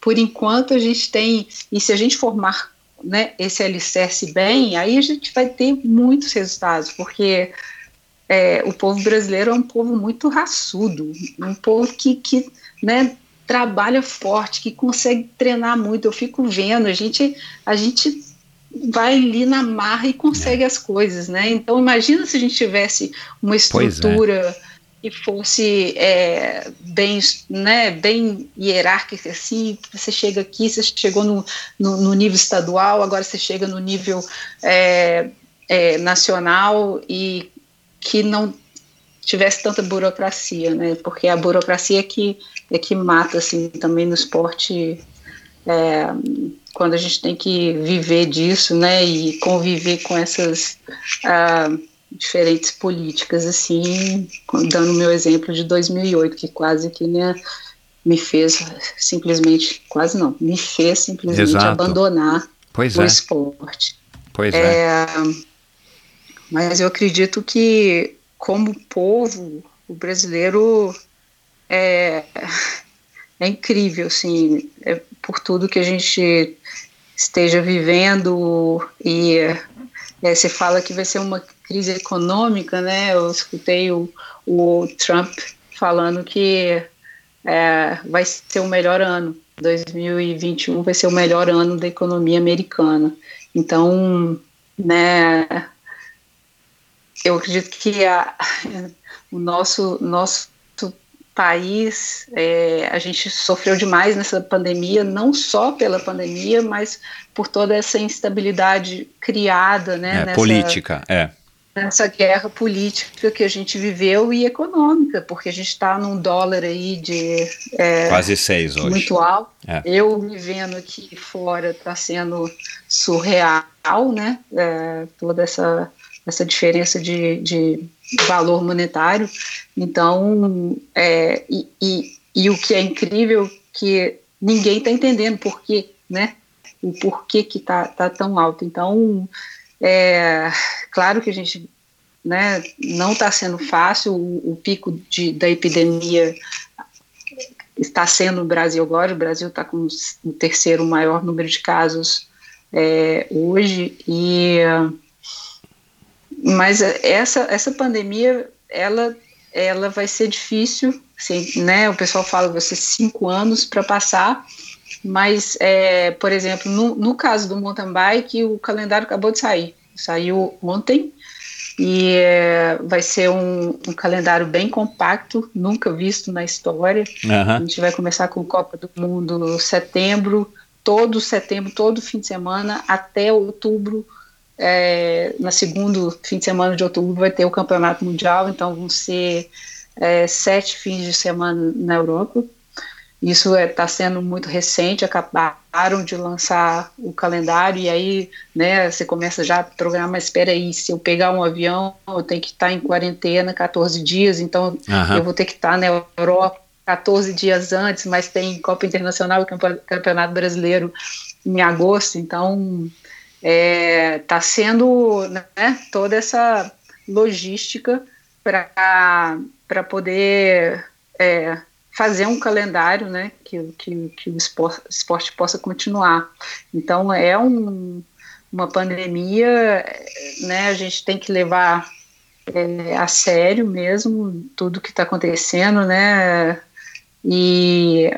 Speaker 1: por enquanto a gente tem. E se a gente formar né, esse alicerce bem, aí a gente vai ter muitos resultados, porque é, o povo brasileiro é um povo muito raçudo, um povo que, que né, trabalha forte, que consegue treinar muito. Eu fico vendo, a gente, a gente vai ali na marra e consegue é. as coisas, né? Então imagina se a gente tivesse uma é. estrutura que fosse é, bem, né, bem hierárquica, assim, você chega aqui, você chegou no, no, no nível estadual, agora você chega no nível é, é, nacional e que não tivesse tanta burocracia, né? Porque a burocracia é que, é que mata, assim, também no esporte, é, quando a gente tem que viver disso, né? E conviver com essas uh, diferentes políticas, assim, dando meu exemplo de 2008, que quase que, né? Me fez simplesmente, quase não, me fez simplesmente Exato. abandonar
Speaker 2: pois
Speaker 1: o
Speaker 2: é.
Speaker 1: esporte.
Speaker 2: Pois é. é.
Speaker 1: Mas eu acredito que como povo, o brasileiro é, [laughs] é incrível, assim, é por tudo que a gente esteja vivendo e é, você fala que vai ser uma crise econômica, né? Eu escutei o, o Trump falando que é, vai ser o melhor ano. 2021 vai ser o melhor ano da economia americana. Então, né, eu acredito que a, [laughs] o nosso, nosso país, é, a gente sofreu demais nessa pandemia, não só pela pandemia, mas por toda essa instabilidade criada, né?
Speaker 2: É, nessa, política, é.
Speaker 1: Nessa guerra política que a gente viveu e econômica, porque a gente está num dólar aí de. É,
Speaker 2: Quase seis hoje.
Speaker 1: Muito alto. É. Eu vivendo aqui fora está sendo surreal, né? É, toda essa essa diferença de, de valor monetário. Então, é, e, e, e, o que é incrível que ninguém está entendendo por quê, né? O porquê que está tá tão alto. Então, é claro que a gente né, não está sendo fácil, o, o pico de, da epidemia está sendo no Brasil agora, o Brasil está com o terceiro maior número de casos é, hoje, e mas essa, essa pandemia, ela, ela vai ser difícil, assim, né? O pessoal fala ser cinco anos para passar, mas, é, por exemplo, no, no caso do mountain bike, o calendário acabou de sair. Saiu ontem e é, vai ser um, um, calendário bem compacto, nunca visto na história. Uhum. A gente vai começar com Copa do Mundo setembro, todo setembro, todo fim de semana, até outubro é, na segundo fim de semana de outubro vai ter o campeonato mundial, então vão ser é, sete fins de semana na Europa. Isso está é, tá sendo muito recente, acabaram de lançar o calendário e aí né, você começa já a programar, mas espera aí, se eu pegar um avião, eu tenho que estar tá em quarentena 14 dias, então uhum. eu vou ter que estar tá na Europa 14 dias antes, mas tem Copa Internacional e Campeonato Brasileiro em agosto, então está é, tá sendo né, toda essa logística para poder é, fazer um calendário né, que, que, que o esporte, possa continuar. Então, é um, uma pandemia, né, a gente tem que levar é, a sério mesmo tudo que está acontecendo, né, e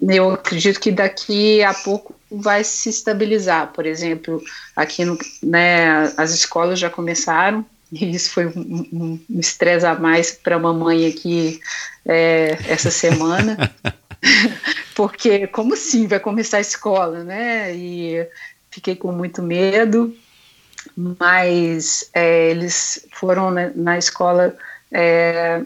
Speaker 1: eu acredito que daqui a pouco vai se estabilizar. Por exemplo, aqui no, né, as escolas já começaram, e isso foi um, um estresse a mais para a mamãe aqui é, essa semana. [laughs] Porque, como assim, vai começar a escola, né? E fiquei com muito medo, mas é, eles foram na, na escola é,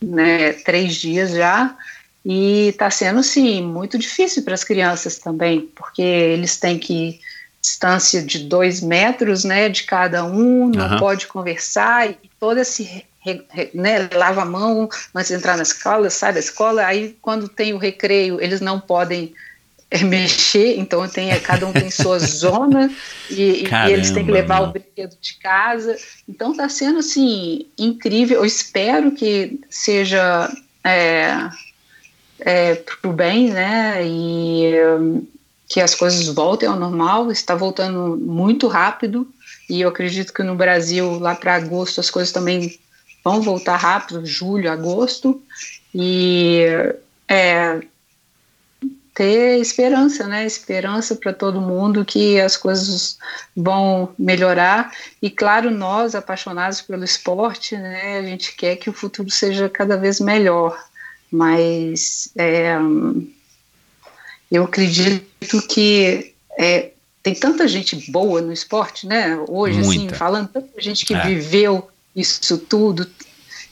Speaker 1: né, três dias já, E está sendo, sim, muito difícil para as crianças também, porque eles têm que distância de dois metros, né, de cada um, não uhum. pode conversar e todo esse né, lava a mão antes de entrar na escola, sai da escola, aí quando tem o recreio eles não podem é, mexer, então tem, cada um tem sua [laughs] zona e, Caramba, e, eles têm que levar o brinquedo de casa, então está sendo assim incrível, eu espero que seja é, é, para o bem, né, e um, que as coisas voltem ao normal, está voltando muito rápido, e eu acredito que no Brasil, lá para agosto, as coisas também vão voltar rápido, julho, agosto, e é, ter esperança, né? Esperança para todo mundo que as coisas vão melhorar. E claro, nós apaixonados pelo esporte, né? A gente quer que o futuro seja cada vez melhor. Mas é, eu acredito que é, tem tanta gente boa no esporte, né? Hoje, assim, Muita. assim, falando tanta gente que é. viveu isso tudo.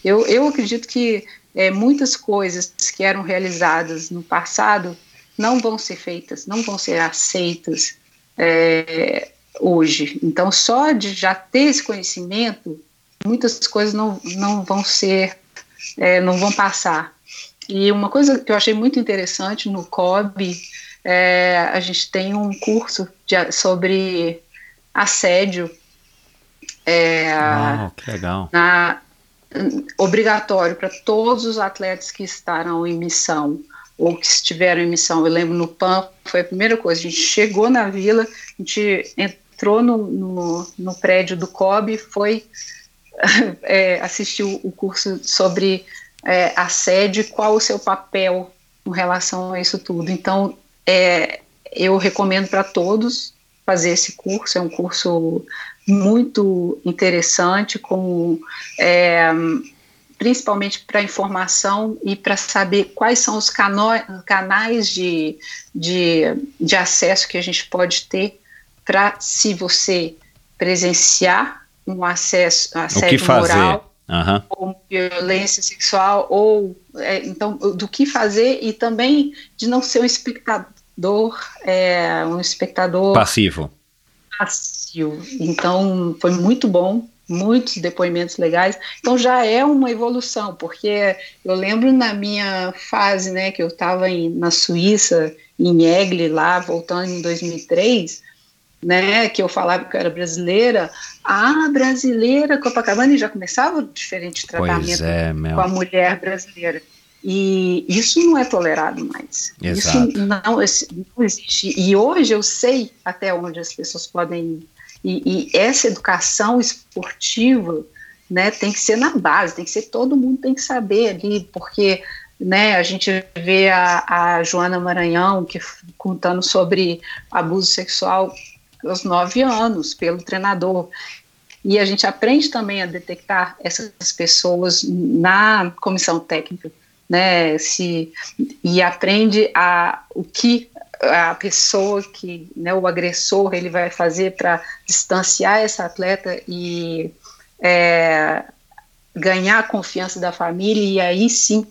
Speaker 1: Eu, eu acredito que é, muitas coisas que eram realizadas no passado não vão ser feitas, não vão ser aceitas é, hoje. Então, só de já ter esse conhecimento, muitas coisas não, não vão ser, é, não vão passar. E uma coisa que eu achei muito interessante no COB, é, a gente tem um curso de, sobre assédio.
Speaker 2: É, oh, que legal.
Speaker 1: Na, obrigatório para todos os atletas que estarão em missão ou que estiveram em missão. Eu lembro no PAN, foi a primeira coisa, a gente chegou na vila, a gente entrou no, no, no prédio do COB, foi [laughs] é, assistir o curso sobre é, assédio, qual o seu papel em relação a isso tudo. Então, é, eu recomendo para todos fazer esse curso, é um curso muito interessante, com é, principalmente para informação e para saber quais são os canais de, de, de acesso que a gente pode ter para, se você presenciar um acesso, assédio moral, uhum. ou violência sexual, ou é, então do que fazer e também de não ser um espectador, é, um espectador
Speaker 2: passivo.
Speaker 1: Passivo. Então foi muito bom muitos depoimentos legais. Então já é uma evolução, porque eu lembro na minha fase, né, que eu estava na Suíça, em Egle, lá, voltando em 2003, né, que eu falava que eu era brasileira, a brasileira Copacabana já começava o diferente tratamento é, com a mulher brasileira. E isso não é tolerado mais. Exato. Isso não, não existe. E hoje eu sei até onde as pessoas podem ir. E, e, essa educação esportiva né, tem que ser na base, tem que ser todo mundo tem que saber ali, porque né, a gente vê a, a Joana Maranhão que contando sobre abuso sexual aos nove anos pelo treinador. E a gente aprende também a detectar essas pessoas na comissão técnica, né? Se, e aprende a o que a pessoa que, né, o agressor, ele vai fazer para distanciar essa atleta e é, ganhar a confiança da família e aí sim.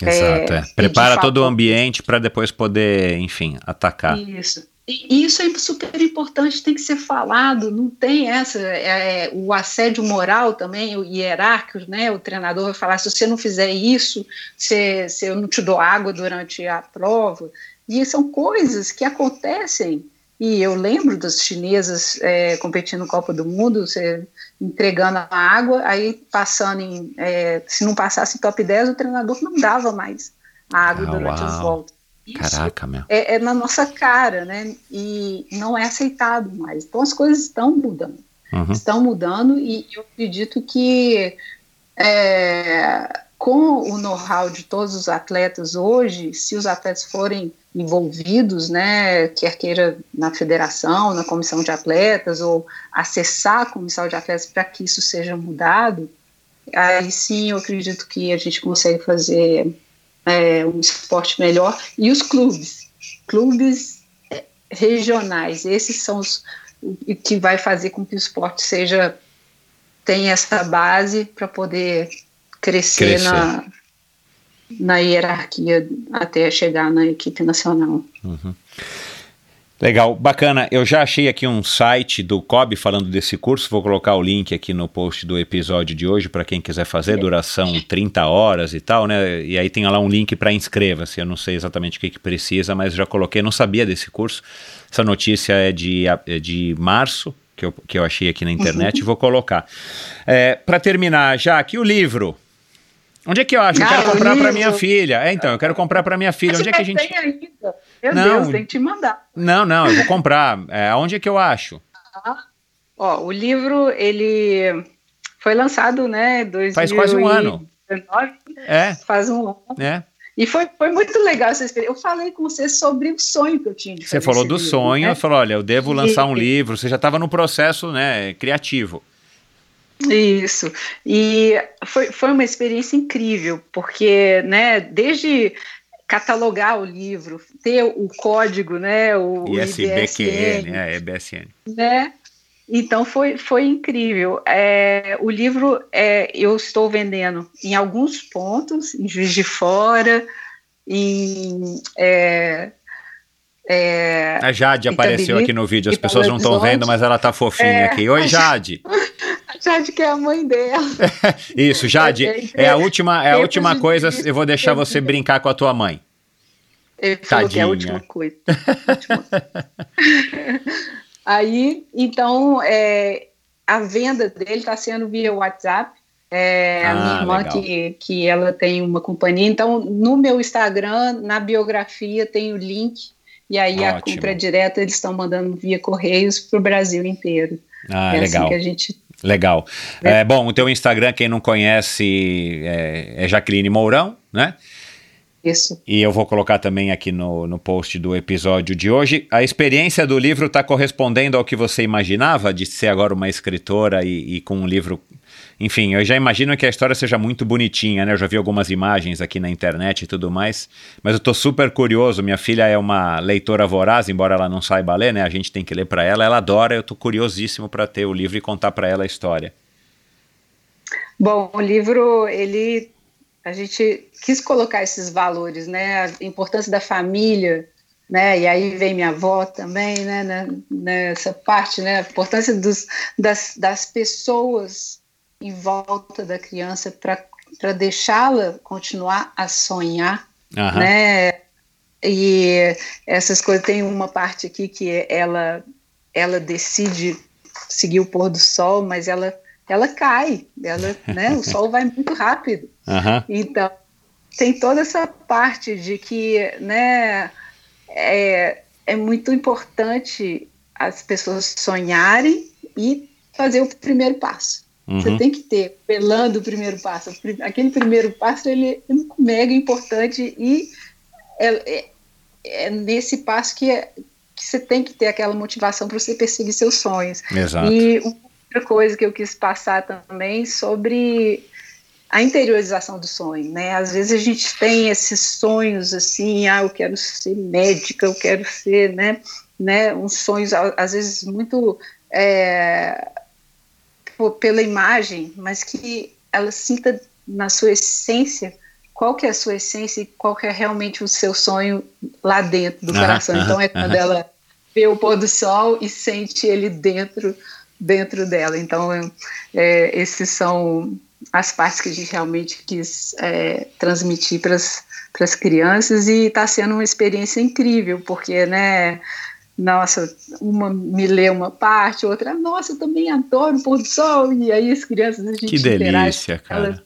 Speaker 2: Exato, é, é. Prepara todo o ambiente para depois poder, enfim, atacar.
Speaker 1: Isso. E isso é super importante, tem que ser falado, não tem essa, é, o assédio moral também, o hierárquico, né, o treinador vai falar, se você não fizer isso, se, se eu não te dou água durante a prova, e são coisas que acontecem. E eu lembro das chinesas é, competindo no Copa do Mundo, você entregando a água, aí passando em. É, se não passasse em top 10, o treinador não dava mais a água ah, durante uau. as voltas. Isso
Speaker 2: Caraca, meu.
Speaker 1: É, é, na nossa cara, né? E não é aceitado mais. Então as coisas estão mudando. Uhum. Estão mudando e eu acredito que é, com o know-how de todos os atletas hoje, se os atletas forem envolvidos, né, quer queira na federação, na comissão de atletas, ou acessar a comissão de atletas para que isso seja mudado, aí sim eu acredito que a gente consegue fazer é, um esporte melhor. E os clubes, clubes é, regionais, esses são os que vai fazer com que o esporte seja tenha essa base para poder crescer, crescer. Na, na hierarquia até chegar na equipe nacional.
Speaker 2: Uhum. Legal, bacana. Eu já achei aqui um site do COB falando desse curso. Vou colocar o link aqui no post do episódio de hoje para quem quiser fazer. Duração 30 horas e tal, né? E aí tem lá um link para inscreva-se. Eu não sei exatamente o que, que precisa, mas já coloquei. Não sabia desse curso. Essa notícia é de, é de março, que eu, que eu achei aqui na internet, [laughs] vou colocar. É, para terminar, já aqui o livro. Onde é que eu acho? Eu ah, quero comprar para minha filha. É, então, eu quero comprar para minha filha. Onde é que a gente.
Speaker 1: Tem ainda. Meu não, Deus, tem que te mandar.
Speaker 2: Não, não, eu vou comprar. É, onde é que eu acho?
Speaker 1: Ah, ó, o livro, ele foi lançado, né, 2019.
Speaker 2: Faz quase um ano.
Speaker 1: É. Faz um ano.
Speaker 2: É.
Speaker 1: E foi, foi muito legal essa experiência. Eu falei com você sobre o sonho que eu tinha.
Speaker 2: você falou do livro, sonho, né? falou, olha, eu devo lançar um livro. Você já estava no processo, né, criativo.
Speaker 1: Isso. E foi, foi uma experiência incrível, porque, né, desde catalogar o livro, ter o código, né, o,
Speaker 2: ISBQN, é, EBSN.
Speaker 1: Né? Então foi, foi incrível. É, o livro é, eu estou vendendo em alguns pontos, em Juiz de Fora, em é,
Speaker 2: é, a Jade apareceu aqui no vídeo, as pessoas não estão vendo, mas ela tá fofinha é, aqui. Oi, Jade. [laughs]
Speaker 1: Jade que é a mãe dela. [laughs]
Speaker 2: Isso, Jade, é a última, é a última coisa, eu vou deixar você brincar com a tua mãe.
Speaker 1: Ele falou Tadinha. que é a última coisa. [laughs] Aí, então, é, a venda dele está sendo via WhatsApp. É, ah, a minha irmã, que, que ela tem uma companhia. Então, no meu Instagram, na biografia, tem o link. E aí Ótimo. a compra direta eles estão mandando via Correios para o Brasil inteiro.
Speaker 2: Ah, é assim legal. Assim que a gente Legal. É. É, bom, o teu Instagram, quem não conhece, é, é Jaqueline Mourão, né?
Speaker 1: Isso.
Speaker 2: E eu vou colocar também aqui no, no post do episódio de hoje. A experiência do livro está correspondendo ao que você imaginava de ser agora uma escritora e, e, com um livro. Enfim, eu já imagino que a história seja muito bonitinha, né? Eu já vi algumas imagens aqui na internet e tudo mais. Mas eu estou super curioso. Minha filha é uma leitora voraz, embora ela não saiba ler, né? A gente tem que ler para ela. Ela adora. Eu estou curiosíssimo para ter o livro e contar para ela a história.
Speaker 1: Bom, o livro ele a gente quis colocar esses valores, né? A importância da família, né? E aí vem minha avó também, né nessa parte, né? A importância dos, das, das pessoas em volta da criança para deixá-la continuar a sonhar, uhum. né? E essas coisas tem uma parte aqui que ela ela decide seguir o pôr do sol, mas ela ela cai, ela, né, o sol vai muito rápido. [laughs] Uhum. Então, tem toda essa parte de que né, é, é muito importante as pessoas sonharem e fazer o primeiro passo. Uhum. Você tem que ter, pelando o primeiro passo. Aquele primeiro passo ele é mega importante e é, é, é nesse passo que, é, que você tem que ter aquela motivação para você perseguir seus sonhos.
Speaker 2: Exato.
Speaker 1: E outra coisa que eu quis passar também sobre a interiorização do sonho, né? Às vezes a gente tem esses sonhos assim, ah, eu quero ser médica, eu quero ser, né? né uns sonhos às vezes muito é, pela imagem, mas que ela sinta na sua essência qual que é a sua essência e qual que é realmente o seu sonho lá dentro do coração. então é quando ela vê o pôr do sol e sente ele dentro dentro dela. Então, é, esses são as partes que a gente realmente quis é, transmitir para as crianças e está sendo uma experiência incrível, porque, né, nossa, uma me lê uma parte, outra, nossa, eu também adoro o pôr do sol, e aí as crianças a gente
Speaker 2: Que delícia, cara.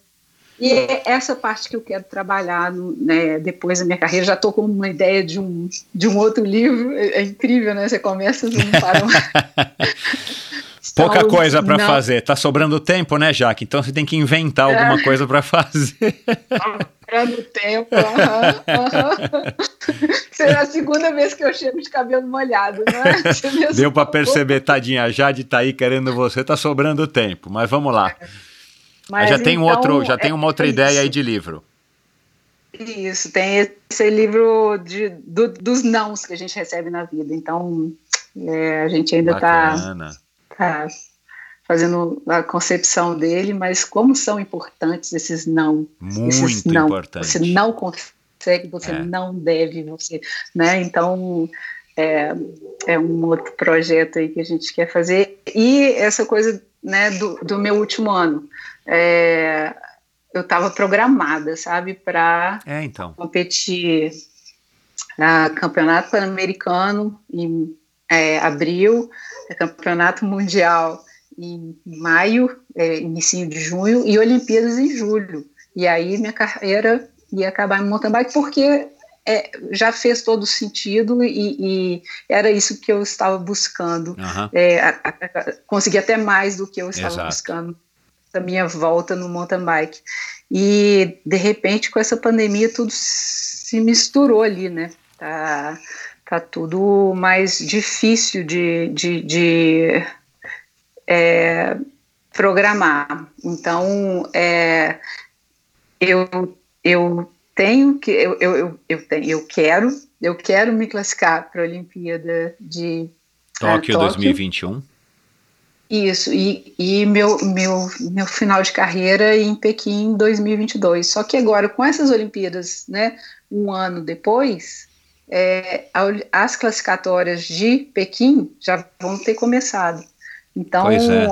Speaker 1: E é essa parte que eu quero trabalhar no, né, depois da minha carreira. Já estou com uma ideia de um, de um outro livro. É, é incrível, né? Você começa, [laughs] não para.
Speaker 2: Pouca coisa para fazer. Tá sobrando tempo, né, Jaque? Então você tem que inventar é. alguma coisa para fazer. [laughs]
Speaker 1: Sobrando tempo. [laughs] Será a segunda vez que eu chego de cabelo molhado,
Speaker 2: né? [laughs] Deu para perceber, tadinha. A Jade tá aí querendo você, tá sobrando tempo. Mas vamos lá. Mas já então, tem um outro, já tem uma outra é ideia aí de livro.
Speaker 1: Isso, tem esse livro de, do, dos nãos que a gente recebe na vida. Então, é, a gente ainda está tá fazendo a concepção dele, mas como são importantes esses não.
Speaker 2: Muito
Speaker 1: esses não.
Speaker 2: importante.
Speaker 1: Você não consegue, você
Speaker 2: É.
Speaker 1: não deve, você, né? Então é, é um outro projeto aí que a gente quer fazer. E essa coisa né, do, do meu último ano. É, eu estava programada, sabe, para
Speaker 2: É, então.
Speaker 1: competir na Campeonato Pan-Americano em é, abril, Campeonato Mundial em maio, é, início de junho, e Olimpíadas em julho. E aí minha carreira ia acabar em mountain bike, porque é, já fez todo sentido e, e era isso que eu estava buscando.
Speaker 2: Aham.
Speaker 1: É, a- a- consegui até mais do que eu estava
Speaker 2: Exato.
Speaker 1: buscando da minha volta no mountain bike. E de repente com essa pandemia tudo se misturou ali, né? Tá, tá tudo mais difícil de, de, de, é, programar. Então é, eu, eu tenho que eu, eu, eu, tenho, eu quero eu quero me classificar para a Olimpíada de
Speaker 2: Tóquio
Speaker 1: Tóquio.
Speaker 2: 2021.
Speaker 1: isso, e, e meu, meu, meu final de carreira em Pequim em 2022. Só que agora, com essas Olimpíadas, né, um ano depois, é, as classificatórias de Pequim já vão ter começado. Então,
Speaker 2: é.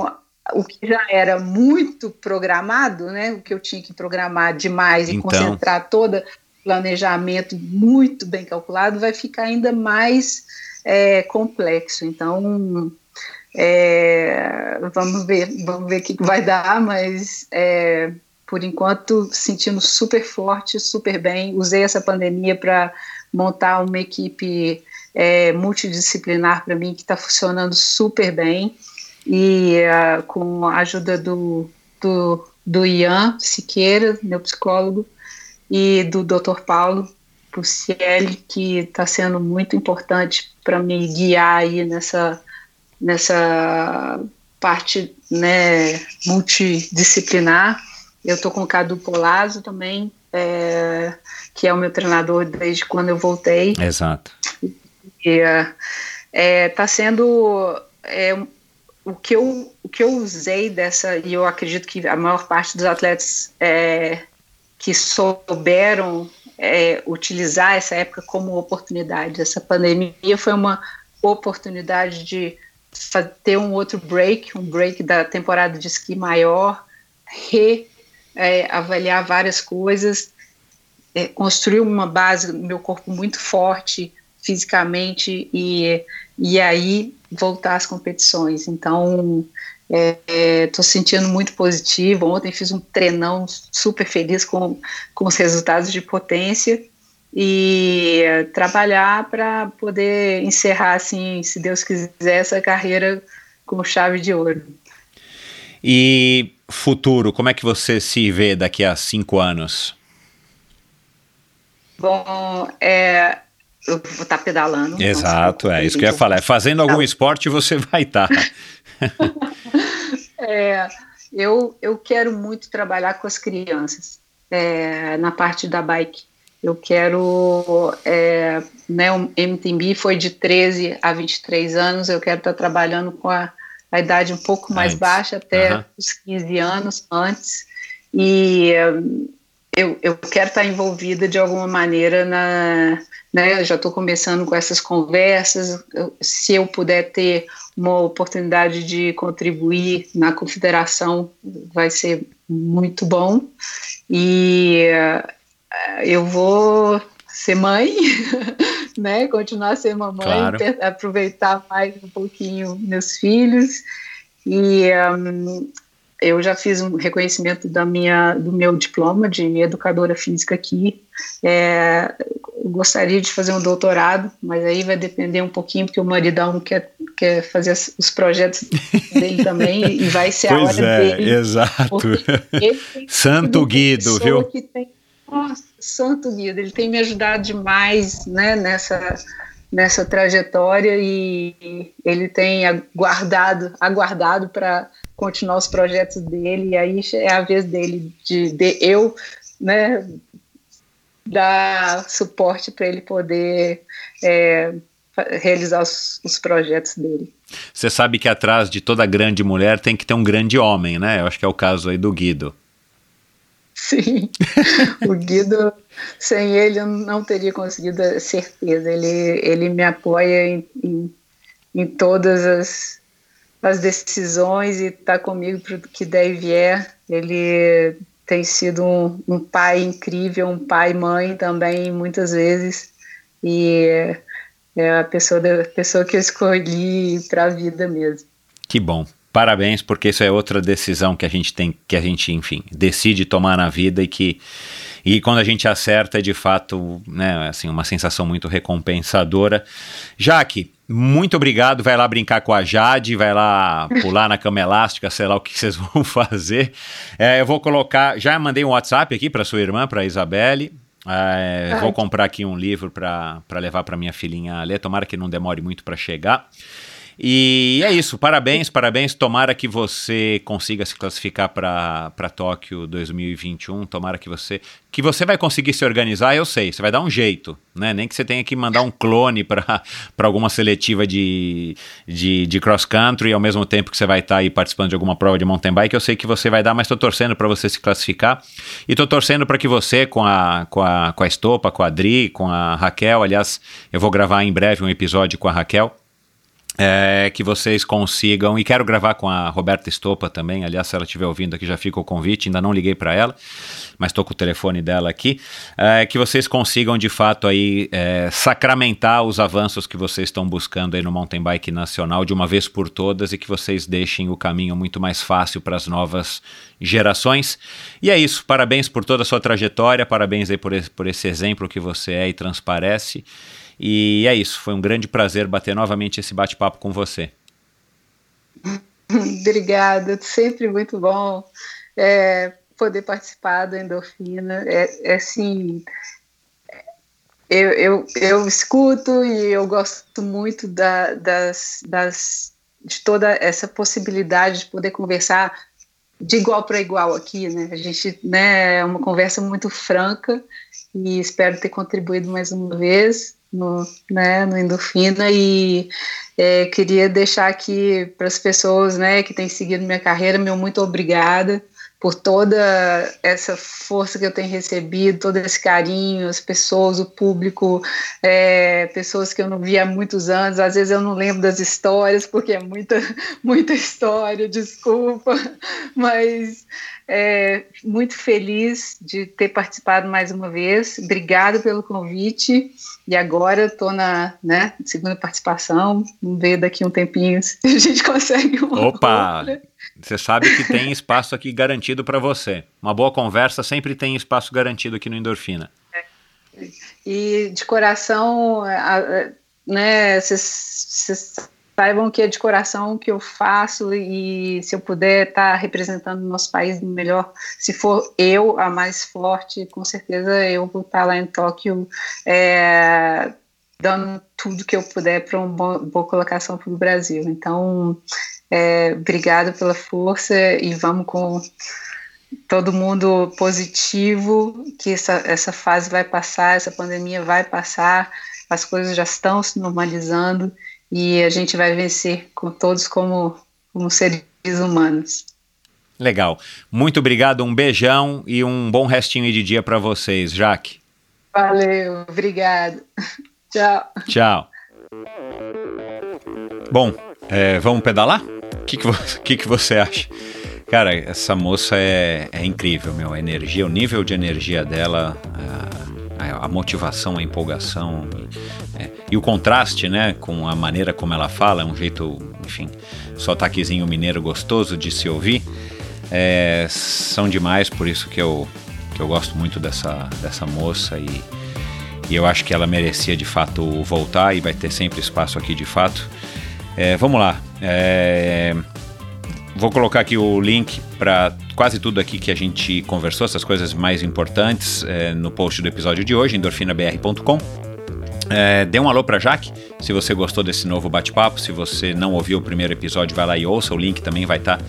Speaker 1: o que já era muito programado, né, o que eu tinha que programar demais e
Speaker 2: Então.
Speaker 1: concentrar todo planejamento muito bem calculado, vai ficar ainda mais é, complexo. Então, é, vamos ver, vamos ver o que que vai dar, mas é, por enquanto sentindo super forte, super bem. Usei essa pandemia para montar uma equipe é, multidisciplinar para mim que está funcionando super bem e ah, com a ajuda do, do, do Ian Siqueira, meu psicólogo, e do Dr. Paulo Pucielli, que está sendo muito importante para me guiar aí nessa, nessa parte né, multidisciplinar. Eu estou com o Cadu Polazzo também, é, que é o meu treinador desde quando eu voltei.
Speaker 2: Exato.
Speaker 1: Está é, tá sendo é, o, que eu, o que eu usei dessa, e eu acredito que a maior parte dos atletas é, que souberam é, utilizar essa época como oportunidade. Essa pandemia foi uma oportunidade de ter um outro break, um break da temporada de esqui maior, reavaliar várias coisas, é, construir uma base meu corpo muito forte fisicamente e, e aí voltar às competições. Então, estou sentindo muito positivo. Ontem fiz um treinão super feliz com, com os resultados de potência e trabalhar para poder encerrar, assim, se Deus quiser, essa carreira com chave de ouro.
Speaker 2: E futuro, como é que você se vê daqui a cinco anos?
Speaker 1: Bom, é, eu vou estar pedalando. então,
Speaker 2: Exato, é isso que eu ia falar. É Fazendo algum esporte você vai estar. [laughs]
Speaker 1: É, eu, eu quero muito trabalhar com as crianças é, na parte da bike. Eu quero, é, né, o MTB foi de 13 a 23 anos, eu quero estar trabalhando com a, a idade um pouco mais
Speaker 2: Antes.
Speaker 1: baixa, até
Speaker 2: Aham.
Speaker 1: os 15 anos antes, e eu, eu quero estar envolvida de alguma maneira na, né, eu já estou começando com essas conversas, se eu puder ter uma oportunidade de contribuir na confederação, vai ser muito bom, e eh, eu vou ser mãe, [laughs] né? Continuar a ser mamãe,
Speaker 2: Claro.
Speaker 1: aproveitar mais um pouquinho meus filhos. E hum, eu já fiz um reconhecimento da minha, do meu diploma de educadora física aqui. É, gostaria de fazer um doutorado, mas aí vai depender um pouquinho, porque o maridão quer, quer fazer os projetos dele também, e vai ser a
Speaker 2: Pois
Speaker 1: hora
Speaker 2: é,
Speaker 1: dele.
Speaker 2: exato. Santo Guido, viu?
Speaker 1: tem- nossa, Santo Guido, ele tem me ajudado demais né, nessa, nessa trajetória e ele tem aguardado, aguardado para continuar os projetos dele, e aí é a vez dele de, de eu né, dar suporte para ele poder é, realizar os, os projetos dele.
Speaker 2: Você sabe que atrás de toda grande mulher tem que ter um grande homem, né? Eu acho que é o caso aí do Guido.
Speaker 1: Sim, [laughs] o Guido, sem ele eu não teria conseguido a certeza. Ele, ele me apoia em, em, em todas as, as decisões e está comigo para o que der e vier. Ele tem sido um, um pai incrível, um pai mãe também, muitas vezes. E é a pessoa, da, pessoa que eu escolhi para a vida mesmo.
Speaker 2: Que bom. Parabéns, porque isso é outra decisão que a gente tem, que a gente, enfim, decide tomar na vida e que e quando a gente acerta é de fato, né, assim, uma sensação muito recompensadora. Jaque, muito obrigado. Vai lá brincar com a Jade, vai lá [laughs] pular na cama elástica, sei lá o que vocês [laughs] vão fazer. É, eu vou colocar. Já mandei um WhatsApp aqui para sua irmã, para Isabelle. É, vou comprar aqui um livro para levar para minha filhinha ler. Tomara que não demore muito para chegar. E é isso, parabéns, parabéns. Tomara que você consiga se classificar para Tóquio 2021. Tomara que você que você vai conseguir se organizar, eu sei. Você vai dar um jeito, né? Nem que você tenha que mandar um clone para alguma seletiva de, de, de cross country ao mesmo tempo que você vai estar tá aí participando de alguma prova de mountain bike. Eu sei que você vai dar, mas estou torcendo para você se classificar e estou torcendo para que você com a com a com a Estopa, com a Adri, com a Raquel. Aliás, eu vou gravar em breve um episódio com a Raquel é, que vocês consigam, e quero gravar com a Roberta Estopa também, aliás, se ela estiver ouvindo aqui já fica o convite, ainda não liguei para ela, mas estou com o telefone dela aqui, é, que vocês consigam de fato aí é, sacramentar os avanços que vocês estão buscando aí no mountain bike nacional de uma vez por todas e que vocês deixem o caminho muito mais fácil para as novas gerações. E é isso, parabéns por toda a sua trajetória, parabéns aí por esse, por esse exemplo que você é e transparece. E é isso, foi um grande prazer bater novamente esse bate-papo com você. [laughs]
Speaker 1: Obrigada, sempre muito bom é, poder participar do Endorfina. É, é assim, eu, eu, eu escuto e eu gosto muito da, das, das, de toda essa possibilidade de poder conversar de igual para igual aqui, né? A gente, né, é uma conversa muito franca e espero ter contribuído mais uma vez no, né, no Endorfina e é, queria deixar aqui para as pessoas né, que têm seguido minha carreira, meu muito obrigada por toda essa força que eu tenho recebido, todo esse carinho, as pessoas, o público, é, pessoas que eu não vi há muitos anos, às vezes eu não lembro das histórias, porque é muita, [laughs] muita história, desculpa, [laughs] mas é, muito feliz de ter participado mais uma vez. Obrigado pelo convite. E agora estou na né, segunda participação. Vamos ver daqui um tempinho se a gente [laughs] consegue uma
Speaker 2: Opa! Outra. Você sabe que tem espaço aqui garantido para você. Uma boa conversa sempre tem espaço garantido aqui no Endorfina.
Speaker 1: E de coração, né, vocês saibam que é de coração que eu faço e se eu puder estar tá representando o nosso país melhor, se for eu a mais forte, com certeza eu vou estar tá lá em Tóquio é, dando tudo que eu puder para uma boa colocação para o Brasil. Então, é, obrigado pela força e vamos com todo mundo positivo, que essa, essa fase vai passar, essa pandemia vai passar, as coisas já estão se normalizando e a gente vai vencer com todos como, como seres humanos.
Speaker 2: Legal. Muito obrigado, um beijão e um bom restinho de dia para vocês, Jaque.
Speaker 1: Valeu, obrigado. [laughs] Tchau.
Speaker 2: Tchau. Bom, é, vamos pedalar? O que, que, [laughs] que, que você acha? Cara, essa moça é, é incrível, meu. A energia, o nível de energia dela, a, a motivação, a empolgação, é, e o contraste, né, com a maneira como ela fala, é um jeito, enfim, sotaquezinho mineiro gostoso de se ouvir, é, são demais, por isso que eu, que eu gosto muito dessa, dessa moça e, e eu acho que ela merecia de fato voltar e vai ter sempre espaço aqui de fato. É, vamos lá. É, vou colocar aqui o link para quase tudo aqui que a gente conversou, essas coisas mais importantes, é, no post do episódio de hoje, endorfinabr.com. É, dê um alô pra Jaque, se você gostou desse novo bate-papo. Se você não ouviu o primeiro episódio, vai lá e ouça. O link também vai estar tá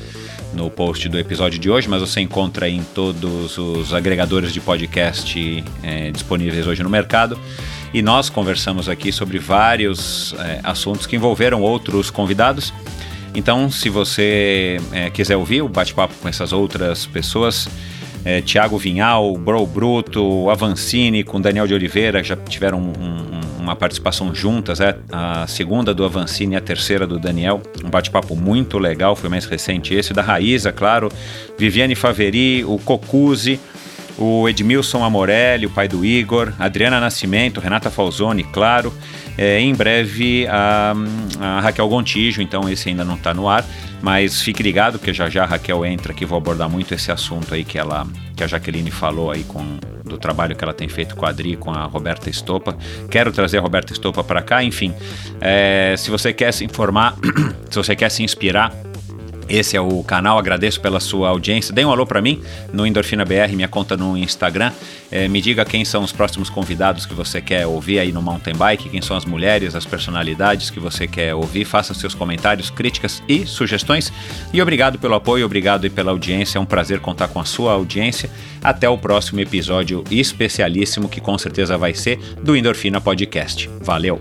Speaker 2: no post do episódio de hoje, mas você encontra em todos os agregadores de podcast é, disponíveis hoje no mercado. e nós conversamos aqui sobre vários é, assuntos que envolveram outros convidados. Então, se você é, quiser ouvir o bate-papo com essas outras pessoas, é, Tiago Vinhal, Bro Bruto, Avancini com Daniel de Oliveira já tiveram um, um, uma participação juntas, é a segunda do Avancini e a terceira do Daniel, um bate-papo muito legal, foi mais recente esse, da Raíza, claro, Viviane Faveri, o Cocuzzi, o Edmilson Amorelli, o pai do Igor, Adriana Nascimento, Renata Falzoni, claro, é, em breve a, a Raquel Gontijo, então esse ainda não está no ar, mas fique ligado que já já a Raquel entra aqui, vou abordar muito esse assunto aí que ela que a Jaqueline falou aí com do trabalho que ela tem feito com a Adri, com a Roberta Estopa. Quero trazer a Roberta Estopa para cá, enfim. É, se você quer se informar, [clears throat] se você quer se inspirar esse é o canal, agradeço pela sua audiência. Dê um alô para mim no Endorfina BR, minha conta no Instagram. É, me diga quem são os próximos convidados que você quer ouvir aí no Mountain Bike, quem são as mulheres, as personalidades que você quer ouvir. Faça seus comentários, críticas e sugestões. E obrigado pelo apoio, obrigado e pela audiência. É um prazer contar com a sua audiência. Até o próximo episódio especialíssimo, que com certeza vai ser do Endorfina Podcast. Valeu!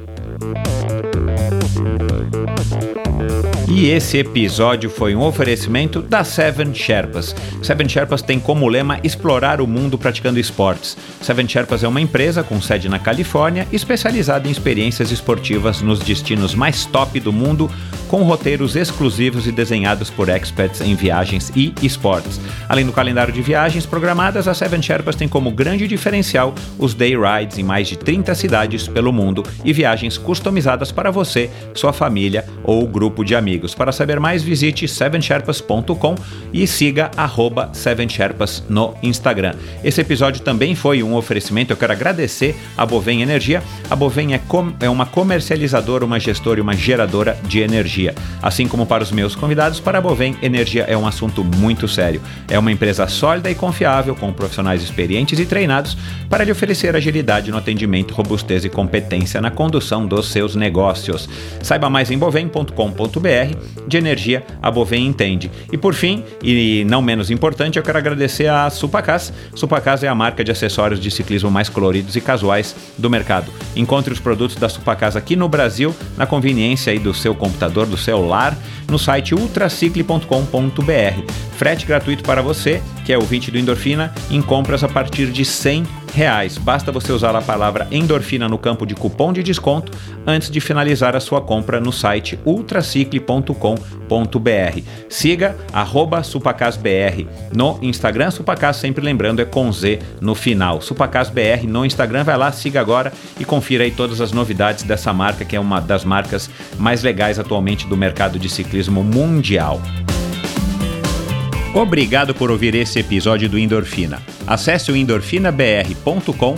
Speaker 2: E esse episódio foi um oferecimento da Seven Sherpas. Seven Sherpas tem como lema explorar o mundo praticando esportes. Seven Sherpas é uma empresa com sede na Califórnia, especializada em experiências esportivas nos destinos mais top do mundo, com roteiros exclusivos e desenhados por experts em viagens e esportes. Além do calendário de viagens programadas, a Seven Sherpas tem como grande diferencial os day rides em mais de 30 cidades pelo mundo e viagens customizadas para você, sua família ou grupo de amigos. Para saber mais, visite sevensherpas.com e siga arroba sevensherpas no Instagram. Esse episódio também foi um oferecimento, eu quero agradecer a Bovem Energia. A Bovem é, com, é uma comercializadora, uma gestora e uma geradora de energia. Assim como para os meus convidados, para a Bovem, energia é um assunto muito sério. É uma empresa sólida e confiável, com profissionais experientes e treinados para lhe oferecer agilidade no atendimento, robustez e competência na condução dos seus negócios. Saiba mais em bovem.com.br de energia a Bovem entende. E por fim, e não menos importante, eu quero agradecer a Supacas. Supacas é a marca de acessórios de ciclismo mais coloridos e casuais do mercado. Encontre os produtos da Supacas aqui no Brasil, na conveniência aí do seu computador, do celular, no site ultracicle.com.br. Frete gratuito para você, que é ouvinte do Endorfina, em compras a partir de 100 reais. Basta você usar a palavra endorfina no campo de cupom de desconto antes de finalizar a sua compra no site ultracicle.com.br. Siga arroba supacasbr no Instagram, Supacas sempre lembrando é com Z no final. Supacasbr no Instagram, vai lá, siga agora e confira aí todas as novidades dessa marca que é uma das marcas mais legais atualmente do mercado de ciclismo mundial. Obrigado por ouvir esse episódio do Endorfina. Acesse o endorfinabr.com,